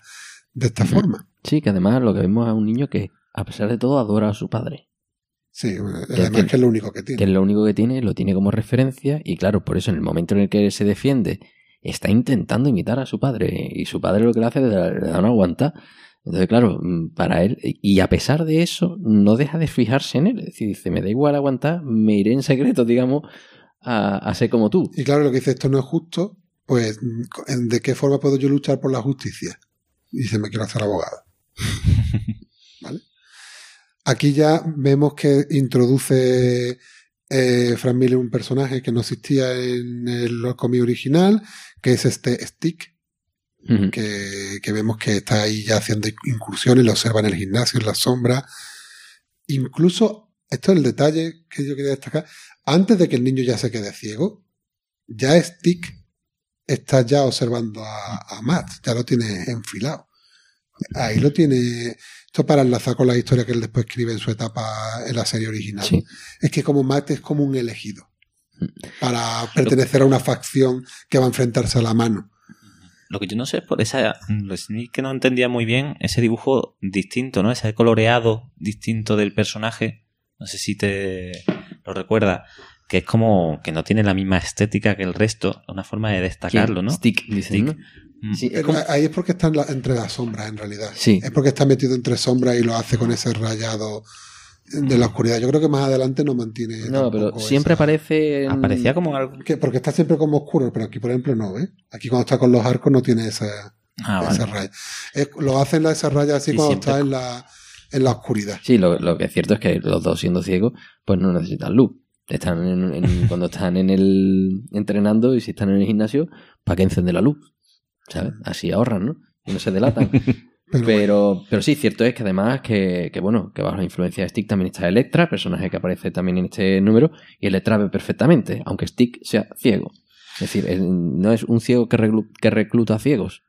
de esta forma. Sí, que además lo que vemos es un niño que, a pesar de todo, adora a su padre. Sí, además que, es lo único que tiene. Que es lo único que tiene, lo tiene como referencia y claro, por eso en el momento en el que se defiende está intentando imitar a su padre y su padre lo que le hace es le da una aguanta. Entonces, claro, mm, para él, y a pesar de eso, no deja de fijarse en él. Es decir, dice, me da igual aguantar, me iré en secreto, digamos, a, a ser como tú. Y claro, lo que dice, esto no es justo, pues, ¿de qué forma puedo yo luchar por la justicia? Y dice, me quiero hacer abogado. *laughs* Aquí ya vemos que introduce eh, Frank Miller un personaje que no existía en el cómic original, que es este Stick, que, que, vemos que está ahí ya haciendo incursiones, lo observa en el gimnasio, en la sombra. Incluso, esto es el detalle que yo quería destacar, antes de que el niño ya se quede ciego, ya Stick está ya observando a, a Matt, ya lo tiene enfilado. Ahí lo tiene, esto para enlazar con la historia que él después escribe en su etapa en la serie original. Es que como Matt es como un elegido para pertenecer a una facción que va a enfrentarse a la mano. Lo que yo no sé es por esa. que no entendía muy bien ese dibujo distinto, ¿no? Ese coloreado distinto del personaje. No sé si te lo recuerda. Que es como que no tiene la misma estética que el resto. Una forma de destacarlo, ¿no? Stick, Stick. Mm. Eh, ahí es porque está entre las sombras, en realidad. Sí. Es porque está metido entre sombras y lo hace con ese rayado de la oscuridad. Yo creo que más adelante no mantiene. No, pero siempre aparece. Aparecía como algo. porque está siempre como oscuro, pero aquí, por ejemplo, no, ¿ves? Aquí cuando está con los arcos no tiene ese, ah, esa raya. lo hace en la, esa raya así cuando está en la, en la oscuridad. Sí, lo, lo, que es cierto es que los dos siendo ciegos, pues no necesitan luz. Están en, *laughs* cuando están en el entrenando y si están en el gimnasio, ¿para qué encender la luz? ¿sabes? Así ahorran, ¿no? Y no se delatan. *laughs* pero, pero, sí, cierto es que además que, que, bueno, que bajo la influencia de Stick también está Electra, personaje que aparece también en este número, y Electra ve perfectamente, aunque Stick sea ciego. Es decir, no es un ciego que, que recluta ciegos.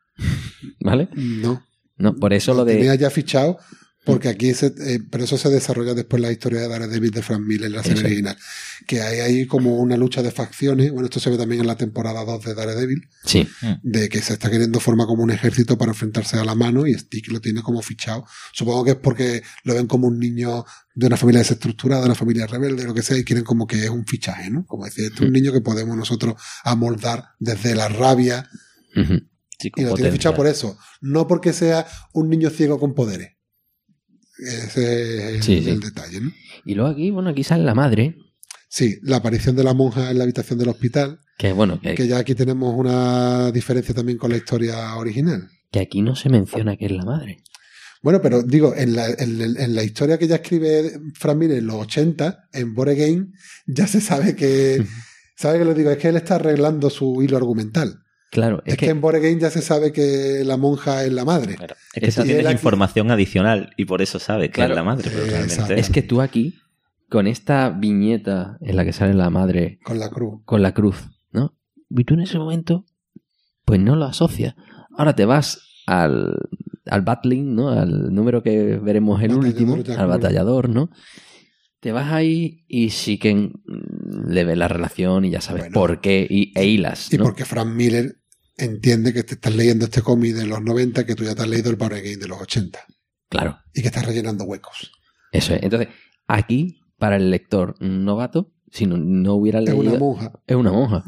¿Vale? No. No, por eso lo de. Tenía ya fichado porque aquí, se, eh, pero eso se desarrolla después en la historia de Daredevil de Frank Miller en la serie original. Que hay ahí como una lucha de facciones. Bueno, esto se ve también en la temporada 2 de Daredevil. Sí. De que se está queriendo formar como un ejército para enfrentarse a la mano y Stick lo tiene como fichado. Supongo que es porque lo ven como un niño de una familia desestructurada, de una familia rebelde, lo que sea, y quieren como que es un fichaje, ¿no? Como decir, este es un niño que podemos nosotros amoldar desde la rabia. y lo tiene fichado por eso. No porque sea un niño ciego con poderes. Ese es el, detalle, ¿no? Y luego aquí, bueno, aquí sale la madre. Sí, la aparición de la monja en la habitación del hospital. Que bueno, que, ya aquí tenemos una diferencia también con la historia original. Que aquí no se menciona que es la madre. Bueno, pero digo, en la, en, la historia que ya escribe Frank Miller en los 80, en Boregame, ya se sabe que. *laughs* ¿Sabe que lo digo? Es que él está arreglando su hilo argumental. Claro, es, que, en Boregame ya se sabe que la monja es la madre. Es que tú tienes información adicional y por eso sabe que es la madre. Es que tú aquí, con esta viñeta en la que sale la madre. Con la cruz. Con la cruz, ¿no? Y tú en ese momento, pues no lo asocias. Ahora te vas al, al battling, ¿no? Al número que veremos el último, al batallador, ¿no? Te vas ahí y sí que le ves la relación y ya sabes por qué y, e hilas. Y porque Frank Miller entiende que te estás leyendo este cómic de los 90 que tú ya te has leído el Power Game de los 80. Claro. Y que estás rellenando huecos. Eso es. Entonces, aquí, para el lector novato, si no, no hubiera leído... Es una monja. Es una monja.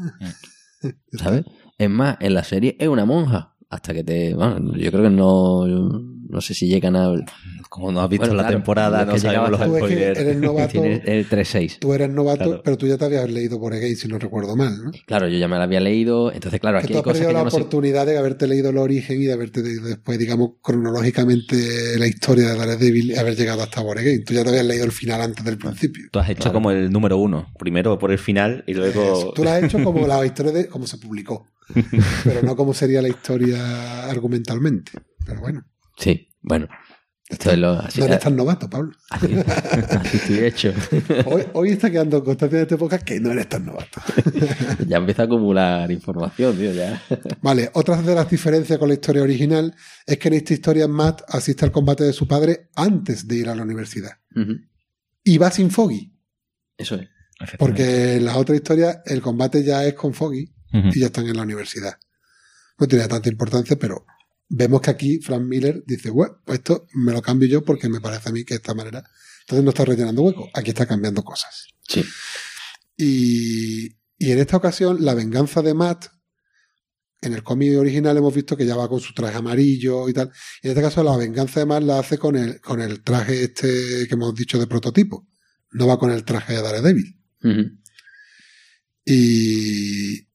¿Sabes? Es más, en la serie es una monja. Hasta que te... Bueno, yo creo que no... No sé si llegan a como no has visto la temporada, no sabemos los spoilers. eres *laughs* novato, el 3-6. Tú eres novato, pero tú ya te habías leído por Again, si no recuerdo mal, ¿no? Claro, yo ya me la había leído. Entonces, claro, aquí tú hay has perdido la oportunidad de haberte leído el origen y de haberte después, digamos, cronológicamente la historia de Daredevil y haber llegado hasta por Again. Tú ya te habías leído el final antes del principio. Tú has hecho como el número uno. Primero por el final y luego. tú lo has hecho como la historia de cómo se publicó. *laughs* pero no como sería la historia argumentalmente. Pero bueno. Sí, bueno. Esto es lo, así, No eres tan novato, Pablo. así- así estoy hecho. *laughs* Hoy, hoy está quedando constancia de este podcast que no eres tan novato. *laughs* ya empieza a acumular información, tío, ya. Vale, otra de las diferencias con la historia original es que en esta historia Matt asiste al combate de su padre antes de ir a la universidad. Y va sin Foggy, Eso es. porque en las otras historias el combate ya es con Foggy Y ya están en la universidad. No tiene tanta importancia, pero vemos que aquí Frank Miller dice, bueno, pues esto me lo cambio yo porque me parece a mí que de esta manera. Entonces no está rellenando hueco, aquí está cambiando cosas. Sí. Y, y en esta ocasión, la venganza de Matt, en el cómic original hemos visto que ya va con su traje amarillo y tal. Y en este caso, la venganza de Matt la hace con el, con el traje este que hemos dicho de prototipo. No va con el traje de Daredevil. Ujú. Y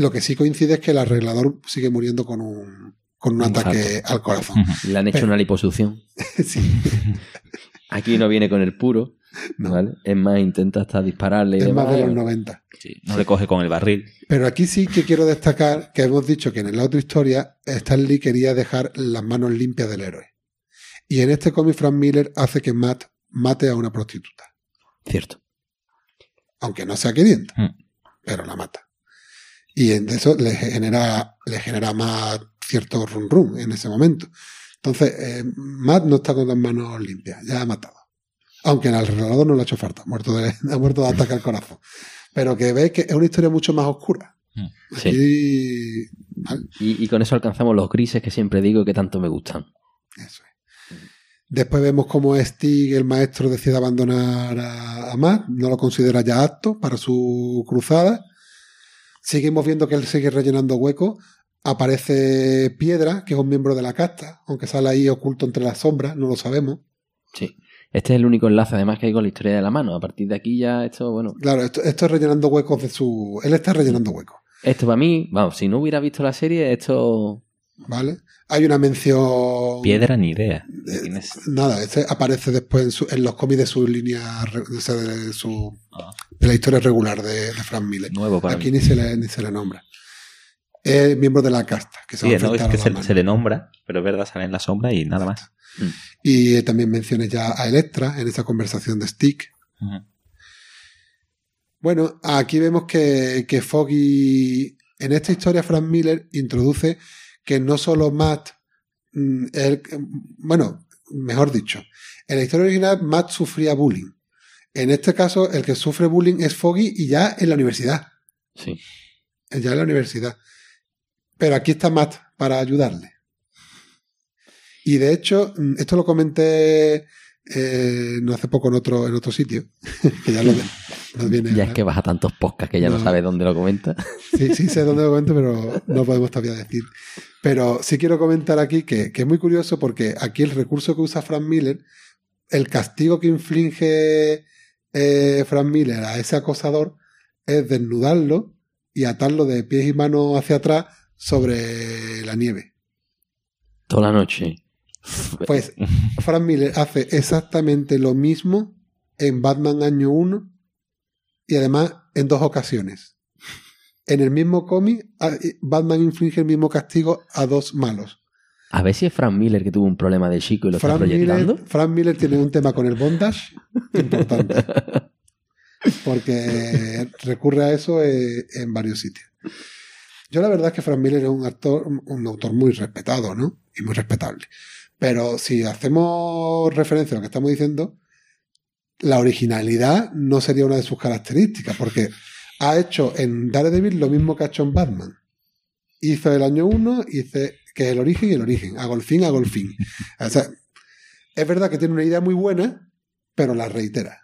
lo que sí coincide es que el arreglador sigue muriendo con un, con un Un ataque al corazón. Le han hecho Pero- una liposucción. *laughs* sí, *laughs* Aquí no viene con el puro, no. ¿vale? Es más, intenta hasta dispararle y es más de los 90. Sí, no le coge con el barril. Pero aquí sí que quiero destacar que hemos dicho que en la otra historia Stan Lee quería dejar las manos limpias del héroe. Y en este cómic Frank Miller hace que Matt mate a una prostituta. Cierto. Aunque no sea queriendo, Mm. pero la mata. Y en eso le genera, le genera más cierto run run en ese momento. Entonces, eh, Matt no está con las manos limpias, ya ha matado. Aunque en el reloj no le ha hecho falta, ha muerto de, *laughs* ha muerto de ataque al corazón. Pero que veis que es una historia mucho más oscura. Sí. Aquí, ¿vale? Y, y con eso alcanzamos los grises que siempre digo que tanto me gustan. Eso es. Después vemos cómo Stig, el maestro, decide abandonar a, a Matt, no lo considera ya apto para su cruzada. Seguimos viendo que él sigue rellenando huecos. Aparece Piedra, que es un miembro de la casta, aunque sale ahí oculto entre las sombras, no lo sabemos. Sí. Este es el único enlace además que hay con la historia de la mano. A partir de aquí ya esto, bueno, Claro, esto, esto es rellenando huecos de su. Él está rellenando huecos, esto para mí, vamos, si no hubiera visto la serie, esto... ¿vale? Hay una mención. Piedra ni idea. Eh. Nada, este aparece después en, su- en los cómics de su línea, re- o sea, de, su, Ah, de la historia regular de, de Frank Miller. nuevo para Aquí mí. ni se, le, ni se le nombra. Es miembro de la casta, que se Sí, no, es que se, le nombra, pero es verdad, sale en la sombra y nada más. Y eh, también menciones ya a Electra en esa conversación de Stick. Bueno, aquí vemos que, que Foggy, en esta historia Frank Miller introduce que no solo Matt, mm, bueno, mejor dicho, en la historia original Matt sufría bullying. En este caso, el que sufre bullying es Foggy y ya en la universidad. Sí. ya en la universidad. Pero aquí está Matt para ayudarle. Y de hecho, mm, esto lo comenté eh, no hace poco en otro, en otro sitio, *laughs* que ya lo viene. Ya es que vas a tantos podcasts que ya no, No. sabes dónde lo comenta. Sí, sí sé dónde lo comento, pero no podemos todavía decir. Pero sí quiero comentar aquí que, que es muy curioso porque aquí el recurso que usa Frank Miller, el castigo que inflige eh, Frank Miller a ese acosador es desnudarlo y atarlo de pies y manos hacia atrás sobre la nieve. Toda la noche. Pues Frank Miller hace exactamente lo mismo en Batman Año 1 y además en dos ocasiones. En el mismo cómic, a- Batman inflige el mismo castigo a dos malos. A ver si es Frank Miller que tuvo un problema de chico y lo está Frank proyectando. Miller, Frank Miller tiene un tema con el bondage importante. *laughs* Porque recurre a eso eh, en varios sitios. Yo la verdad es que Frank Miller es un actor, un autor muy respetado, ¿no? Y muy respetable. Pero si hacemos referencia a lo que estamos diciendo, la originalidad no sería una de sus características, porque ha hecho en Daredevil lo mismo que ha hecho en Batman. Hizo el año 1, hice que es el origen y el origen. Fin, hago el fin. O sea, es verdad que tiene una idea muy buena, pero la reitera.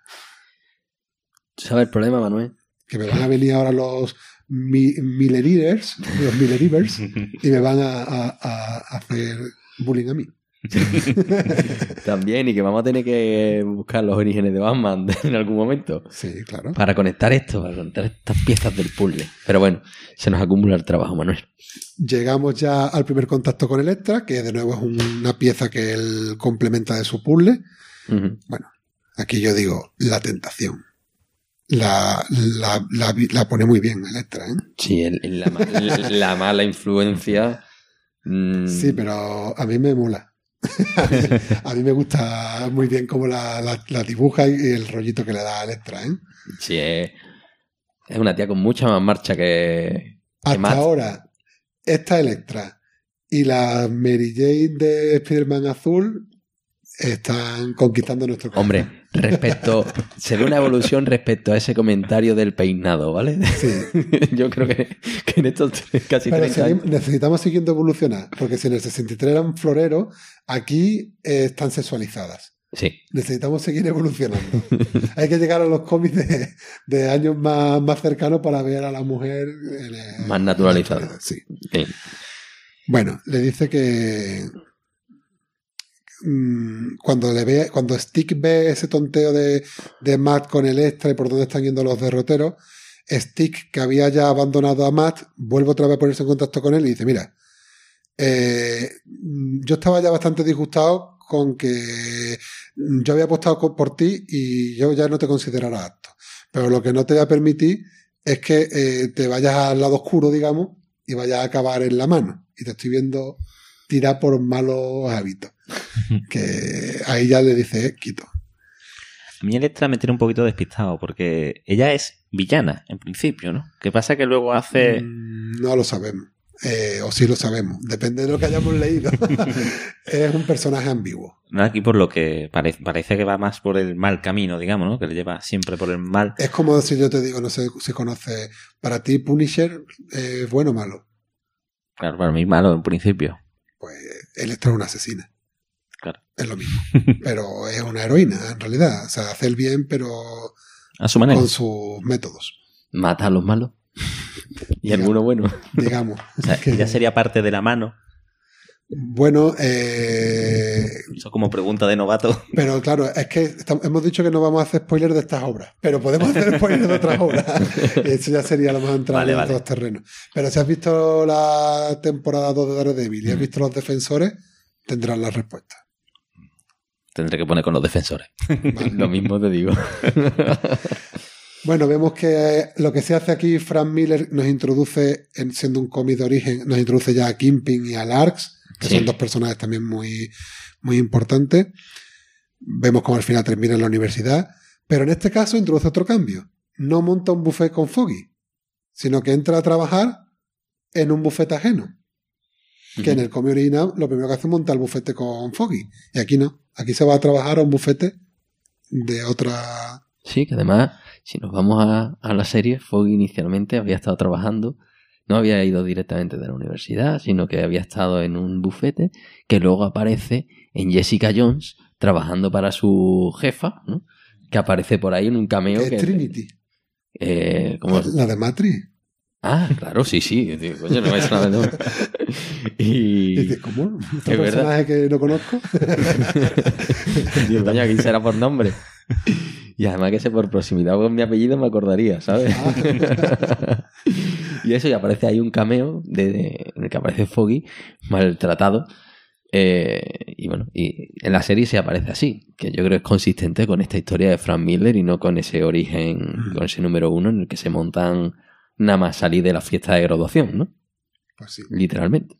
¿Sabes el problema, Manuel? Que me van a venir ahora los mi, Millerivers, los Millerivers, *laughs* y me van a, a- a hacer bullying a mí. *laughs* También, y que vamos a tener que buscar los orígenes de Batman *laughs* en algún momento. Sí, claro. Para conectar esto, para conectar estas piezas del puzzle. Pero bueno, se nos acumula el trabajo, Manuel. Llegamos ya al primer contacto con Electra, que de nuevo es una pieza que él complementa de su puzzle. Ujú. Aquí yo digo, la tentación. La, la, la, la pone muy bien Electra, ¿eh? Sí, el- el- la, ma- *laughs* la mala influencia. mm, Sí, pero a mí me mola. *laughs* a mí me gusta muy bien cómo la, la- la dibuja y el rollito que le da a Electra, ¿eh? Sí, es, es una tía con mucha más marcha que. Hasta Matt. ahora, esta Electra y la Mary Jane de Spider-Man Azul están conquistando nuestro corazón. Hombre, respecto. se ve una evolución respecto a ese comentario del peinado, ¿vale? Sí. *laughs* Yo creo que, que en estos casi Pero 30 años. necesitamos siguiendo evolucionar, porque si en el 63 eran floreros, aquí eh, están sexualizadas. Sí, Necesitamos seguir evolucionando. *laughs* Hay que llegar a los cómics de, de años más, más cercanos para ver a la mujer en el- Más naturalizada. Sí. sí. Bueno, le dice que mm, cuando le ve, cuando Stick ve ese tonteo de, de Matt con el extra y por dónde están yendo los derroteros, Stick, que había ya abandonado a Matt, vuelve otra vez a ponerse en contacto con él y dice, mira, eh, yo estaba ya bastante disgustado con que yo había apostado por ti y yo ya no te considerara apto. Pero lo que no te voy a permitir es que eh, te vayas al lado oscuro, digamos, y vayas a acabar en la mano. Y te estoy viendo tirar por malos hábitos. *laughs* que ahí ya le dice, eh, quito. A mí Electra me tiene un poquito despistado porque ella es villana, en principio, ¿no? ¿Qué pasa que luego hace... Mm, No lo sabemos. Eh, o sí lo sabemos. Depende de lo que hayamos leído. *laughs* *laughs* es un personaje ambiguo. No, aquí por lo que parece, parece que va más por el mal camino, digamos, ¿no? Que le lleva siempre por el mal. Es como si yo te digo, no sé si conoces, para ti Punisher es bueno o malo. Claro, para mí malo en principio. Pues Electra es una asesina. Claro. Es lo mismo. *laughs* Pero es una heroína, en realidad. O sea, hace el bien, pero A su manera. con sus métodos, Mata a los malos. *laughs* Y Digamos. alguno bueno. digamos. O sea, Que- ella sería parte de la mano. Bueno, eh, Eso como pregunta de novato. pero claro, es que hemos dicho que no vamos a hacer spoilers de estas obras, pero podemos hacer spoilers de otras obras. *laughs* Eso ya sería lo más entrar Vale, en vale. otros terrenos. Pero si has visto la temporada 2 de Daredevil y has Mm. visto los defensores, tendrás la respuesta. Tendré que poner con los defensores. Vale. *laughs* Lo mismo te digo. Bueno, vemos que lo que se hace aquí, Frank Miller nos introduce, en- siendo un cómic de origen, nos introduce ya a Kingpin y a Larks, que Sí. son dos personajes también muy, muy importantes. Vemos como al final termina en la universidad, pero en este caso introduce otro cambio. No monta un buffet con Foggy, sino que entra a trabajar en un bufete ajeno. Que en el cómic original lo primero que hace es montar el bufete con Foggy. Y aquí no. Aquí se va a trabajar a un bufete de otra Sí, que además, si nos vamos a, a la serie, Foggy inicialmente había estado trabajando, no había ido directamente de la universidad, sino que había estado en un bufete que luego aparece en Jessica Jones trabajando para su jefa, ¿no? que aparece por ahí en un cameo. Es que, Trinity. eh, ¿cómo? La de Matrix. Ah, claro, sí, sí. Coño, no suena de nombre. *laughs* Y ¿cómo? ¿Otro Es verdad. personaje que no conozco? *laughs* Digo, coño, aquí será por nombre. Y además que sé por proximidad con mi apellido me acordaría, ¿sabes? Ah. *laughs* y eso, y aparece ahí un cameo de, de- en el que aparece Foggy maltratado. Eh, y bueno, y en la serie se aparece así, que yo creo que es consistente con esta historia de Frank Miller y no con ese origen, con ese número uno en el que se montan nada más salir de la fiesta de graduación, ¿no? Pues sí. Literalmente.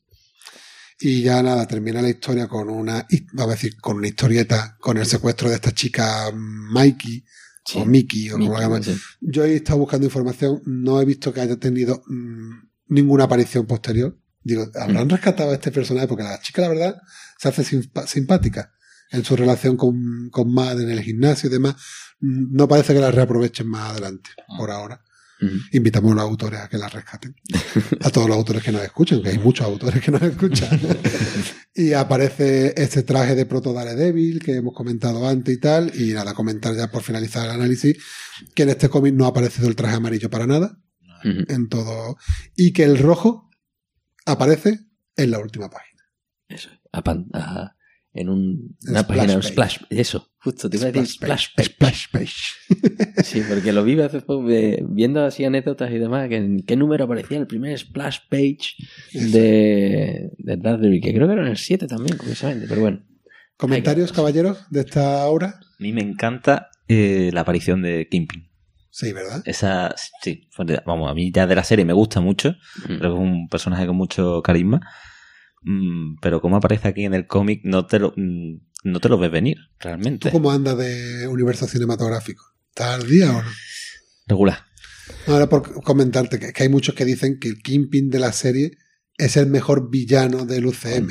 Y ya nada, termina la historia con una, vamos a decir, con una historieta, con el secuestro de esta chica Mikey, Sí. o Mickey, o como llaman. sí. Yo he estado buscando información, no he visto que haya tenido mm, ninguna aparición posterior. Digo, ¿habrán rescatado a este personaje? Porque la chica, la verdad, se hace simpática en su relación con, con Mad en el gimnasio y demás. Mm, No parece que la reaprovechen más adelante, por ahora. Invitamos a los autores a que la rescaten. A todos los autores que nos escuchan, que hay muchos autores que nos escuchan. *laughs* y aparece este traje de Proto Daredevil que hemos comentado antes y tal. Y nada, comentar ya por finalizar el análisis que en este cómic no ha aparecido el traje amarillo para nada. En todo. Y que el rojo aparece en la última página. Eso, a pan- a- en un- una splash página, un splash, eso, justo, te iba a decir splash page. Splash page. *laughs* Sí, porque lo vi hace poco, eh, viendo así anécdotas y demás, que en qué número aparecía el primer splash page de, de Daredevil, que creo que era en el 7 también, curiosamente, pero bueno. ¿Comentarios, caballeros, de esta obra? A mí me encanta eh, la aparición de Kingpin. Sí, ¿verdad? Esa, sí, vamos, a mí ya de la serie me gusta mucho. Creo que es un personaje con mucho carisma. Mm, pero como aparece aquí en el cómic no te lo, mm, no te lo ves venir, realmente. ¿Tú cómo andas de universo cinematográfico? ¿Estás al día o no? Regular. Ahora por comentarte que, que hay muchos que dicen que el Kingpin de la serie es el mejor villano del UCM.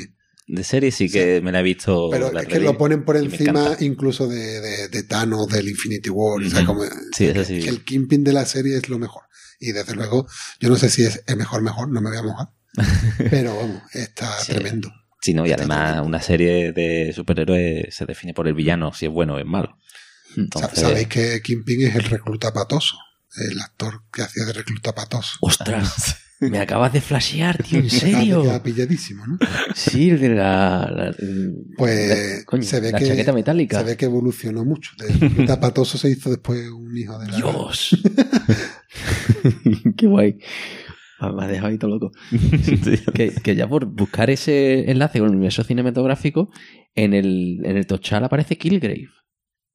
De serie sí que me la he visto. Pero la es que lo ponen por encima incluso de, de, de Thanos, del Infinity War. o sea, como- Sí, que, sí. que el Kingpin de la serie es lo mejor. Y desde luego, yo no sé si es el mejor, mejor, no me voy a mojar. *laughs* Pero vamos, está Sí. tremendo. Sí, ¿no? Y Está además tremendo. una serie de superhéroes se define por el villano, si es bueno o es malo. Entonces, Sabéis que Kingpin es el recluta patoso. El actor que hacía de recluta patoso. ¡Ostras! *laughs* Me acabas de flashear, tío, ¿en serio? queda pilladísimo, ¿no? Sí, el de la. la- Pues la- coño, se ve la que chaqueta metálica. se ve que evolucionó mucho. De recluta patoso se hizo después un hijo de la Dios. *laughs* Qué guay. Ah, Me ha dejado ahí todo loco. *laughs* Que, que ya por buscar ese enlace con el universo cinematográfico, en el, en el Tochal aparece Killgrave.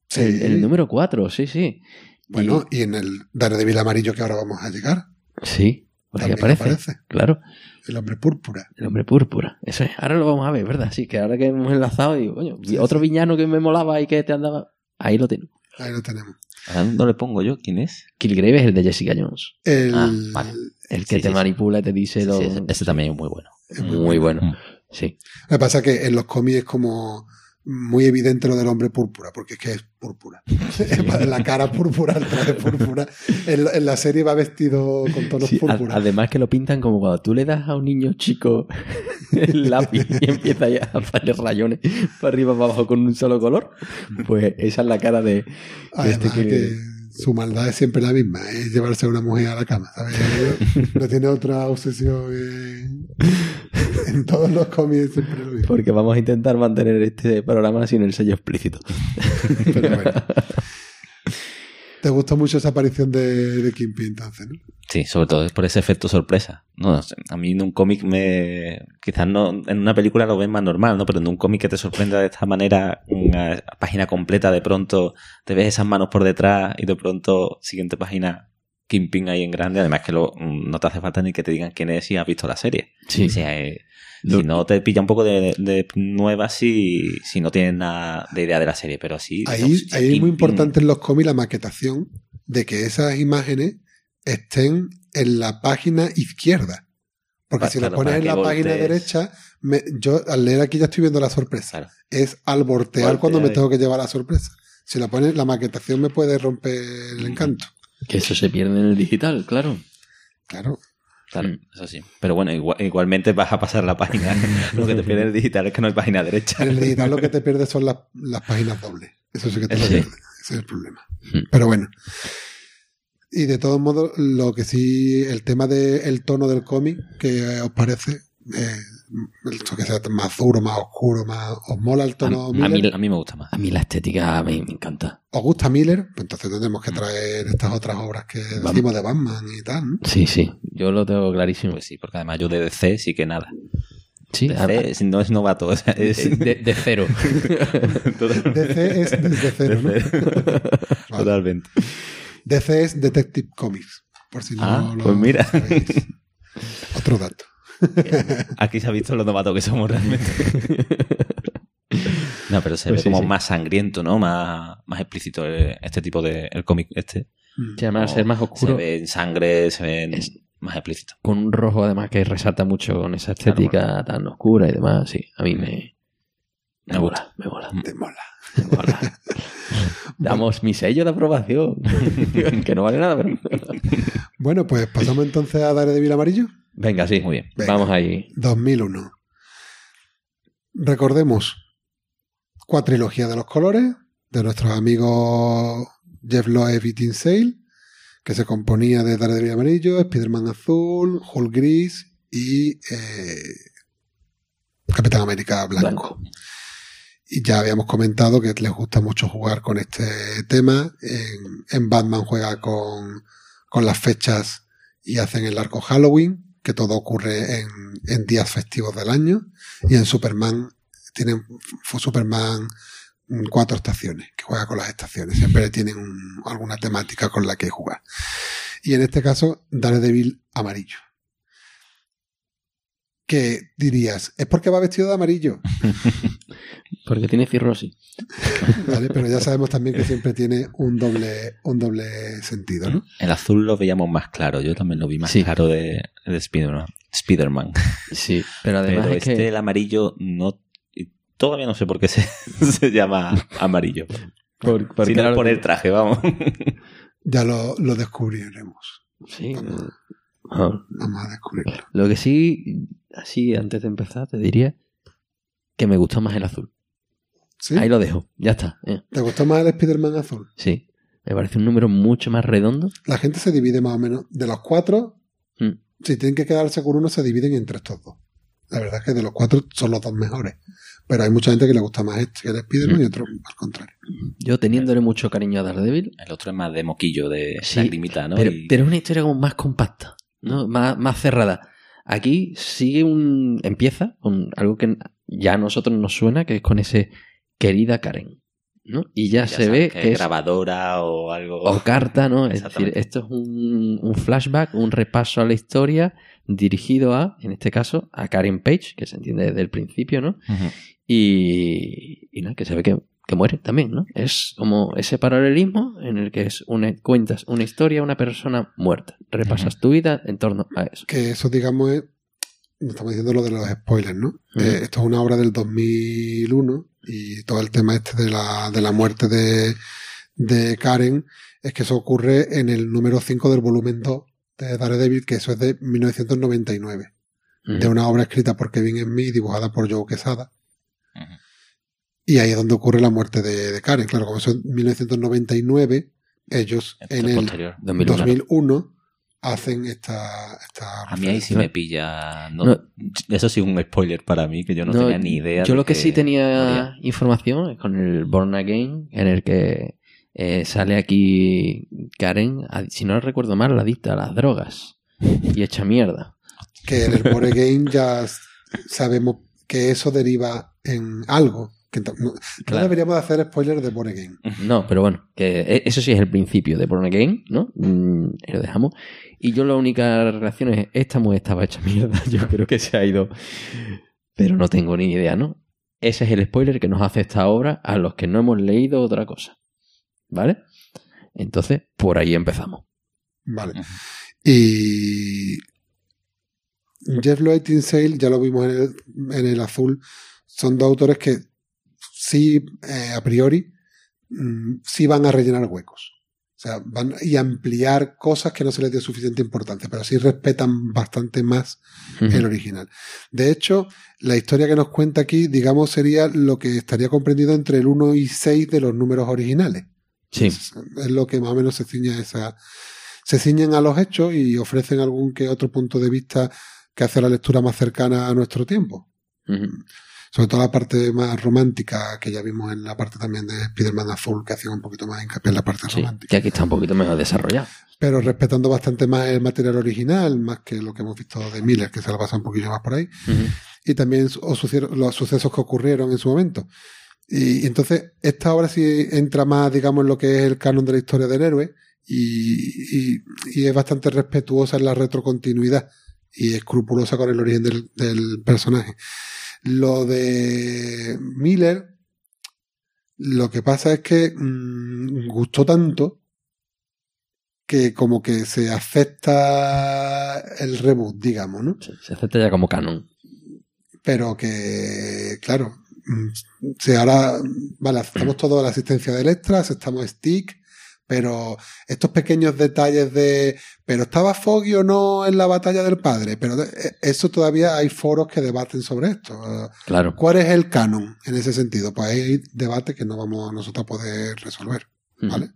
Sí. El, el número 4, sí, sí. Bueno, y en el Daredevil amarillo que ahora vamos a llegar, sí, por ahí aparece. aparece. Claro, el hombre púrpura. el hombre púrpura. Eso es. Ahora lo vamos a ver, ¿verdad? Sí, que ahora que hemos enlazado, digo, coño, Sí, otro sí. villano que me molaba y que te andaba. Ahí lo tengo. Ahí lo tenemos. Ahora no le pongo yo quién es. Killgrave es el de Jessica Jones. El, Ah, vale. El que Sí, te sí, manipula y te dice lo. ese, ese también es muy bueno. es muy bueno. Mm. Sí. Lo que pasa es que en los cómics es como muy evidente lo del hombre púrpura, porque es que es púrpura. *laughs* *laughs* la cara púrpura, el traje púrpura. En, en la serie va vestido con tonos Sí, a- púrpura. además que lo pintan como cuando tú le das a un niño chico *laughs* el lápiz y empieza ya a hacer rayones para arriba para abajo con un solo color. Pues esa es la cara de, de Además este que... que su maldad es siempre la misma, es llevarse a una mujer a la cama, ¿sabes? *laughs* No tiene otra obsesión en, en todos los cómics siempre lo mismo. Porque vamos a intentar mantener este programa sin el sello explícito. Pero bueno. *laughs* ¿Te gustó mucho esa aparición de, de Kingpin entonces, no? Sí, sobre todo es por ese efecto sorpresa. No, a mí en un cómic me... Quizás no, en una película lo ves más normal, ¿no? Pero en un cómic que te sorprenda de esta manera, una página completa, de pronto te ves esas manos por detrás y de pronto, siguiente página, Kingpin ahí en grande. Además que lo, no te hace falta ni que te digan quién es si has visto la serie. Sí. O sea, eh, Lo- si no te pilla un poco de, de nueva si, si no tienes nada de idea de la serie, pero sí. Ahí, ahí es muy importante en los cómics la maquetación de que esas imágenes estén en la página izquierda. Porque si lo pones en la página derecha, me- yo al leer aquí ya estoy viendo la sorpresa. Claro. Es al voltear cuando me tengo que llevar la sorpresa. Si la pones, la maquetación me puede romper el encanto. Que eso se pierde en el digital, claro. Claro. Claro, Mm. eso sí. Pero bueno, igual- igualmente vas a pasar la página. *laughs* Lo que te pide el digital es que no hay página derecha. En el digital lo que te pierdes son las, las páginas dobles. Eso sí que te lo Sí. pierdes. Ese es el problema. Mm. Pero bueno. Y de todos modos, lo que sí, el tema del tono del cómic, que os parece, eh, esto que sea más duro, más oscuro, más, ¿os mola el tono a Miller? mí, a mí me gusta más. A mí la estética me, me encanta. ¿Os gusta Miller? Pues entonces tendremos que traer estas otras obras que decimos de Batman y tal. ¿no? Sí, sí. Yo lo tengo clarísimo. Pues sí, porque además yo de DC sí que nada. Sí, DC si no es novato. o sea, es- de, de cero. *laughs* DC es desde cero, ¿no? *laughs* Vale. Totalmente. DC es Detective Comics, por si no Ah, lo pues mira. sabéis. *laughs* Otro dato. *laughs* Aquí se ha visto lo novato que somos realmente. *laughs* No, pero se Pues ve sí, como sí. más sangriento, ¿no? Más, más explícito eh, este tipo de el cómic este. Mm. Sí, además, ser más Se oscuro. ve en sangre, se ve en- Es- más explícito. Con un rojo, además, que resalta mucho con esa estética tan oscura y demás. Sí, a mí me. Me Me mola, me mola. Te mola. me mola. *laughs* Damos mi sello de aprobación. que no vale nada, pero. Bueno, pues pasamos entonces a Daredevil Amarillo. Venga, sí. Muy bien. Venga. Vamos ahí. 2001. Recordemos, cuatrilogía de los colores de nuestros amigos Jeff Loeb y Tim Sale, que se componía de Daredevil amarillo, Spider-Man azul, Hulk gris y eh, Capitán América blanco. Blanco. Y ya habíamos comentado que les gusta mucho jugar con este tema. En, en Batman juega con, con las fechas y hacen el arco Halloween, que todo ocurre en, días festivos del año. Y en Superman tienen Superman mm, cuatro estaciones, que juega con las estaciones. Siempre tienen un- alguna temática con la que jugar. Y en este caso, Daredevil amarillo. que dirías, es porque va vestido de amarillo, *laughs* Porque tiene cirrosis. *laughs* ¿vale? Pero ya sabemos también que siempre tiene un doble, un doble sentido, ¿no? El azul lo veíamos más claro. Yo también lo vi más Sí. claro de, de Spider-Man. Spider-Man. Sí, pero además Pero es este, que... el amarillo, no. Todavía no sé por qué se, *laughs* se llama amarillo. por- porque si no ahora- es por el traje, vamos. Ya lo, lo descubriremos. Sí. Ah, Vamos a descubrirlo. Lo que sí, así antes de empezar, te diría que me gusta más el azul. ¿Sí? Ahí lo dejo, ya está. eh. ¿Te gustó más el Spider-Man azul? Sí, me parece un número mucho más redondo. La gente se divide más o menos. De los cuatro, Mm. si tienen que quedarse con uno, se dividen entre estos dos. La verdad es que de los cuatro son los dos mejores. Pero hay mucha gente que le gusta más este que el Spider-Man Mm. y otro al contrario. Yo teniéndole mucho cariño a Daredevil, El otro es más de moquillo, de Sí, lagrimita, ¿no? pero, Y- pero es una historia como más compacta, ¿no? Más, más cerrada. Aquí sigue un. empieza con algo que ya a nosotros nos suena, que es con ese querida Karen. ¿no? Y ya, ya se ve que que es es grabadora o algo. o carta, ¿no? Es decir, esto es un, un flashback, un repaso a la historia dirigido a, en este caso, a Karen Page, que se entiende desde el principio, ¿no? Y, y nada, que se ve que, que muere también, ¿no? Es como ese paralelismo en el que es una, cuentas una historia a una persona muerta. Repasas tu vida en torno a eso. Que eso, digamos, es. Estamos diciendo lo de los spoilers, ¿no? Eh, esto es una obra del 2001 y todo el tema este de la, de la muerte de, de Karen es que eso ocurre en el número 5 del volumen 2 de Daredevil, que eso es de 1999. de una obra escrita por Kevin Smith y dibujada por Joe Quesada. Y ahí es donde ocurre la muerte de, de Karen. Claro, como eso es 1999, ellos Esto en el posterior. 2001. 2001 hacen esta, esta A mí ahí sí me pilla. no- No. Eso sí, un spoiler para mí, que yo no, No, tenía ni idea. Yo lo que sí tenía información es con el Born Again, en el que eh, sale aquí Karen, a- si no recuerdo mal, la adicta a las drogas y hecha mierda. que en el Board Game ya sabemos que eso deriva en algo. Que no, no Claro. deberíamos hacer spoilers de Board Game. *laughs* No, pero bueno, que e- eso sí es el principio de Born Again, ¿no? Mm, lo dejamos. Y yo la única reacción es, esta mujer estaba hecha mierda, *laughs* yo creo que se ha ido, pero no tengo ni idea, ¿no? Ese es el spoiler que nos hace esta obra a los que no hemos leído otra cosa, ¿vale? Entonces, por ahí empezamos. Vale. Y Jeff Lloyd y Sale, ya lo vimos en el, en el azul, son dos autores que sí, eh, a priori, mm, sí van a rellenar huecos. O sea, van y ampliar cosas que no se les dio suficiente importancia, pero sí respetan bastante más el original. De hecho, la historia que nos cuenta aquí, digamos, sería lo que estaría comprendido entre el 1 y 6 de los números originales. Sí, Es, es lo que más o menos se ciña esa. Se ciñen a los hechos y ofrecen algún que otro punto de vista que hace la lectura más cercana a nuestro tiempo. Sobre todo la parte más romántica, que ya vimos en la parte también de Spider-Man Azul, que hacía un poquito más hincapié en la parte Sí, romántica. que aquí está un poquito mejor desarrollado. Pero respetando bastante más el material original, más que lo que hemos visto de Miller, que se lo pasa un poquillo más por ahí. Y también los sucesos que ocurrieron en su momento. Y, y entonces, esta obra sí entra más, digamos, en lo que es el canon de la historia del héroe y, y- y es bastante respetuosa en la retrocontinuidad y escrupulosa con el origen del, del personaje. Lo de Miller, lo que pasa es que mm, gustó tanto que como que se acepta el reboot, digamos, ¿no? Se, se acepta ya como canon. pero que, claro, mm, si ahora, vale, aceptamos *clears throat* todo la asistencia de Electra, aceptamos Stick, pero estos pequeños detalles de, pero estaba Foggy o no en la batalla del padre, pero eh, eso todavía hay foros que debaten sobre esto. Claro. ¿Cuál es el canon en ese sentido? Pues hay debate que no vamos nosotros a poder resolver. ¿Vale?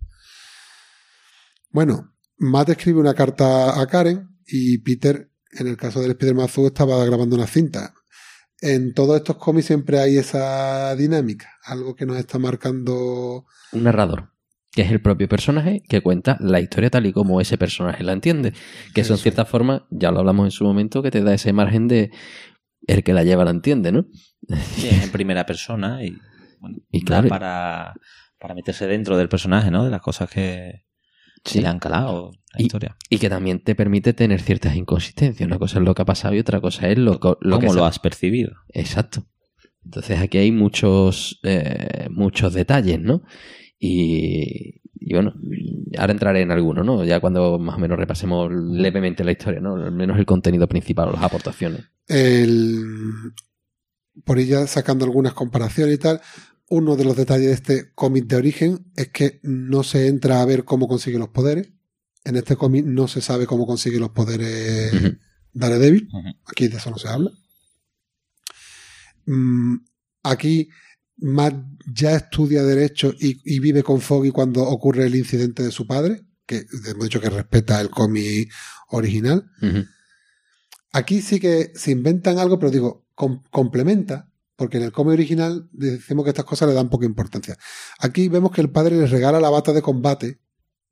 Bueno, Matt escribe una carta a Karen y Peter, en el caso del Spider-Man Azul, estaba grabando una cinta. En todos estos cómics siempre hay esa dinámica, algo que nos está marcando. Un narrador, que es el propio personaje que cuenta la historia tal y como ese personaje la entiende. Que eso en cierta forma, ya lo hablamos en su momento, que te da ese margen de el que la lleva la entiende, ¿no? Sí, es en primera persona y, bueno, Y claro. para, para meterse dentro del personaje, ¿no? De las cosas que, Sí. le han calado la Y- historia. Y que también te permite tener ciertas inconsistencias. Una cosa es lo que ha pasado y otra cosa es lo, lo que ¿Cómo se- lo has percibido? Exacto. Entonces aquí hay muchos, eh, muchos detalles, ¿no? Y, y bueno, ahora entraré en alguno, ¿no? Ya cuando más o menos repasemos levemente la historia, ¿no? Al menos el contenido principal, las aportaciones. El, por ella sacando algunas comparaciones y tal, uno de los detalles de este cómic de origen es que no se entra a ver cómo consigue los poderes. En este cómic no se sabe cómo consigue los poderes Ujú. Daredevil. Aquí de eso no se habla. Mm, aquí Matt ya estudia Derecho y, y vive con Foggy cuando ocurre el incidente de su padre, que hemos dicho que respeta el cómic original. Aquí sí que se inventan algo, pero digo, com- complementa, porque en el cómic original decimos que estas cosas le dan poca importancia. Aquí vemos que el padre les regala la bata de combate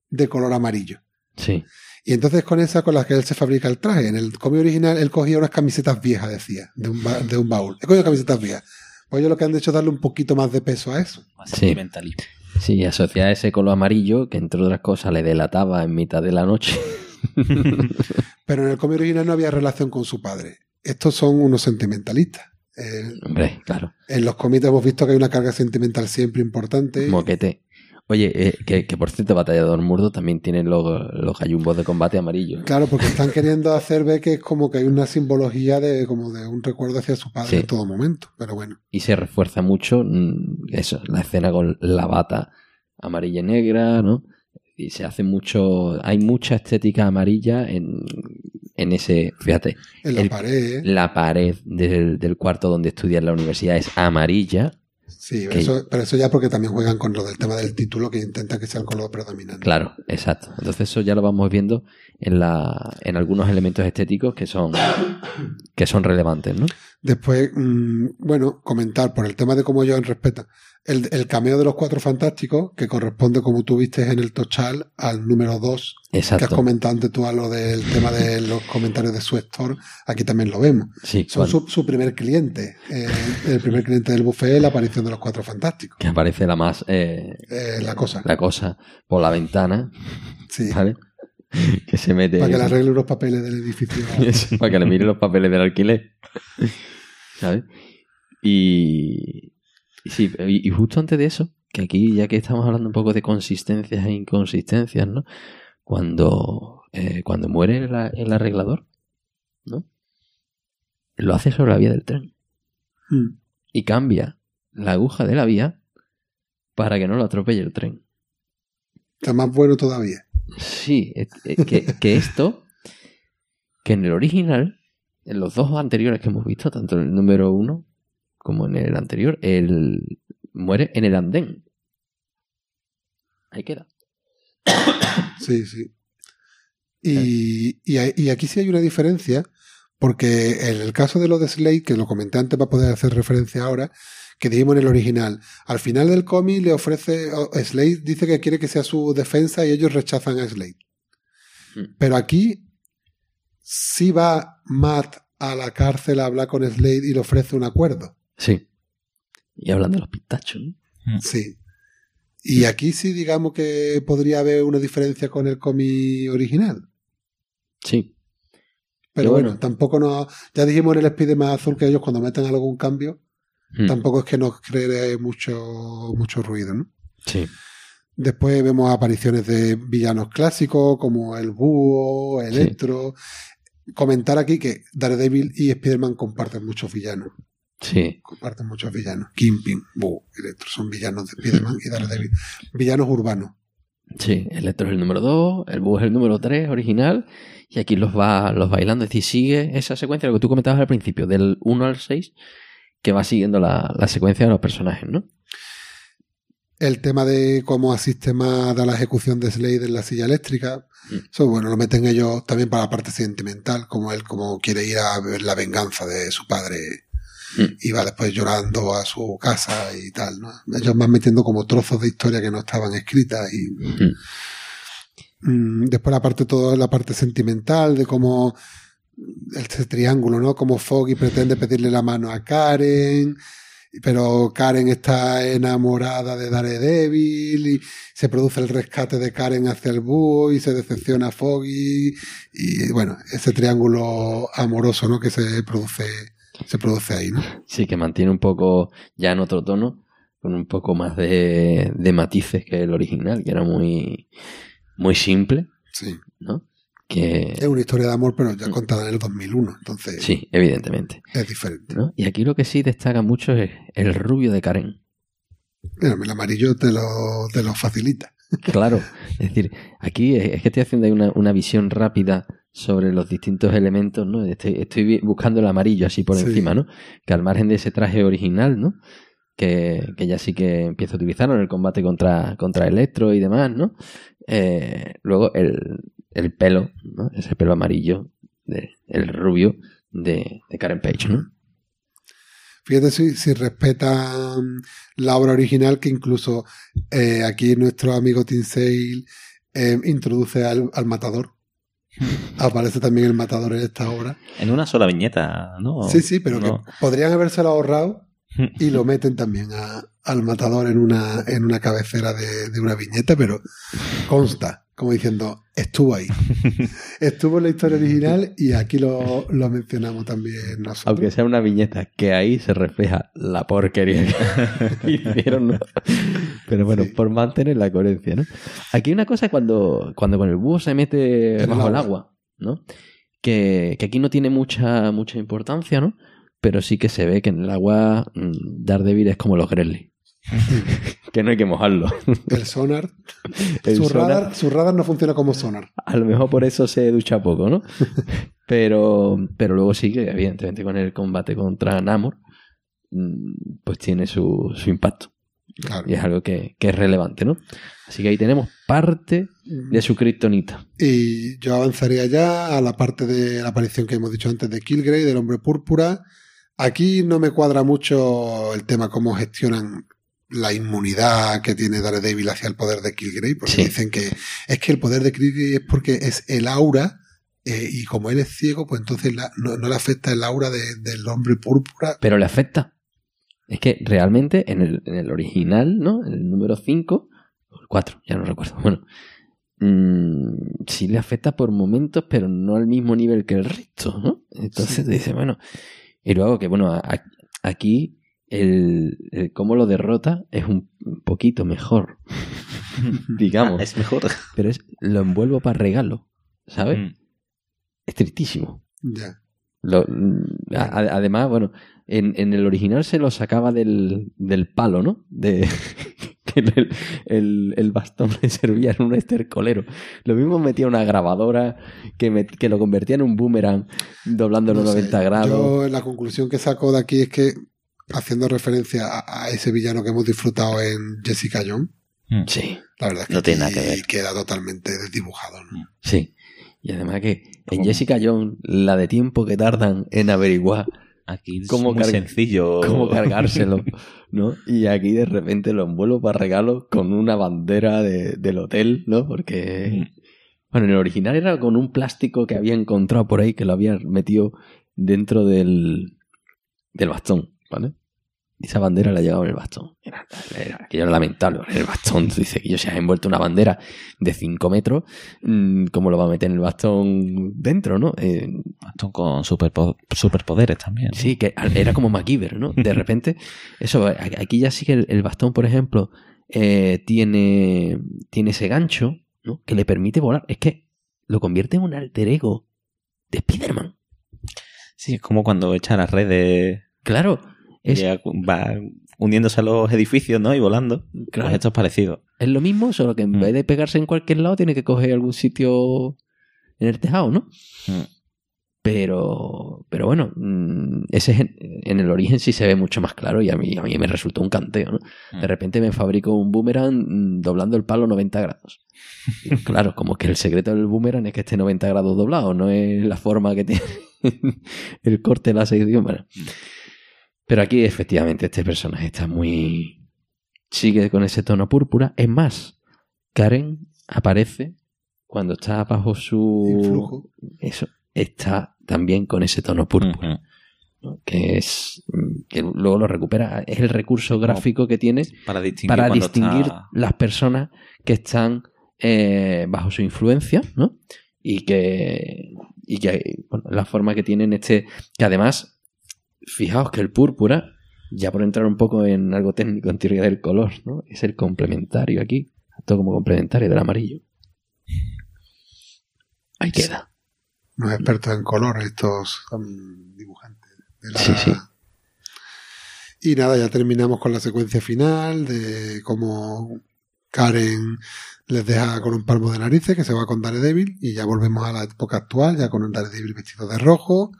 de color amarillo. Sí. Y entonces con esa con la que él se fabrica el traje. En el cómic original él cogía unas camisetas viejas, decía, de un, ba- de un baúl. He cogido camisetas viejas. Pues ellos lo que han hecho es darle un poquito más de peso a eso. Más Sí. sentimentalismo. Sí, asociar ese color amarillo que entre otras cosas le delataba en mitad de la noche. *laughs* Pero en el cómic original no había relación con su padre. Estos son unos sentimentalistas. Eh, Hombre, claro. en los cómics hemos visto que hay una carga sentimental siempre importante. Moquete. Oye, eh, que, que por cierto, Batallador Murdo también tiene los, los gallumbos de combate amarillos. Claro, porque están queriendo hacer ver que es como que hay una simbología de como de un recuerdo hacia su padre Sí. en todo momento. Pero bueno, Y se refuerza mucho mm, eso, la escena con la bata amarilla y negra, ¿no? Y se hace mucho. Hay mucha estética amarilla en, en ese. Fíjate, en la El- pared. la pared del, del cuarto donde estudia en la universidad es amarilla. Sí, que- eso, pero eso ya porque también juegan con lo del tema del título que intenta que sea el color predominante. Claro, exacto. Entonces eso ya lo vamos viendo en, la, en algunos elementos estéticos que son, que son relevantes, ¿no? Después, mm, bueno, comentar por el tema de cómo Joan respeta el, el cameo de los cuatro fantásticos, que corresponde, como tú viste en el Tochal, al número 2, que has comentado antes tú a lo del tema de los comentarios de su store, aquí también lo vemos. Sí, Son su, su primer cliente. eh, el primer cliente del buffet es la aparición de los cuatro fantásticos. que aparece la más. eh, Eh, la cosa. la cosa por la ventana, Sí. ¿vale? *laughs* que se mete. Para que le arregle los papeles del edificio. *laughs* Eso, para que le mire los papeles del alquiler. ¿Sabes? Y sí, y, justo antes de eso, que aquí ya que estamos hablando un poco de consistencias e inconsistencias, ¿no? Cuando, eh, cuando muere el, el arreglador, ¿no? Lo hace sobre la vía del tren Mm. y cambia la aguja de la vía para que no lo atropelle el tren. Está más bueno todavía. Sí, es- es que, que esto, que en el original, en los dos anteriores que hemos visto, tanto el número uno como en el anterior, él muere en el andén. Ahí queda. *coughs* Sí, sí. Y, y, hay- y aquí sí hay una diferencia, porque en el caso de lo de Slade, que lo comenté antes para poder hacer referencia ahora, que dijimos en el original, al final del cómic le ofrece, Slade dice que quiere que sea su defensa y ellos rechazan a Slade. Hmm. Pero aquí sí va Matt a la cárcel a hablar con Slade y le ofrece un acuerdo. Sí. Y hablando de los pistachos, ¿no? Sí. Y aquí sí digamos que podría haber una diferencia con el cómic original. Sí. Pero bueno. tampoco nos. Ya dijimos en el Spider-Man azul que ellos cuando meten algún cambio, Mm. tampoco es que nos cree mucho, mucho ruido, ¿no? Sí. Después vemos apariciones de villanos clásicos como el Búho, Electro. Comentar aquí que Daredevil y Spider-Man comparten muchos villanos. Sí. Comparten muchos villanos. Kingpin, Búho, Electro son villanos de Spider-Man y Daredevil. Villanos urbanos. Sí, Electro es el número 2, el Búho es el número 3 original, y aquí los va los bailando. Es decir, sigue esa secuencia, lo que tú comentabas al principio, del 1 al 6, que va siguiendo la, la secuencia de los personajes, ¿no? El tema de cómo asiste Matt a la ejecución de Slade en la silla eléctrica. Mm. Eso, bueno, lo meten ellos también para la parte sentimental, como él como quiere ir a ver la venganza de su padre Mm. y va después llorando a su casa y tal, ¿no? Ellos van metiendo como trozos de historia que no estaban escritas y Mm, después la parte toda la parte sentimental de cómo este triángulo, ¿no? Como Foggy pretende pedirle la mano a Karen pero Karen está enamorada de Daredevil y se produce el rescate de Karen hacia el búho y se decepciona a Foggy y bueno, ese triángulo amoroso, ¿no? Que se produce, se produce ahí, ¿no? Sí, que mantiene un poco ya en otro tono, con un poco más de, de matices que el original, que era muy, muy simple, Sí. ¿no? Que, Es una historia de amor, pero ya contada en el 2001, entonces sí, evidentemente. es diferente. ¿no? Y aquí lo que sí destaca mucho es el rubio de Karen. Mira, el amarillo te lo, te lo facilita. Claro, es decir, aquí es es que estoy haciendo ahí una, una visión rápida sobre los distintos elementos, ¿no? Estoy, estoy buscando el amarillo así por Sí. encima, ¿no? Que al margen de ese traje original, ¿no? Que, que ya sí que empieza a utilizarlo en el combate contra, contra Electro y demás, ¿no? Eh, luego el, el pelo, ¿no? Ese pelo amarillo, de, el rubio de, de Karen Page, ¿no? Fíjate si, si respetan la obra original, que incluso eh, aquí nuestro amigo Tim Sale eh, introduce al, al matador. *laughs* Aparece también el matador en esta obra. En una sola viñeta, ¿no? Sí, sí, pero No. que podrían habérselo ahorrado *laughs* y lo meten también a- al matador en una, en una cabecera de, de una viñeta, pero consta, como diciendo, estuvo ahí. *laughs* Estuvo en la historia original y aquí lo, lo mencionamos también nosotros. Aunque sea una viñeta, que ahí se refleja la porquería que *laughs* hicieron, ¿no? Pero bueno, Sí. por mantener la coherencia, ¿no? Aquí hay una cosa cuando, cuando con el búho se mete bajo el agua. agua, ¿no? Que, que aquí no tiene mucha, mucha importancia, ¿no? Pero sí que se ve que en el agua mm, Daredevil es como los Gremlins. *laughs* que no hay que mojarlo. El sonar, *laughs* El su, sonar- radar, su radar no funciona como sonar. A lo mejor por eso se ducha poco, ¿no? *laughs* Pero, pero luego sí que, evidentemente, con el combate contra Namor, mm, pues tiene su, su impacto. Claro. Y es algo que, que es relevante, ¿no? Así que ahí tenemos parte de su kriptonita. Y yo avanzaría ya a la parte de la aparición que hemos dicho antes de Kilgrave, del hombre púrpura. Aquí no me cuadra mucho el tema cómo gestionan la inmunidad que tiene Daredevil hacia el poder de Kilgrave, porque Sí. dicen que es que el poder de Kilgrave es porque es el aura eh, y como él es ciego, pues entonces la- no, no le afecta el aura de- del hombre púrpura. Pero le afecta. Es que realmente en el, en el original, ¿no? En el número 5, o el 4, ya no recuerdo. Bueno, mm, sí le afecta por momentos, pero no al mismo nivel que el resto, ¿no? Entonces Sí. te dice, bueno. Y luego que, bueno, a- a- aquí el, el cómo lo derrota es un poquito mejor, *laughs* digamos. Ah, es mejor. Pero es lo envuelvo para regalo, ¿sabes? Mm. Es tristísimo. Ya. Además, bueno, en, en el original se lo sacaba del, del palo, ¿no? De, *laughs* que el, el- el bastón le servía en un estercolero. Lo mismo metía una grabadora que, que lo convertía en un boomerang doblándolo No sé, 90 grados. Yo la conclusión que saco de aquí es que, haciendo referencia a, a ese villano que hemos disfrutado en Jessica Jones, Mm. Sí, la verdad es que No tiene nada que ver. queda totalmente desdibujado. ¿no? sí. Y además que en ¿Cómo? Jessica Jones, la de tiempo que tardan en averiguar Aquí es ¿Cómo muy sencillo. cómo cargárselo, *laughs* ¿no? Y aquí de repente lo envuelvo para regalo con una bandera de- del hotel, ¿no? Porque, Mm. bueno, en el original era con un plástico que había encontrado por ahí que lo había metido dentro del, del bastón, ¿vale? Esa bandera la llevaba en el bastón. Era, era, aquello era lamentable. En el bastón, tú dices que yo se ha envuelto una bandera de 5 metros, mm, ¿cómo lo va a meter en el bastón dentro, no? Eh, Esto con superpo- superpoderes también. ¿no? Sí, que era como MacGyver, ¿no? De repente, eso, a- aquí ya sí que el, el bastón, por ejemplo, eh, tiene, tiene ese gancho, ¿no? Que le permite volar. Es que lo convierte en un alter ego de Spider-Man. Sí, es como cuando echa las redes Claro, es, ya va uniéndose a los edificios, ¿no? Y volando. Claro. Pues esto es parecido. es lo mismo, solo que en Mm. vez de pegarse en cualquier lado, tiene que coger algún sitio en el tejado, ¿no? Mm. Pero, pero bueno, mm, ese es en, en el origen sí se ve mucho más claro y a mí, a mí me resultó un canteo, ¿no? De repente me fabrico un boomerang doblando el palo 90 grados. Y *laughs* claro, como que el secreto del boomerang es que esté 90 grados doblado, no es la forma que tiene *laughs* el corte de la sección. Bueno. Pero aquí efectivamente este personaje está muy... sigue con ese tono púrpura. Es más, Karen aparece cuando está bajo su... Influjo. Eso, está también con ese tono púrpura. Que es que luego lo recupera. Es el recurso gráfico que tiene Para distinguir, para cuando distinguir está- las personas que están eh, bajo su influencia, ¿no? Y que, y que bueno, la forma que tienen este, que además, fijaos que el púrpura, ya por entrar un poco en algo técnico en teoría del color, ¿no? Es el complementario aquí, todo como complementario del amarillo. Ahí queda. Unos expertos en color, estos dibujantes. de la- Sí, sí. Y nada, ya terminamos con la secuencia final de cómo Karen les deja con un palmo de narices que se va con Daredevil y ya volvemos a la época actual, ya con un Daredevil vestido de rojo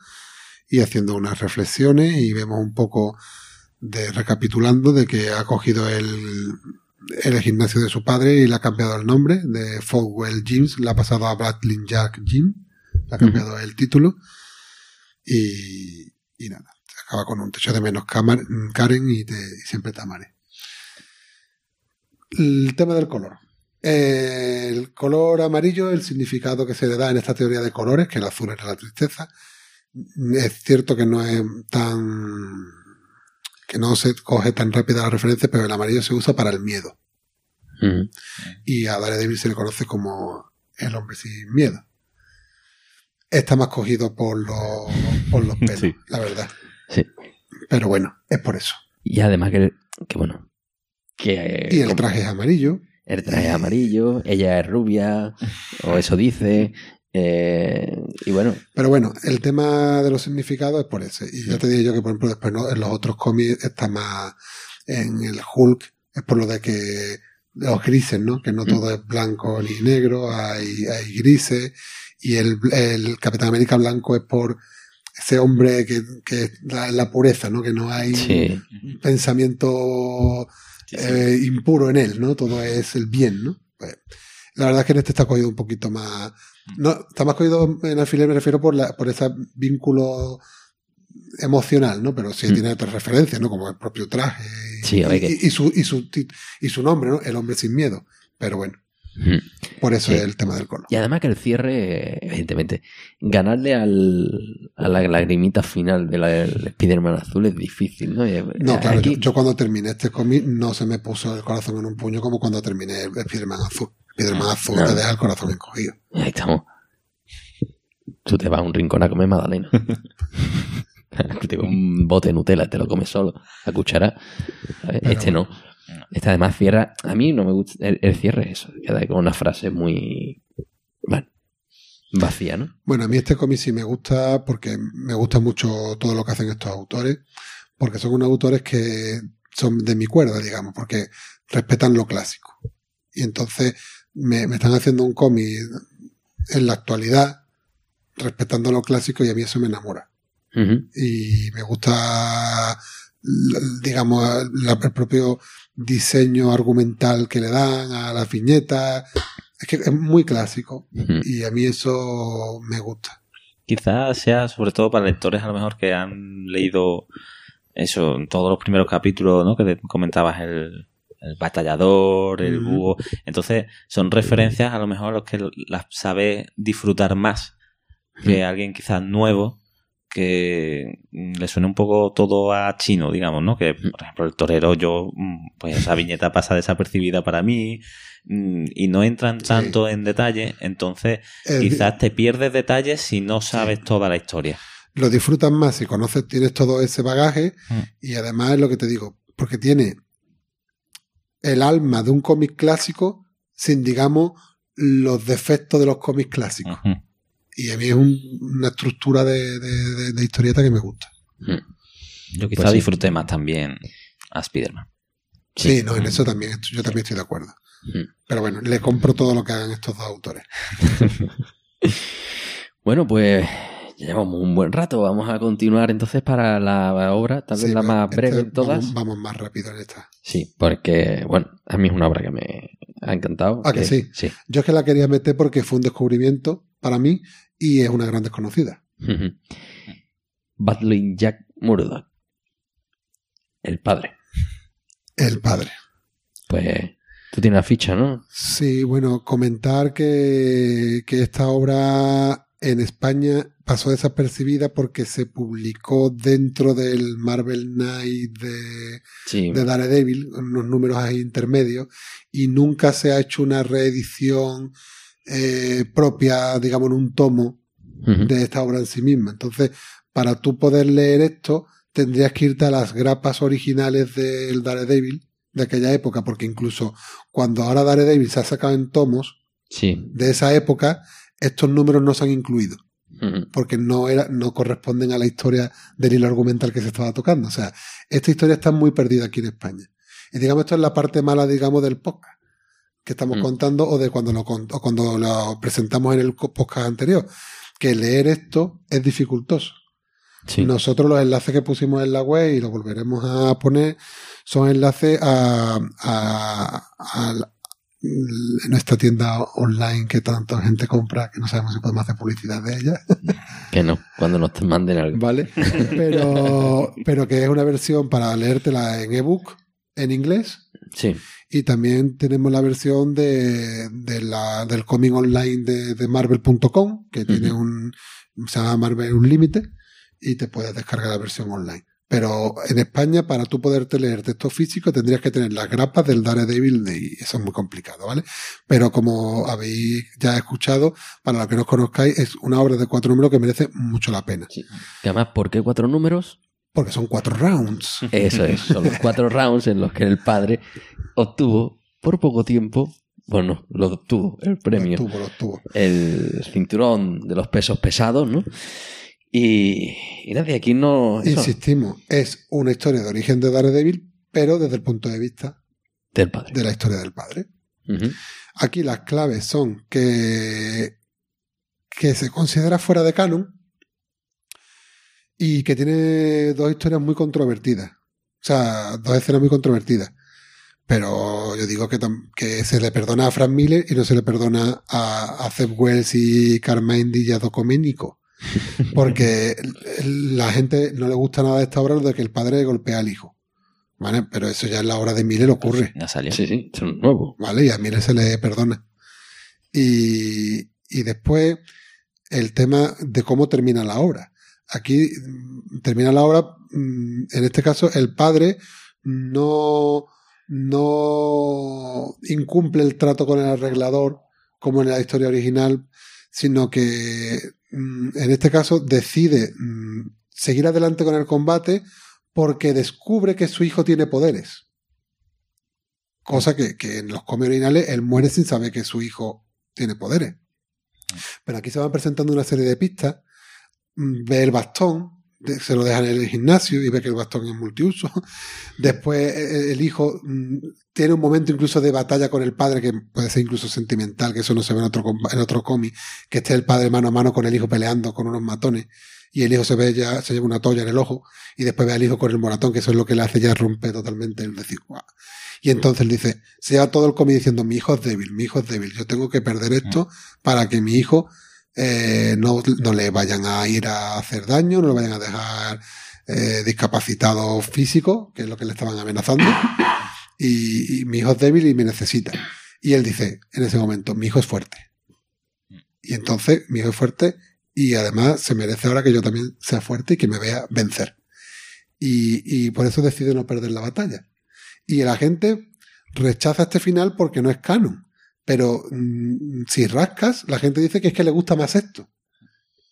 y haciendo unas reflexiones y vemos un poco de recapitulando de que ha cogido el, el gimnasio de su padre y le ha cambiado el nombre de Fogwell Gyms, le ha pasado a Bradley Jack Gym, le ha cambiado el título y, y nada, se acaba con un techo de menos Camar- Karen y, te- y siempre te amaré. El tema del color. El color amarillo, el significado que se le da en esta teoría de colores, que el azul era la tristeza. Es cierto que no es tan. que no se coge tan rápida la referencia, pero el amarillo se usa para el miedo. Y a Daredevil se le conoce como el hombre sin miedo. Está más cogido por los, por los pelos, Sí. la verdad. Sí. Pero bueno, es por eso. Y además que, que bueno, que Y el traje es amarillo. el traje es amarillo, ella es rubia, o eso dice, eh, y bueno, Pero bueno, el tema de los significados es por ese. Y ya te digo yo que, por ejemplo, después ¿no? en los otros cómics está más en el Hulk, es por lo de que los grises, ¿no? Que no todo es blanco ni negro, hay, hay grises. Y el, el Capitán América blanco es por ese hombre que, que es la, la pureza, ¿no? Que no hay sí, pensamiento Sí, sí. eh, impuro en él, ¿no? Todo es el bien, ¿no? Pues, la verdad es que en este está cogido un poquito más. No, está más cogido en alfiler, me refiero por, la, por ese vínculo emocional, ¿no? Pero sí Mm. tiene otras referencias, ¿no? Como el propio traje y, Sí, y- que- y su, y, su, y su nombre, ¿no? El hombre sin miedo. Pero bueno, Ujú. por eso Sí. es el tema del color. Y además que el cierre, evidentemente, ganarle al, a la lagrimita final del del Spider-Man azul es difícil, ¿no? Y, No, claro, aquí- yo, yo cuando terminé este cómic no se me puso el corazón en un puño como cuando terminé el Spider-Man azul. Azul No. te deja el corazón encogido. Ahí estamos. Tú te vas a un rincón a comer magdalena. *laughs* Un bote de Nutella, te lo comes solo, a cuchara. ¿sabes? Pero Este no. Este además cierra. A mí no me gusta. El, el cierre es eso. Queda con una frase muy. Bueno, vacía, ¿no? Bueno, a mí este cómic sí me gusta porque me gusta mucho todo lo que hacen estos autores, porque son unos autores que son de mi cuerda, digamos, porque respetan lo clásico. Y entonces me, me están haciendo un cómic en la actualidad, respetando lo clásico, y a mí eso me enamora. Y me gusta, digamos, el propio diseño argumental que le dan a las viñetas. Es que es muy clásico. Y a mí eso me gusta. Quizás sea sobre todo para lectores a lo mejor que han leído eso, en todos los primeros capítulos, ¿no? Que te comentabas el, el batallador, el búho. Entonces, son referencias a lo mejor a los que las sabe disfrutar más que alguien quizás nuevo que le suene un poco todo a chino, digamos, ¿no? Que, por ejemplo, el torero, yo, mm, pues esa viñeta pasa desapercibida para mí mm, y no entran Sí. tanto en detalle, entonces Es- quizás te pierdes detalles si no sabes toda la historia. Lo disfrutas más si conoces, tienes todo ese bagaje Mm. y además es lo que te digo, porque tiene el alma de un cómic clásico sin, digamos, los defectos de los cómics clásicos. Y a mí es un- una estructura de, de- de- de historieta que me gusta. Ujú. Yo quizás Pues sí. disfruté más también a Spider-Man. Sí, no, en eso también, estoy- yo también estoy de acuerdo. Ujú. Pero bueno, le compro todo lo que hagan estos dos autores. *laughs* Bueno, pues ya llevamos un buen rato. Vamos a continuar entonces para la obra, tal vez Sí, la más breve de todas. Vamos, vamos más rápido en esta. Sí, porque, bueno, a mí es una obra que me ha encantado. Ah, que sí. Sí. Yo es que la quería meter porque fue un descubrimiento para mí y es una gran desconocida. Ujú. Battling Jack Murdoch. El padre. El padre. Pues tú tienes la ficha, ¿no? Sí, bueno, comentar que, que esta obra en España pasó desapercibida porque se publicó dentro del Marvel Knight de, Sí. de Daredevil, unos números ahí intermedios, y nunca se ha hecho una reedición eh, propia, digamos, en un tomo de esta obra en sí misma. Entonces, para tú poder leer esto, tendrías que irte a las grapas originales del Daredevil de aquella época, porque incluso cuando ahora Daredevil se ha sacado en tomos Sí. de esa época, estos números no se han incluido, porque no era, no corresponden a la historia del hilo argumental que se estaba tocando. O sea, esta historia está muy perdida aquí en España. Y digamos, esto es la parte mala, digamos, del podcast que estamos Mm. contando o de cuando lo, o cuando lo presentamos en el podcast anterior. Que leer esto es dificultoso. Sí. Nosotros los enlaces que pusimos en la web y los volveremos a poner son enlaces a, a, a la- nuestra tienda online que tanta gente compra que no sabemos si podemos hacer publicidad de ella, *laughs* Que no, cuando nos te manden algo. ¿vale? Pero, *laughs* pero que es una versión para leértela en ebook en inglés Sí. y también tenemos la versión de, de la, del cómic online de, de Marvel.com, que tiene un, se llama Marvel Unlimited, y te puedes descargar la versión online. Pero en España, para tú poderte leer texto físico, tendrías que tener las grapas del Daredevil, y eso es muy complicado, ¿vale? Pero como habéis ya escuchado, para los que no os conozcáis, es una obra de cuatro números que merece mucho la pena. Sí. Que además, ¿por qué cuatro números? Porque son cuatro rounds. Eso es, son los cuatro rounds en los que el padre obtuvo por poco tiempo, bueno, lo obtuvo, el premio, Los tubos, los tubos. el cinturón de los pesos pesados, ¿no? Y, y nada, y aquí no... eso, Insistimos, es una historia de origen de Daredevil, pero desde el punto de vista del padre. de la historia del padre. Aquí las claves son que, que se considera fuera de canon y que tiene dos historias muy controvertidas. O sea, dos escenas muy controvertidas. Pero yo digo que, que se le perdona a Frank Miller y no se le perdona a, a Zeb Wells y Carmine Di Giacoménico. Porque la gente no le gusta nada de esta obra lo de que el padre golpea al hijo. ¿Vale? Pero eso ya en la obra de Miller ocurre. Ya salió. Sí, sí, es un nuevo. ¿vale? Y a Miller se le perdona. Y, y después el tema de cómo termina la obra. Aquí termina la obra, mm, en este caso el padre no, no incumple el trato con el arreglador como en la historia original, sino que en este caso decide mm, seguir adelante con el combate porque descubre que su hijo tiene poderes. Cosa que, en los cómics originales él muere sin saber que su hijo tiene poderes. Pero aquí se van presentando una serie de pistas. Mm, Ve el bastón, se lo dejan en el gimnasio y ve que el bastón es multiuso. *laughs* Después eh, el hijo mm, tiene un momento incluso de batalla con el padre que puede ser incluso sentimental, que eso no se ve en otro, en otro cómic, que esté el padre mano a mano con el hijo peleando con unos matones y el hijo se ve ya, se lleva una toalla en el ojo y después ve al hijo con el moratón, que eso es lo que le hace ya romper totalmente el decir, "Guau". Y entonces él dice, se lleva todo el cómic diciendo, mi hijo es débil, mi hijo es débil, yo tengo que perder esto para que mi hijo eh, no, no le vayan a ir a hacer daño, no le vayan a dejar eh, discapacitado físico, que es lo que le estaban amenazando, y, y mi hijo es débil y me necesita. Y él dice, en ese momento, mi hijo es fuerte. Y entonces mi hijo es fuerte y además se merece ahora que yo también sea fuerte y que me vea vencer. Y, y por eso decide no perder la batalla. Y la gente rechaza este final porque no es canon. Pero mm, si rascas, la gente dice que es que le gusta más esto.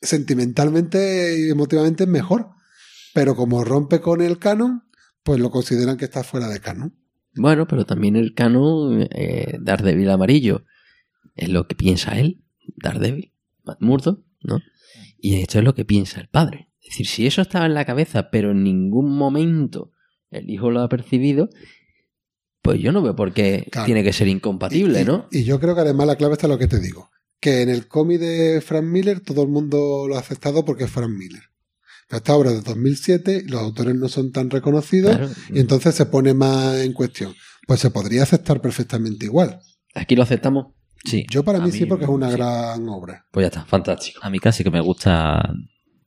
Sentimentalmente y emotivamente es mejor. Pero como rompe con el canon, pues lo consideran que está fuera de canon. Bueno, pero también el canon eh, Daredevil amarillo es lo que piensa él, Daredevil, Matt Murdock, ¿no? Y esto es lo que piensa el padre. Es decir, si eso estaba en la cabeza, pero en ningún momento el hijo lo ha percibido, pues yo no veo por qué Claro. tiene que ser incompatible, y, ¿no? Y, y yo creo que además la clave está en lo que te digo. Que en el cómic de Frank Miller todo el mundo lo ha aceptado porque es Frank Miller. Pero esta obra de 2007, los autores no son tan reconocidos Claro. y entonces se pone más en cuestión. Pues se podría aceptar perfectamente igual. Aquí lo aceptamos. Sí. Yo para mí, sí porque es una sí. gran obra. Pues ya está, fantástico. A mí casi que me gusta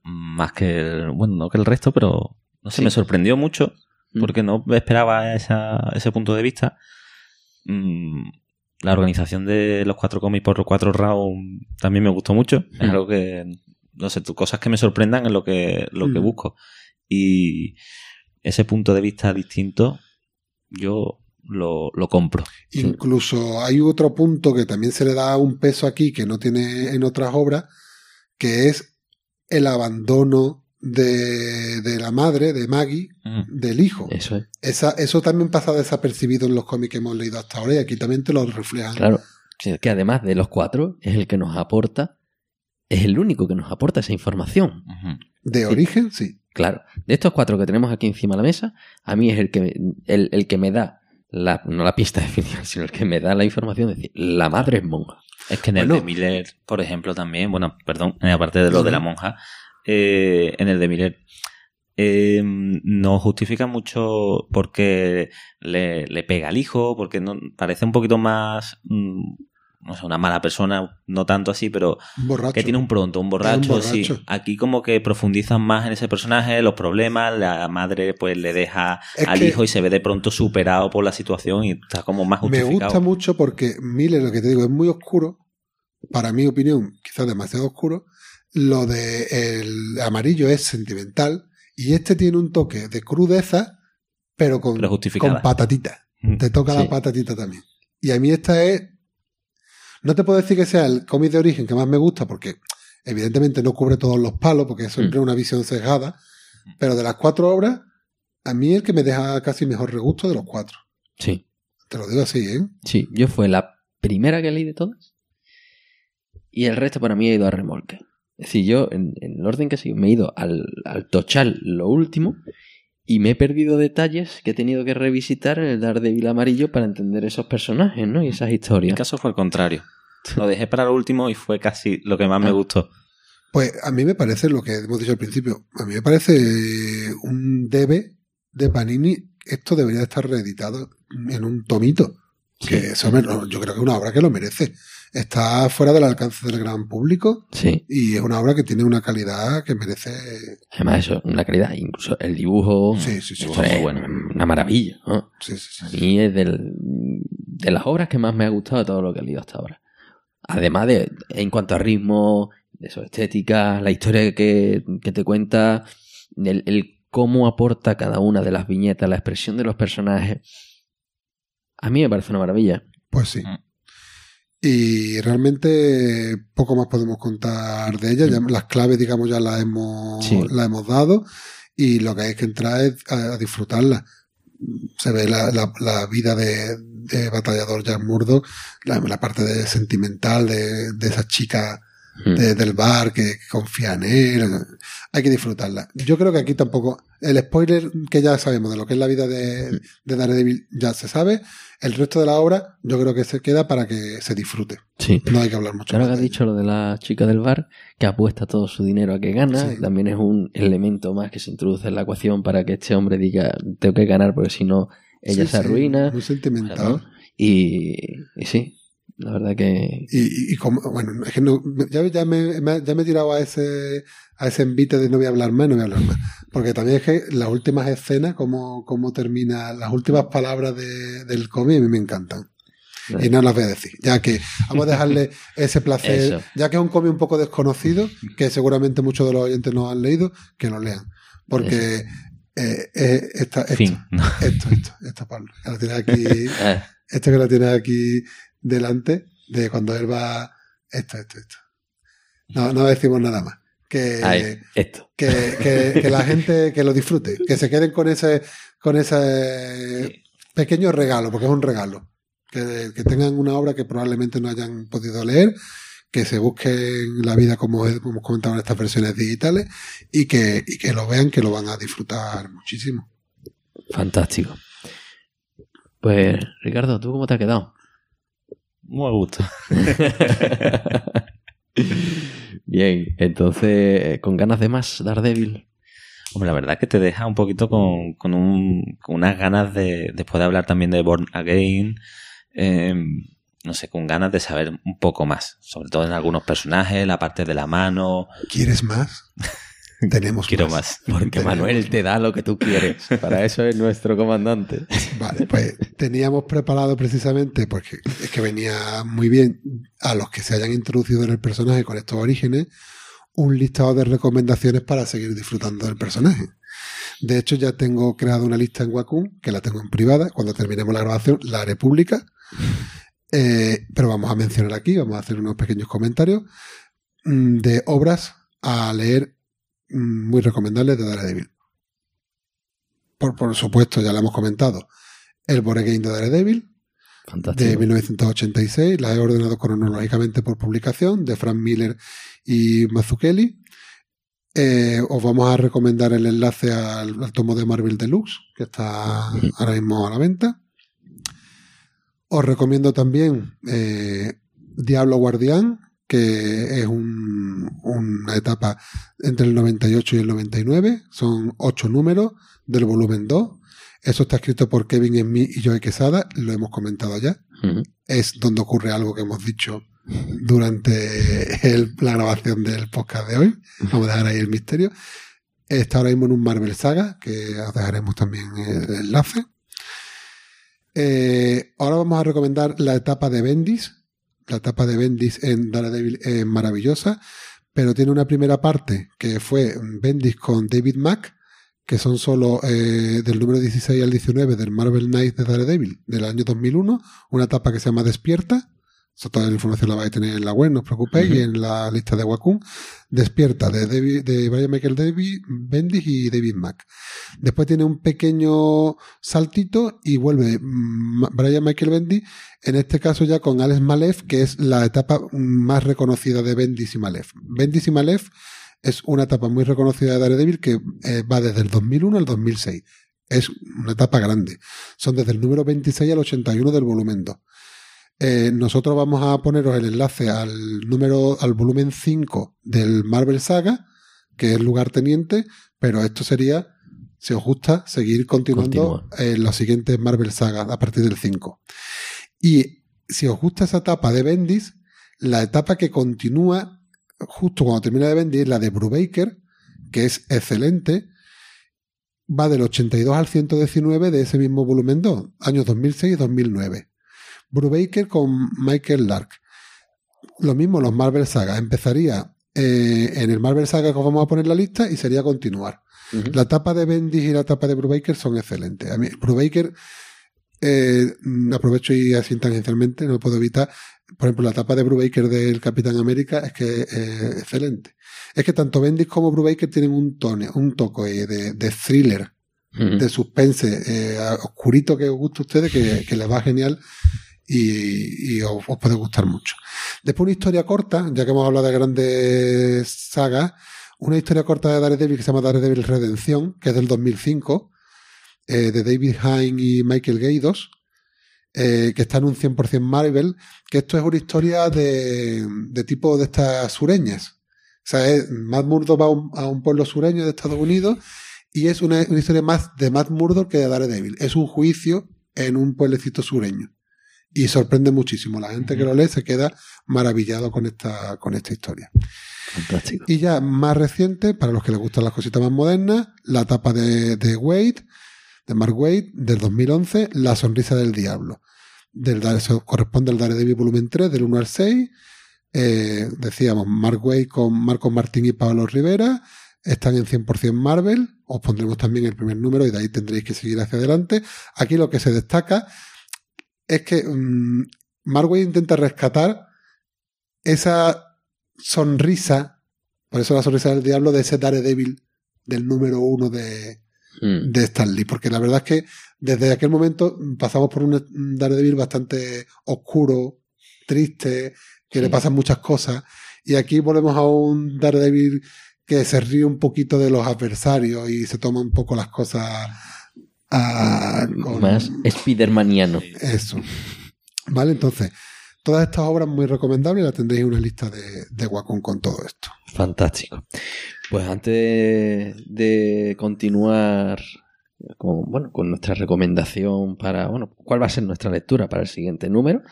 más que el, bueno, no que el resto, pero no sé, Sí. me sorprendió mucho. Porque no esperaba esa- ese punto de vista. Mm, la organización de los cuatro cómics por los cuatro rounds también me gustó mucho. Es Mm. algo que, no sé, cosas que me sorprendan en lo que, lo que Mm. busco. Y ese punto de vista distinto, yo lo, lo compro. Incluso hay otro punto que también se le da un peso aquí que no tiene en otras obras, que es el abandono de, de la madre, de Maggie, Mm. del hijo. Eso es. Esa, eso también pasa desapercibido en los cómics que hemos leído hasta ahora y aquí también te lo reflejan. Claro. Que además de los cuatro, es el que nos aporta, es el único que nos aporta esa información. De origen, sí. Claro. De estos cuatro que tenemos aquí encima de la mesa, a mí es el que, el, el que me da, la, no la pista definitiva, *laughs* sino el que me da la información de decir, la madre es monja. Es que en el Bueno. de Miller, por ejemplo, también, bueno, perdón, aparte de lo de la monja, eh, en el de Miller eh, no justifica mucho porque le, le pega al hijo, porque no parece un poquito más, mm, no sé, una mala persona, no tanto así, pero borracho. que tiene un pronto, un borracho, sí. borracho. Aquí como que profundizan más en ese personaje, los problemas, la madre pues le deja Es al hijo y se ve de pronto superado por la situación y está como más Me justificado. gusta mucho porque Miller, lo que te digo, es muy oscuro. Para mi opinión, quizás demasiado oscuro. Lo de el amarillo es sentimental y este tiene un toque de crudeza, pero con, Pero justificada. con patatita. Mm. Te toca Sí. la patatita también. Y a mí esta es. No te puedo decir que sea el cómic de origen que más me gusta, porque evidentemente no cubre todos los palos, porque es siempre Mm. una visión sesgada. Pero de las cuatro obras, a mí el que me deja casi mejor regusto de los cuatro. Sí. Te lo digo así, ¿eh? Sí, yo fue la primera que leí de todas. Y el resto para mí ha ido a remolque. Es decir, yo en, en el orden que sigo me he ido al, al tochal lo último y me he perdido detalles que he tenido que revisitar en el Daredevil amarillo para entender esos personajes, ¿no? Y esas En mi historias. caso fue el contrario. Lo dejé para lo último y fue casi lo que más me Ah. gustó. Pues a mí me parece lo que hemos dicho al principio. A mí me parece un debe de Panini. Esto debería estar reeditado en un tomito. Que eso me- yo creo que es una obra que lo merece. Está fuera del alcance del gran público Sí. y es una obra que tiene una calidad que merece. Además, eso, una calidad. Incluso el dibujo. Sí, sí, sí. es Una maravilla, ¿no? sí, sí, sí, A sí. mí es del- de las obras que más me ha gustado de todo lo que he leído hasta ahora. Además de, en cuanto a ritmo, de su estética, la historia que, que te cuenta, el, el cómo aporta cada una de las viñetas, la expresión de los personajes, a mí me parece una maravilla. Pues sí. Y realmente poco más podemos contar de ella. Ya las claves, digamos, ya las hemos, Sí. las hemos dado. Y lo que hay que entrar es a, a disfrutarla. Se ve la, la- la vida de, de batallador Jack Murdoch, la, la parte de sentimental de, de esa chica de- del bar que confía en él. Hay que disfrutarla. Yo creo que aquí tampoco. El spoiler que ya sabemos de lo que es la vida de, de Daredevil ya se sabe. El resto de la obra, yo creo que se queda para que se disfrute. Sí. No hay que hablar mucho Claro que has dicho lo de la chica del bar, que apuesta todo su dinero a que gana, Sí. también es un elemento más que se introduce en la ecuación para que este hombre diga, tengo que ganar porque si no, ella Sí, se arruina. muy sentimental. ¿no? Y, y sí, la verdad que... Y, y- como, bueno, es que no, ya, ya, me, ya me he tirado a ese, a ese envite de no voy a hablar más, no voy a hablar más. Porque también es que las últimas escenas, cómo, cómo termina, las últimas palabras de- del cómic, a mí me encantan. Y no las voy a decir, ya que vamos a dejarle *laughs* ese placer, Eso. ya que es un cómic un poco desconocido, que seguramente muchos de los oyentes no han leído, que lo lean. Porque eh, eh, esta, esto, Fin. esto, esto, esto, Pablo, que lo tienes aquí *laughs* esto que lo tienes aquí delante, de cuando él va, esto, esto, esto. No, no decimos nada más. Que, ahí, esto. que, que, que la gente que lo disfrute, que se queden con ese, con ese pequeño regalo, porque es un regalo. Que, que tengan una obra que probablemente no hayan podido leer, que se busquen la vida como hemos comentado en estas versiones digitales y que, y que lo vean, que lo van a disfrutar muchísimo. Fantástico. Pues, Ricardo, ¿tú cómo te has quedado? Muy a gusto. *laughs* Bien, entonces, ¿con ganas de más Daredevil? Hombre, la verdad que te deja un poquito con, con, un, con unas ganas de, después de hablar también de Born Again, eh, no sé, con ganas de saber un poco más, sobre todo en algunos personajes, la parte de la mano. ¿Quieres más? *laughs* tenemos Quiero más. más. Porque Tenemos Manuel te da lo que tú quieres. Para eso es nuestro comandante. Vale, pues teníamos preparado precisamente, porque es que venía muy bien a los que se hayan introducido en el personaje con estos orígenes, un listado de recomendaciones para seguir disfrutando del personaje. De hecho, ya tengo creado una lista en Wacom, que la tengo en privada. Cuando terminemos la grabación, la haré pública. Eh, pero vamos a mencionar aquí, vamos a hacer unos pequeños comentarios mm, de obras a leer muy recomendables de Daredevil. Por, por supuesto, ya lo hemos comentado, el Board Game de Daredevil, de Fantástico. 1986, la he ordenado cronológicamente por publicación, de Frank Miller y Mazzucchelli. Eh, os vamos a recomendar el enlace al, al tomo de Marvel Deluxe, que está ahora mismo a la venta. Os recomiendo también eh, Diablo Guardián, que es un- una etapa entre el 98 y el 99. Son ocho números del volumen 2. Eso está escrito por Kevin Smith y Joe Quesada, lo hemos comentado ya. Es donde ocurre algo que hemos dicho durante el- la grabación del podcast de hoy. Vamos a dejar ahí el misterio. Está ahora mismo en un Marvel Saga, que os dejaremos también el enlace. Eh, ahora vamos a recomendar la etapa de Bendis. La etapa de Bendis en Daredevil es maravillosa, pero tiene una primera parte que fue Bendis con David Mack, que son solo eh, del número 16 al 19 del Marvel Knights de Daredevil del año 2001, una etapa que se llama Despierta. Toda la información la vais a tener en la web, no os preocupéis, y en la lista de Wacom. Despierta de, David- de Brian Michael David, Bendis y David Mack. Después tiene un pequeño saltito y vuelve mm, Brian Michael Bendis, en este caso ya con Alex Malef, que es la etapa más reconocida de Bendis y Malef. Bendis y Malef es una etapa muy reconocida de Daredevil que eh, va desde el 2001 al 2006. Es una etapa grande. Son desde el número 26 al 81 del volumen 2. Eh, nosotros vamos a poneros el enlace al número, al volumen 5 del Marvel Saga, que es lugar teniente, pero esto sería, si os gusta, seguir continuando en los siguientes Marvel Saga a partir del 5. Y si os gusta esa etapa de Bendis, la etapa que continúa justo cuando termina de Bendis la de Brubaker, que es excelente. Va del 82 al 119 de ese mismo volumen 2, años 2006 y 2009. Brubaker con Michael Lark. Lo mismo los Marvel Saga. Empezaría eh, en el Marvel Saga que os vamos a poner la lista y sería continuar. La etapa de Bendis y la etapa de Brubaker son excelentes. A mí, Brubaker, eh, aprovecho y así tangencialmente, no puedo evitar. Por ejemplo, la etapa de Brubaker del Capitán América es que es eh, excelente. Es que tanto Bendis como Brubaker tienen un tono, un toque de, de thriller, de suspense eh, oscurito que os gusta a ustedes, que, que les va genial y, os, puede gustar mucho. Después una historia corta, ya que hemos hablado de grandes sagas, una historia corta de Daredevil que se llama Daredevil Redención, que es del 2005, eh, de David Hine y Michael Gaydos, eh, que está en un 100% Marvel, que esto es una historia de, de tipo de estas sureñas. O sea, es, Matt Murdock va a un, a un pueblo sureño de Estados Unidos y es una, una historia más de Matt Murdock que de Daredevil. Es un juicio en un pueblecito sureño. Y sorprende muchísimo. La gente que lo lee se queda maravillado con esta, con esta historia. Fantástico. Y ya más reciente, para los que les gustan las cositas más modernas, la etapa de, de Wade, de Mark Wade, del 2011, La sonrisa del diablo. Del, eso corresponde al Daredevil volumen 3, del 1 al 6. Eh, decíamos, Mark Wade con Marcos Martín y Pablo Rivera. Están en 100% Marvel. Os pondremos también el primer número y de ahí tendréis que seguir hacia adelante. Aquí lo que se destaca es que mm, Mark Wade intenta rescatar esa sonrisa, por eso la sonrisa del diablo, de ese Daredevil del número uno de, Mm. de Stan Lee. Porque la verdad es que desde aquel momento pasamos por un Daredevil bastante oscuro, triste, que le pasan muchas cosas. Y aquí volvemos a un Daredevil que se ríe un poquito de los adversarios y se toma un poco las cosas a- con- Más Spidermaniano. eso. Vale, entonces, todas estas obras muy recomendables las tendréis en una lista de, de Wacom con todo esto. Fantástico. Pues antes de continuar con, bueno, con nuestra recomendación para, bueno, cuál va a ser nuestra lectura para el siguiente número,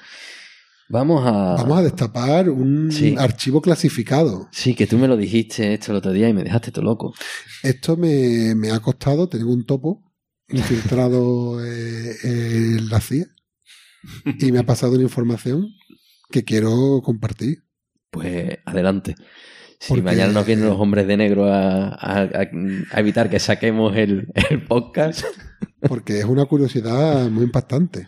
Vamos a. Vamos a destapar un Sí. archivo clasificado. Sí, que tú me lo dijiste esto el otro día y me dejaste todo loco. Esto me, me ha costado, tengo un topo infiltrado eh, en la CIA y me ha pasado una información que quiero compartir. Pues adelante. Si Porque- mañana nos vienen los hombres de negro a, a- a- a evitar que saquemos el, el podcast, porque es una curiosidad muy impactante.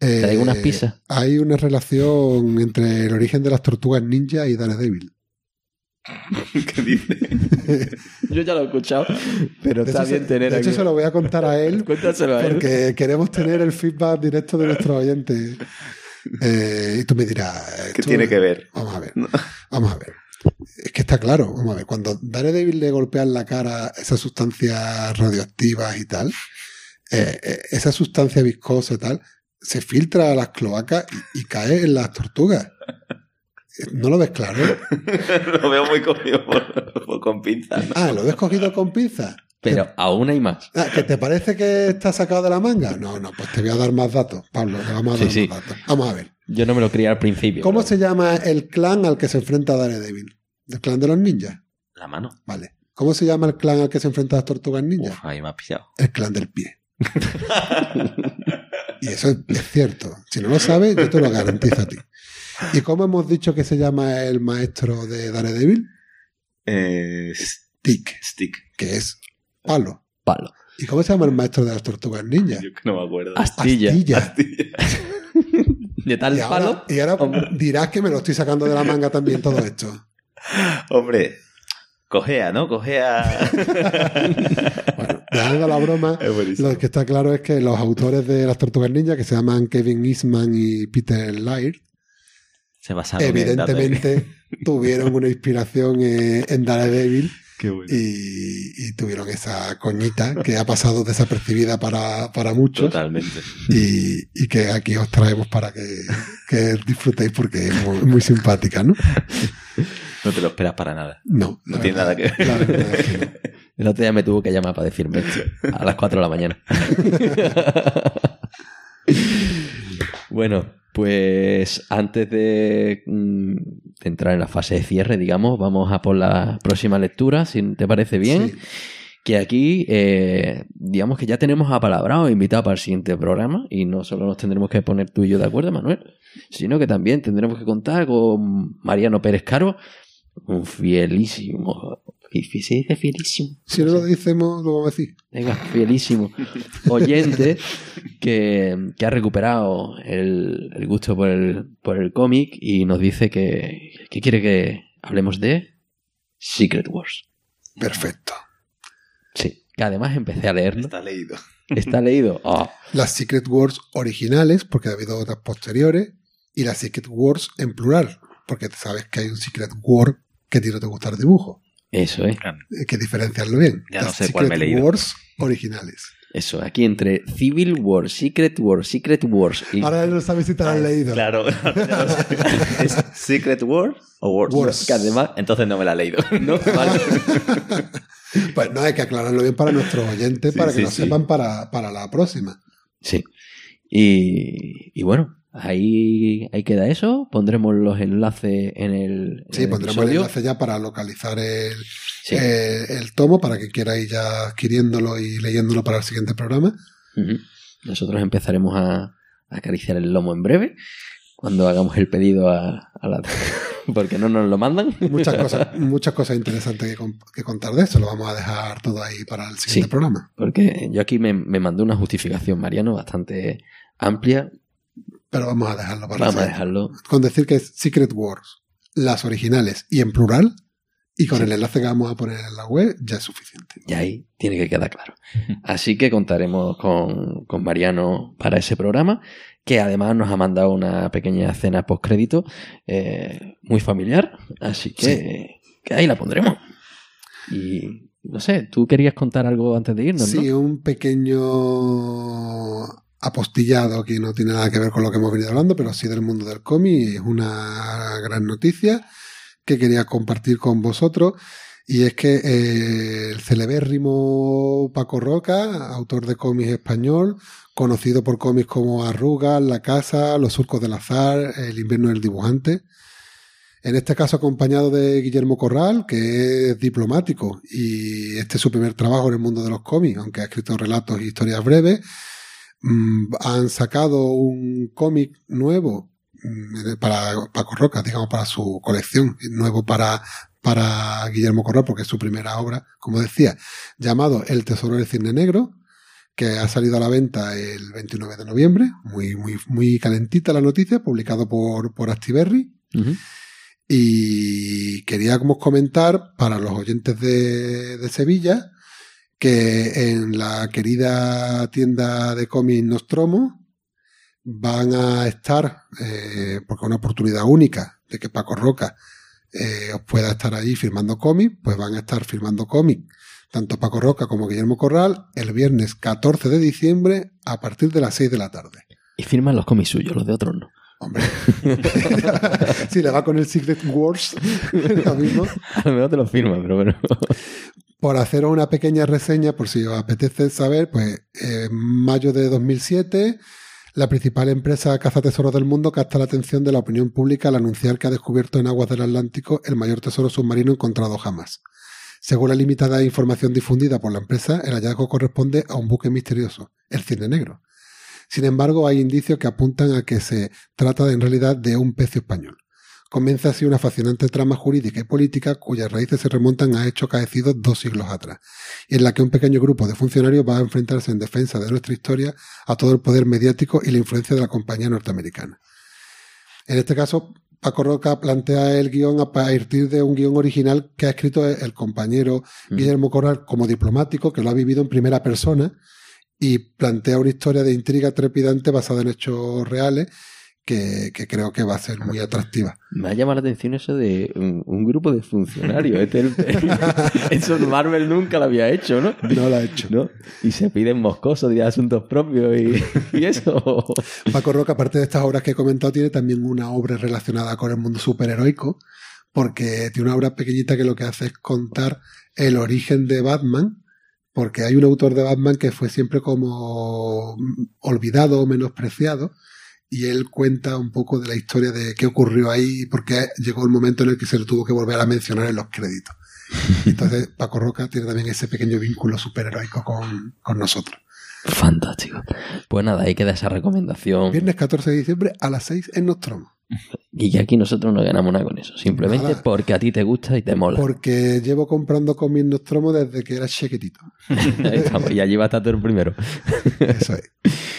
Eh, Traigo unas pizzas. Hay una relación entre el origen de las tortugas ninja y Daredevil. *laughs* ¿Qué dice? *laughs* yo ya lo he escuchado, pero De está bien se, tener de hecho, aquí- se lo voy a contar a él *laughs* Cuéntaselo a él. porque queremos tener el feedback directo de nuestros oyentes. Eh, y tú me dirás... ¿Qué esto- tiene que ver? Vamos a ver. Vamos a ver. Es que está claro. Vamos a ver. Cuando Daredevil le golpea en la cara esas sustancias radioactivas y tal, eh, eh, esa sustancia viscosa y tal, se filtra a las cloacas y, y cae en las tortugas. ¿No lo ves claro? *laughs* lo veo muy cogido por, por- con pinzas. ¿no? Ah, ¿lo ves cogido con pinzas? Pero aún hay más. Ah, ¿Que te parece que está sacado de la manga? No, no, pues te voy a dar más datos, Pablo. Te vamos a dar sí. más datos. Vamos a ver. Yo no me lo creía al principio. ¿Cómo pero- se llama el clan al que se enfrenta Daredevil? ¿El clan de los ninjas? La mano. Vale. ¿Cómo se llama el clan al que se enfrenta a las tortugas ninjas? Uf, ahí me has pillado. El clan del pie. *laughs* y eso es, es cierto. Si no lo sabes, yo te lo garantizo a ti. ¿Y cómo hemos dicho que se llama el maestro de Daredevil? Eh, Tick, stick. que es palo. Palo. ¿Y cómo se llama el maestro de las tortugas ninja? Yo que no me acuerdo. Astilla. Astilla. *laughs* De tal Y ahora, palo. y ahora Hombre. dirás que me lo estoy sacando de la manga también todo esto. Hombre, cojea, ¿no? Cojea. *laughs* Bueno, dejando la broma, lo que está claro es que los autores de las tortugas ninja, que se llaman Kevin Eastman y Peter Laird, Se basaron en datos. evidentemente *laughs* tuvieron una inspiración eh, en Daredevil Qué bueno. y, y tuvieron esa coñita que ha pasado desapercibida para, para muchos Totalmente. y, y que aquí os traemos para que, que disfrutéis porque es muy, muy simpática, ¿no? *laughs* No te lo esperas para nada. No, No tiene verdad- nada que ver. la verdad es que no. *laughs* El otro día me tuvo que llamar para decirme esto. A las 4 de la mañana. bueno, pues antes de, mm, de entrar en la fase de cierre, digamos, vamos a por la próxima lectura, si te parece bien. Sí. Que aquí, eh, digamos que ya tenemos apalabrado e invitado para el siguiente programa y no solo nos tendremos que poner tú y yo de acuerdo, Manuel, sino que también tendremos que contar con Mariano Pérez Caro, un fielísimo, se dice fielísimo, Si no lo decimos, lo vamos a decir. venga, fielísimo oyente que, que ha recuperado el, el gusto por el, por el cómic y nos dice que, que quiere que hablemos de Secret Wars. Perfecto. Sí, que además empecé a leerlo. Está leído. Está leído. *laughs* Ah, Las Secret Wars originales, porque ha habido otras posteriores, y las Secret Wars en plural, porque sabes que hay un Secret War que a ti no te gusta el dibujo. Eso es. Hay que diferenciarlo bien. Ya no sé cuál me he Secret leído. Wars originales. Eso, aquí entre Civil War, Secret War, Secret Wars y... Ahora no sabes si te lo has leído. Claro. *laughs* Sé. *laughs* ¿Es Secret War o Wars? Wars. Que además... Entonces no me la he leído. *laughs* No, vale. Pues no, hay que aclararlo bien para nuestros oyentes, Sí, para que sí, lo sí. sepan para, para la próxima. Sí. Y, y bueno, ahí, ahí queda eso. Pondremos los enlaces en el, en Sí, el pondremos el episodio. enlace ya para localizar el, Sí. eh, el tomo, para que quiera ir ya adquiriéndolo y leyéndolo para el siguiente programa. Nosotros empezaremos a, a acariciar el lomo en breve, cuando hagamos el pedido a, a la... *laughs* porque no nos lo mandan. Muchas cosas, *laughs* muchas cosas interesantes que, con- que contar de eso. Lo vamos a dejar todo ahí para el siguiente Sí. programa. Porque yo aquí me, me mandé una justificación, Mariano, bastante amplia. Pero vamos a dejarlo para Vamos a dejarlo. Con decir que es Secret Wars, las originales y en plural, y con el enlace que vamos a poner en la web, ya es suficiente. Y ahí tiene que quedar claro. Así que contaremos con, con Mariano para ese programa, que además nos ha mandado una pequeña escena postcrédito eh, muy familiar. Así que, que ahí la pondremos. Y no sé, ¿tú querías contar algo antes de irnos? Sí, ¿no? un pequeño apostillado que no tiene nada que ver con lo que hemos venido hablando, pero sí del mundo del cómic. Es una gran noticia que quería compartir con vosotros. Y es que eh, el celebérrimo Paco Roca, autor de cómics español, conocido por cómics como Arrugas, La Casa, Los Surcos del Azar, El invierno del dibujante, en este caso acompañado de Guillermo Corral, que es diplomático y este es su primer trabajo en el mundo de los cómics, aunque ha escrito relatos e historias breves. Mm, han sacado un cómic nuevo mm, para Paco Roca, digamos, para su colección, nuevo para, para Guillermo Corral, porque es su primera obra, como decía, llamado El Tesoro del Cisne Negro, que ha salido a la venta el 29 de noviembre, muy, muy, muy calentita la noticia, publicado por, por Actiberry. Ujú. Y queríamos comentar para los oyentes de, de Sevilla que en la querida tienda de cómics Nostromo van a estar, eh, porque es una oportunidad única de que Paco Roca eh, os pueda estar allí firmando cómics, pues van a estar firmando cómics tanto Paco Roca como Guillermo Corral el viernes 14 de diciembre a partir de las 6 de la tarde. Y firman los cómics suyos, los de otros no. Hombre, *laughs* si le va con el Secret Wars, *laughs* lo mismo. A lo mejor te los firman, pero bueno. *laughs* por hacer una pequeña reseña, por si os apetece saber, pues en mayo de 2007, la principal empresa cazatesoros del mundo capta la atención de la opinión pública al anunciar que ha descubierto en aguas del Atlántico el mayor tesoro submarino encontrado jamás. Según la limitada información difundida por la empresa, el hallazgo corresponde a un buque misterioso, el Cisne Negro. Sin embargo, hay indicios que apuntan a que se trata en realidad de un pecio español. Comienza así una fascinante trama jurídica y política cuyas raíces se remontan a hechos caecidos dos siglos atrás, y en la que un pequeño grupo de funcionarios va a enfrentarse en defensa de nuestra historia a todo el poder mediático y la influencia de la compañía norteamericana. En este caso, Paco Roca plantea el guion a partir de un guion original que ha escrito el compañero Mm. Guillermo Corral como diplomático, que lo ha vivido en primera persona, y plantea una historia de intriga trepidante basada en hechos reales que, que creo que va a ser muy atractiva. Me ha llamado la atención eso de un, un grupo de funcionarios. Este, *laughs* eso Marvel nunca lo había hecho, ¿no? No lo ha hecho. ¿No? Y se piden moscosos de asuntos propios y, *laughs* y eso. Paco Roca, aparte de estas obras que he comentado, tiene también una obra relacionada con el mundo superheroico, porque tiene una obra pequeñita que lo que hace es contar el origen de Batman, porque hay un autor de Batman que fue siempre como olvidado o menospreciado, y él cuenta un poco de la historia de qué ocurrió ahí y por qué llegó el momento en el que se le tuvo que volver a mencionar en los créditos. *laughs* Entonces, Paco Roca tiene también ese pequeño vínculo superheroico con, con nosotros. Fantástico. Pues nada, ahí queda esa recomendación. Viernes 14 de diciembre a las 6 en Nostromo. Y aquí nosotros no ganamos nada con eso. Simplemente Nada. porque a ti te gusta y te mola. Porque llevo comprando cómics Nostromo desde que era chiquitito. *laughs* Ahí estamos, y allí va a estar tú el primero. Eso es. *laughs*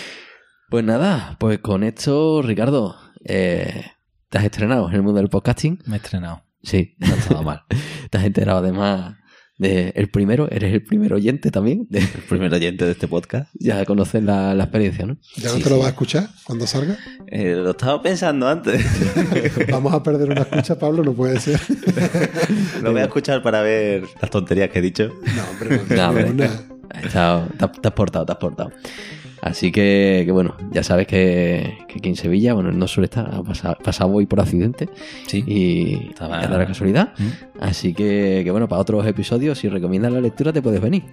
Pues nada, pues con esto, Ricardo, eh, ¿te has estrenado en el mundo del podcasting? Me he estrenado. Sí. No ha estado mal. *laughs* ¿Te has enterado además de el primero? ¿Eres el primer oyente también? De- *laughs* El primer oyente de este podcast. ya conoces la, la experiencia, ¿no? ¿Ya no Sí, te lo sí. vas a escuchar cuando salga? Eh, lo estaba pensando antes. *laughs* Vamos a perder una escucha, Pablo, no puede ser. lo voy a escuchar para ver las tonterías que he dicho. No, hombre, no, No, hombre. te has portado, te has portado. Así que, que bueno, ya sabes que, que aquí en Sevilla, bueno, no suele estar, ha pasado, pasado hoy por accidente Sí. y Estaba- la casualidad. ¿Mm? Así que, que bueno, para otros episodios, si recomiendas la lectura, te puedes venir.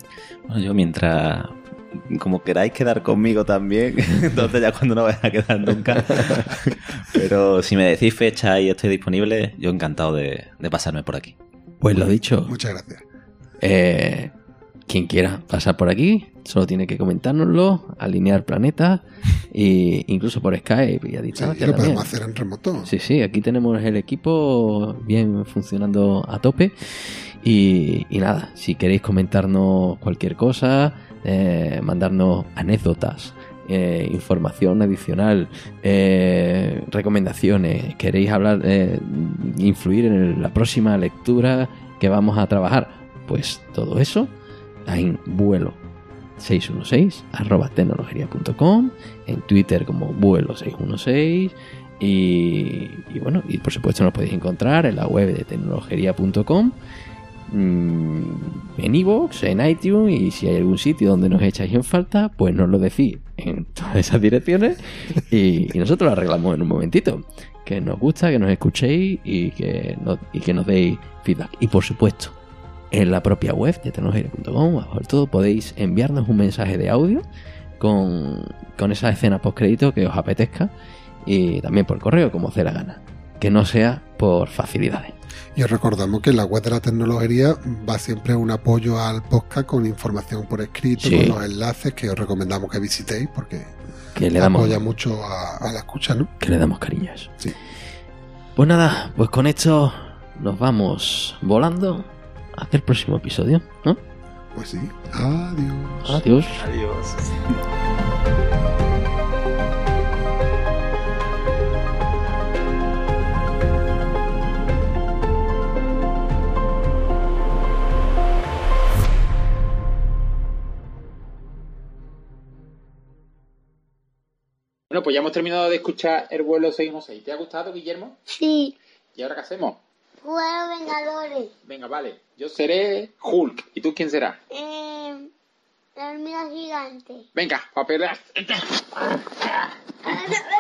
Bueno, yo mientras como queráis quedar conmigo también, *laughs* entonces ya cuando no vais a quedar nunca. *laughs* Pero si me decís fecha y estoy disponible, yo encantado de, de pasarme por aquí. Pues lo dicho, Muchas gracias. eh, quien quiera pasar por aquí, solo tiene que comentárnoslo, alinear planetas, e incluso por Skype y a Sí, distancia lo también. podemos hacer en remoto. Sí, sí, aquí tenemos el equipo bien funcionando a tope. Y, y nada, si queréis comentarnos cualquier cosa, eh, mandarnos anécdotas, eh, información adicional, eh, recomendaciones, queréis hablar, eh, influir en la próxima lectura que vamos a trabajar, pues todo eso en vuelo 616 arroba tecnologería.com en Twitter como vuelo 616 y, y bueno, y por supuesto nos podéis encontrar en la web de tecnologería.com mm, en iVoox, en iTunes y si hay algún sitio donde nos echáis en falta, pues nos lo decís en *laughs* todas esas direcciones y, nosotros lo arreglamos en un momentito. Que nos gusta, que nos escuchéis y que nos, y que nos deis feedback. Y por supuesto, en la propia web de tecnología.com, bajo el todo, podéis enviarnos un mensaje de audio con, con esa escena postcrédito que os apetezca y también por correo, como os dé la gana. Que no sea por facilidades. Y os recordamos que en la web de la tecnología va siempre un apoyo al podcast con información por escrito, Sí. con los enlaces que os recomendamos que visitéis porque Que le damos, apoya mucho a, a la escucha, ¿no? que le damos cariño a eso. Sí. Pues nada, pues con esto nos vamos volando hasta el próximo episodio, ¿no? Pues sí. Adiós. Adiós. Adiós. Bueno, pues ya hemos terminado de escuchar el vuelo 616. ¿Te ha gustado, Guillermo? Sí, ¿Y ahora qué hacemos? juego Vengadores. Venga, vale. Yo seré Hulk. ¿Y tú quién serás? Eh, la hormiga gigante. Venga, a pelear.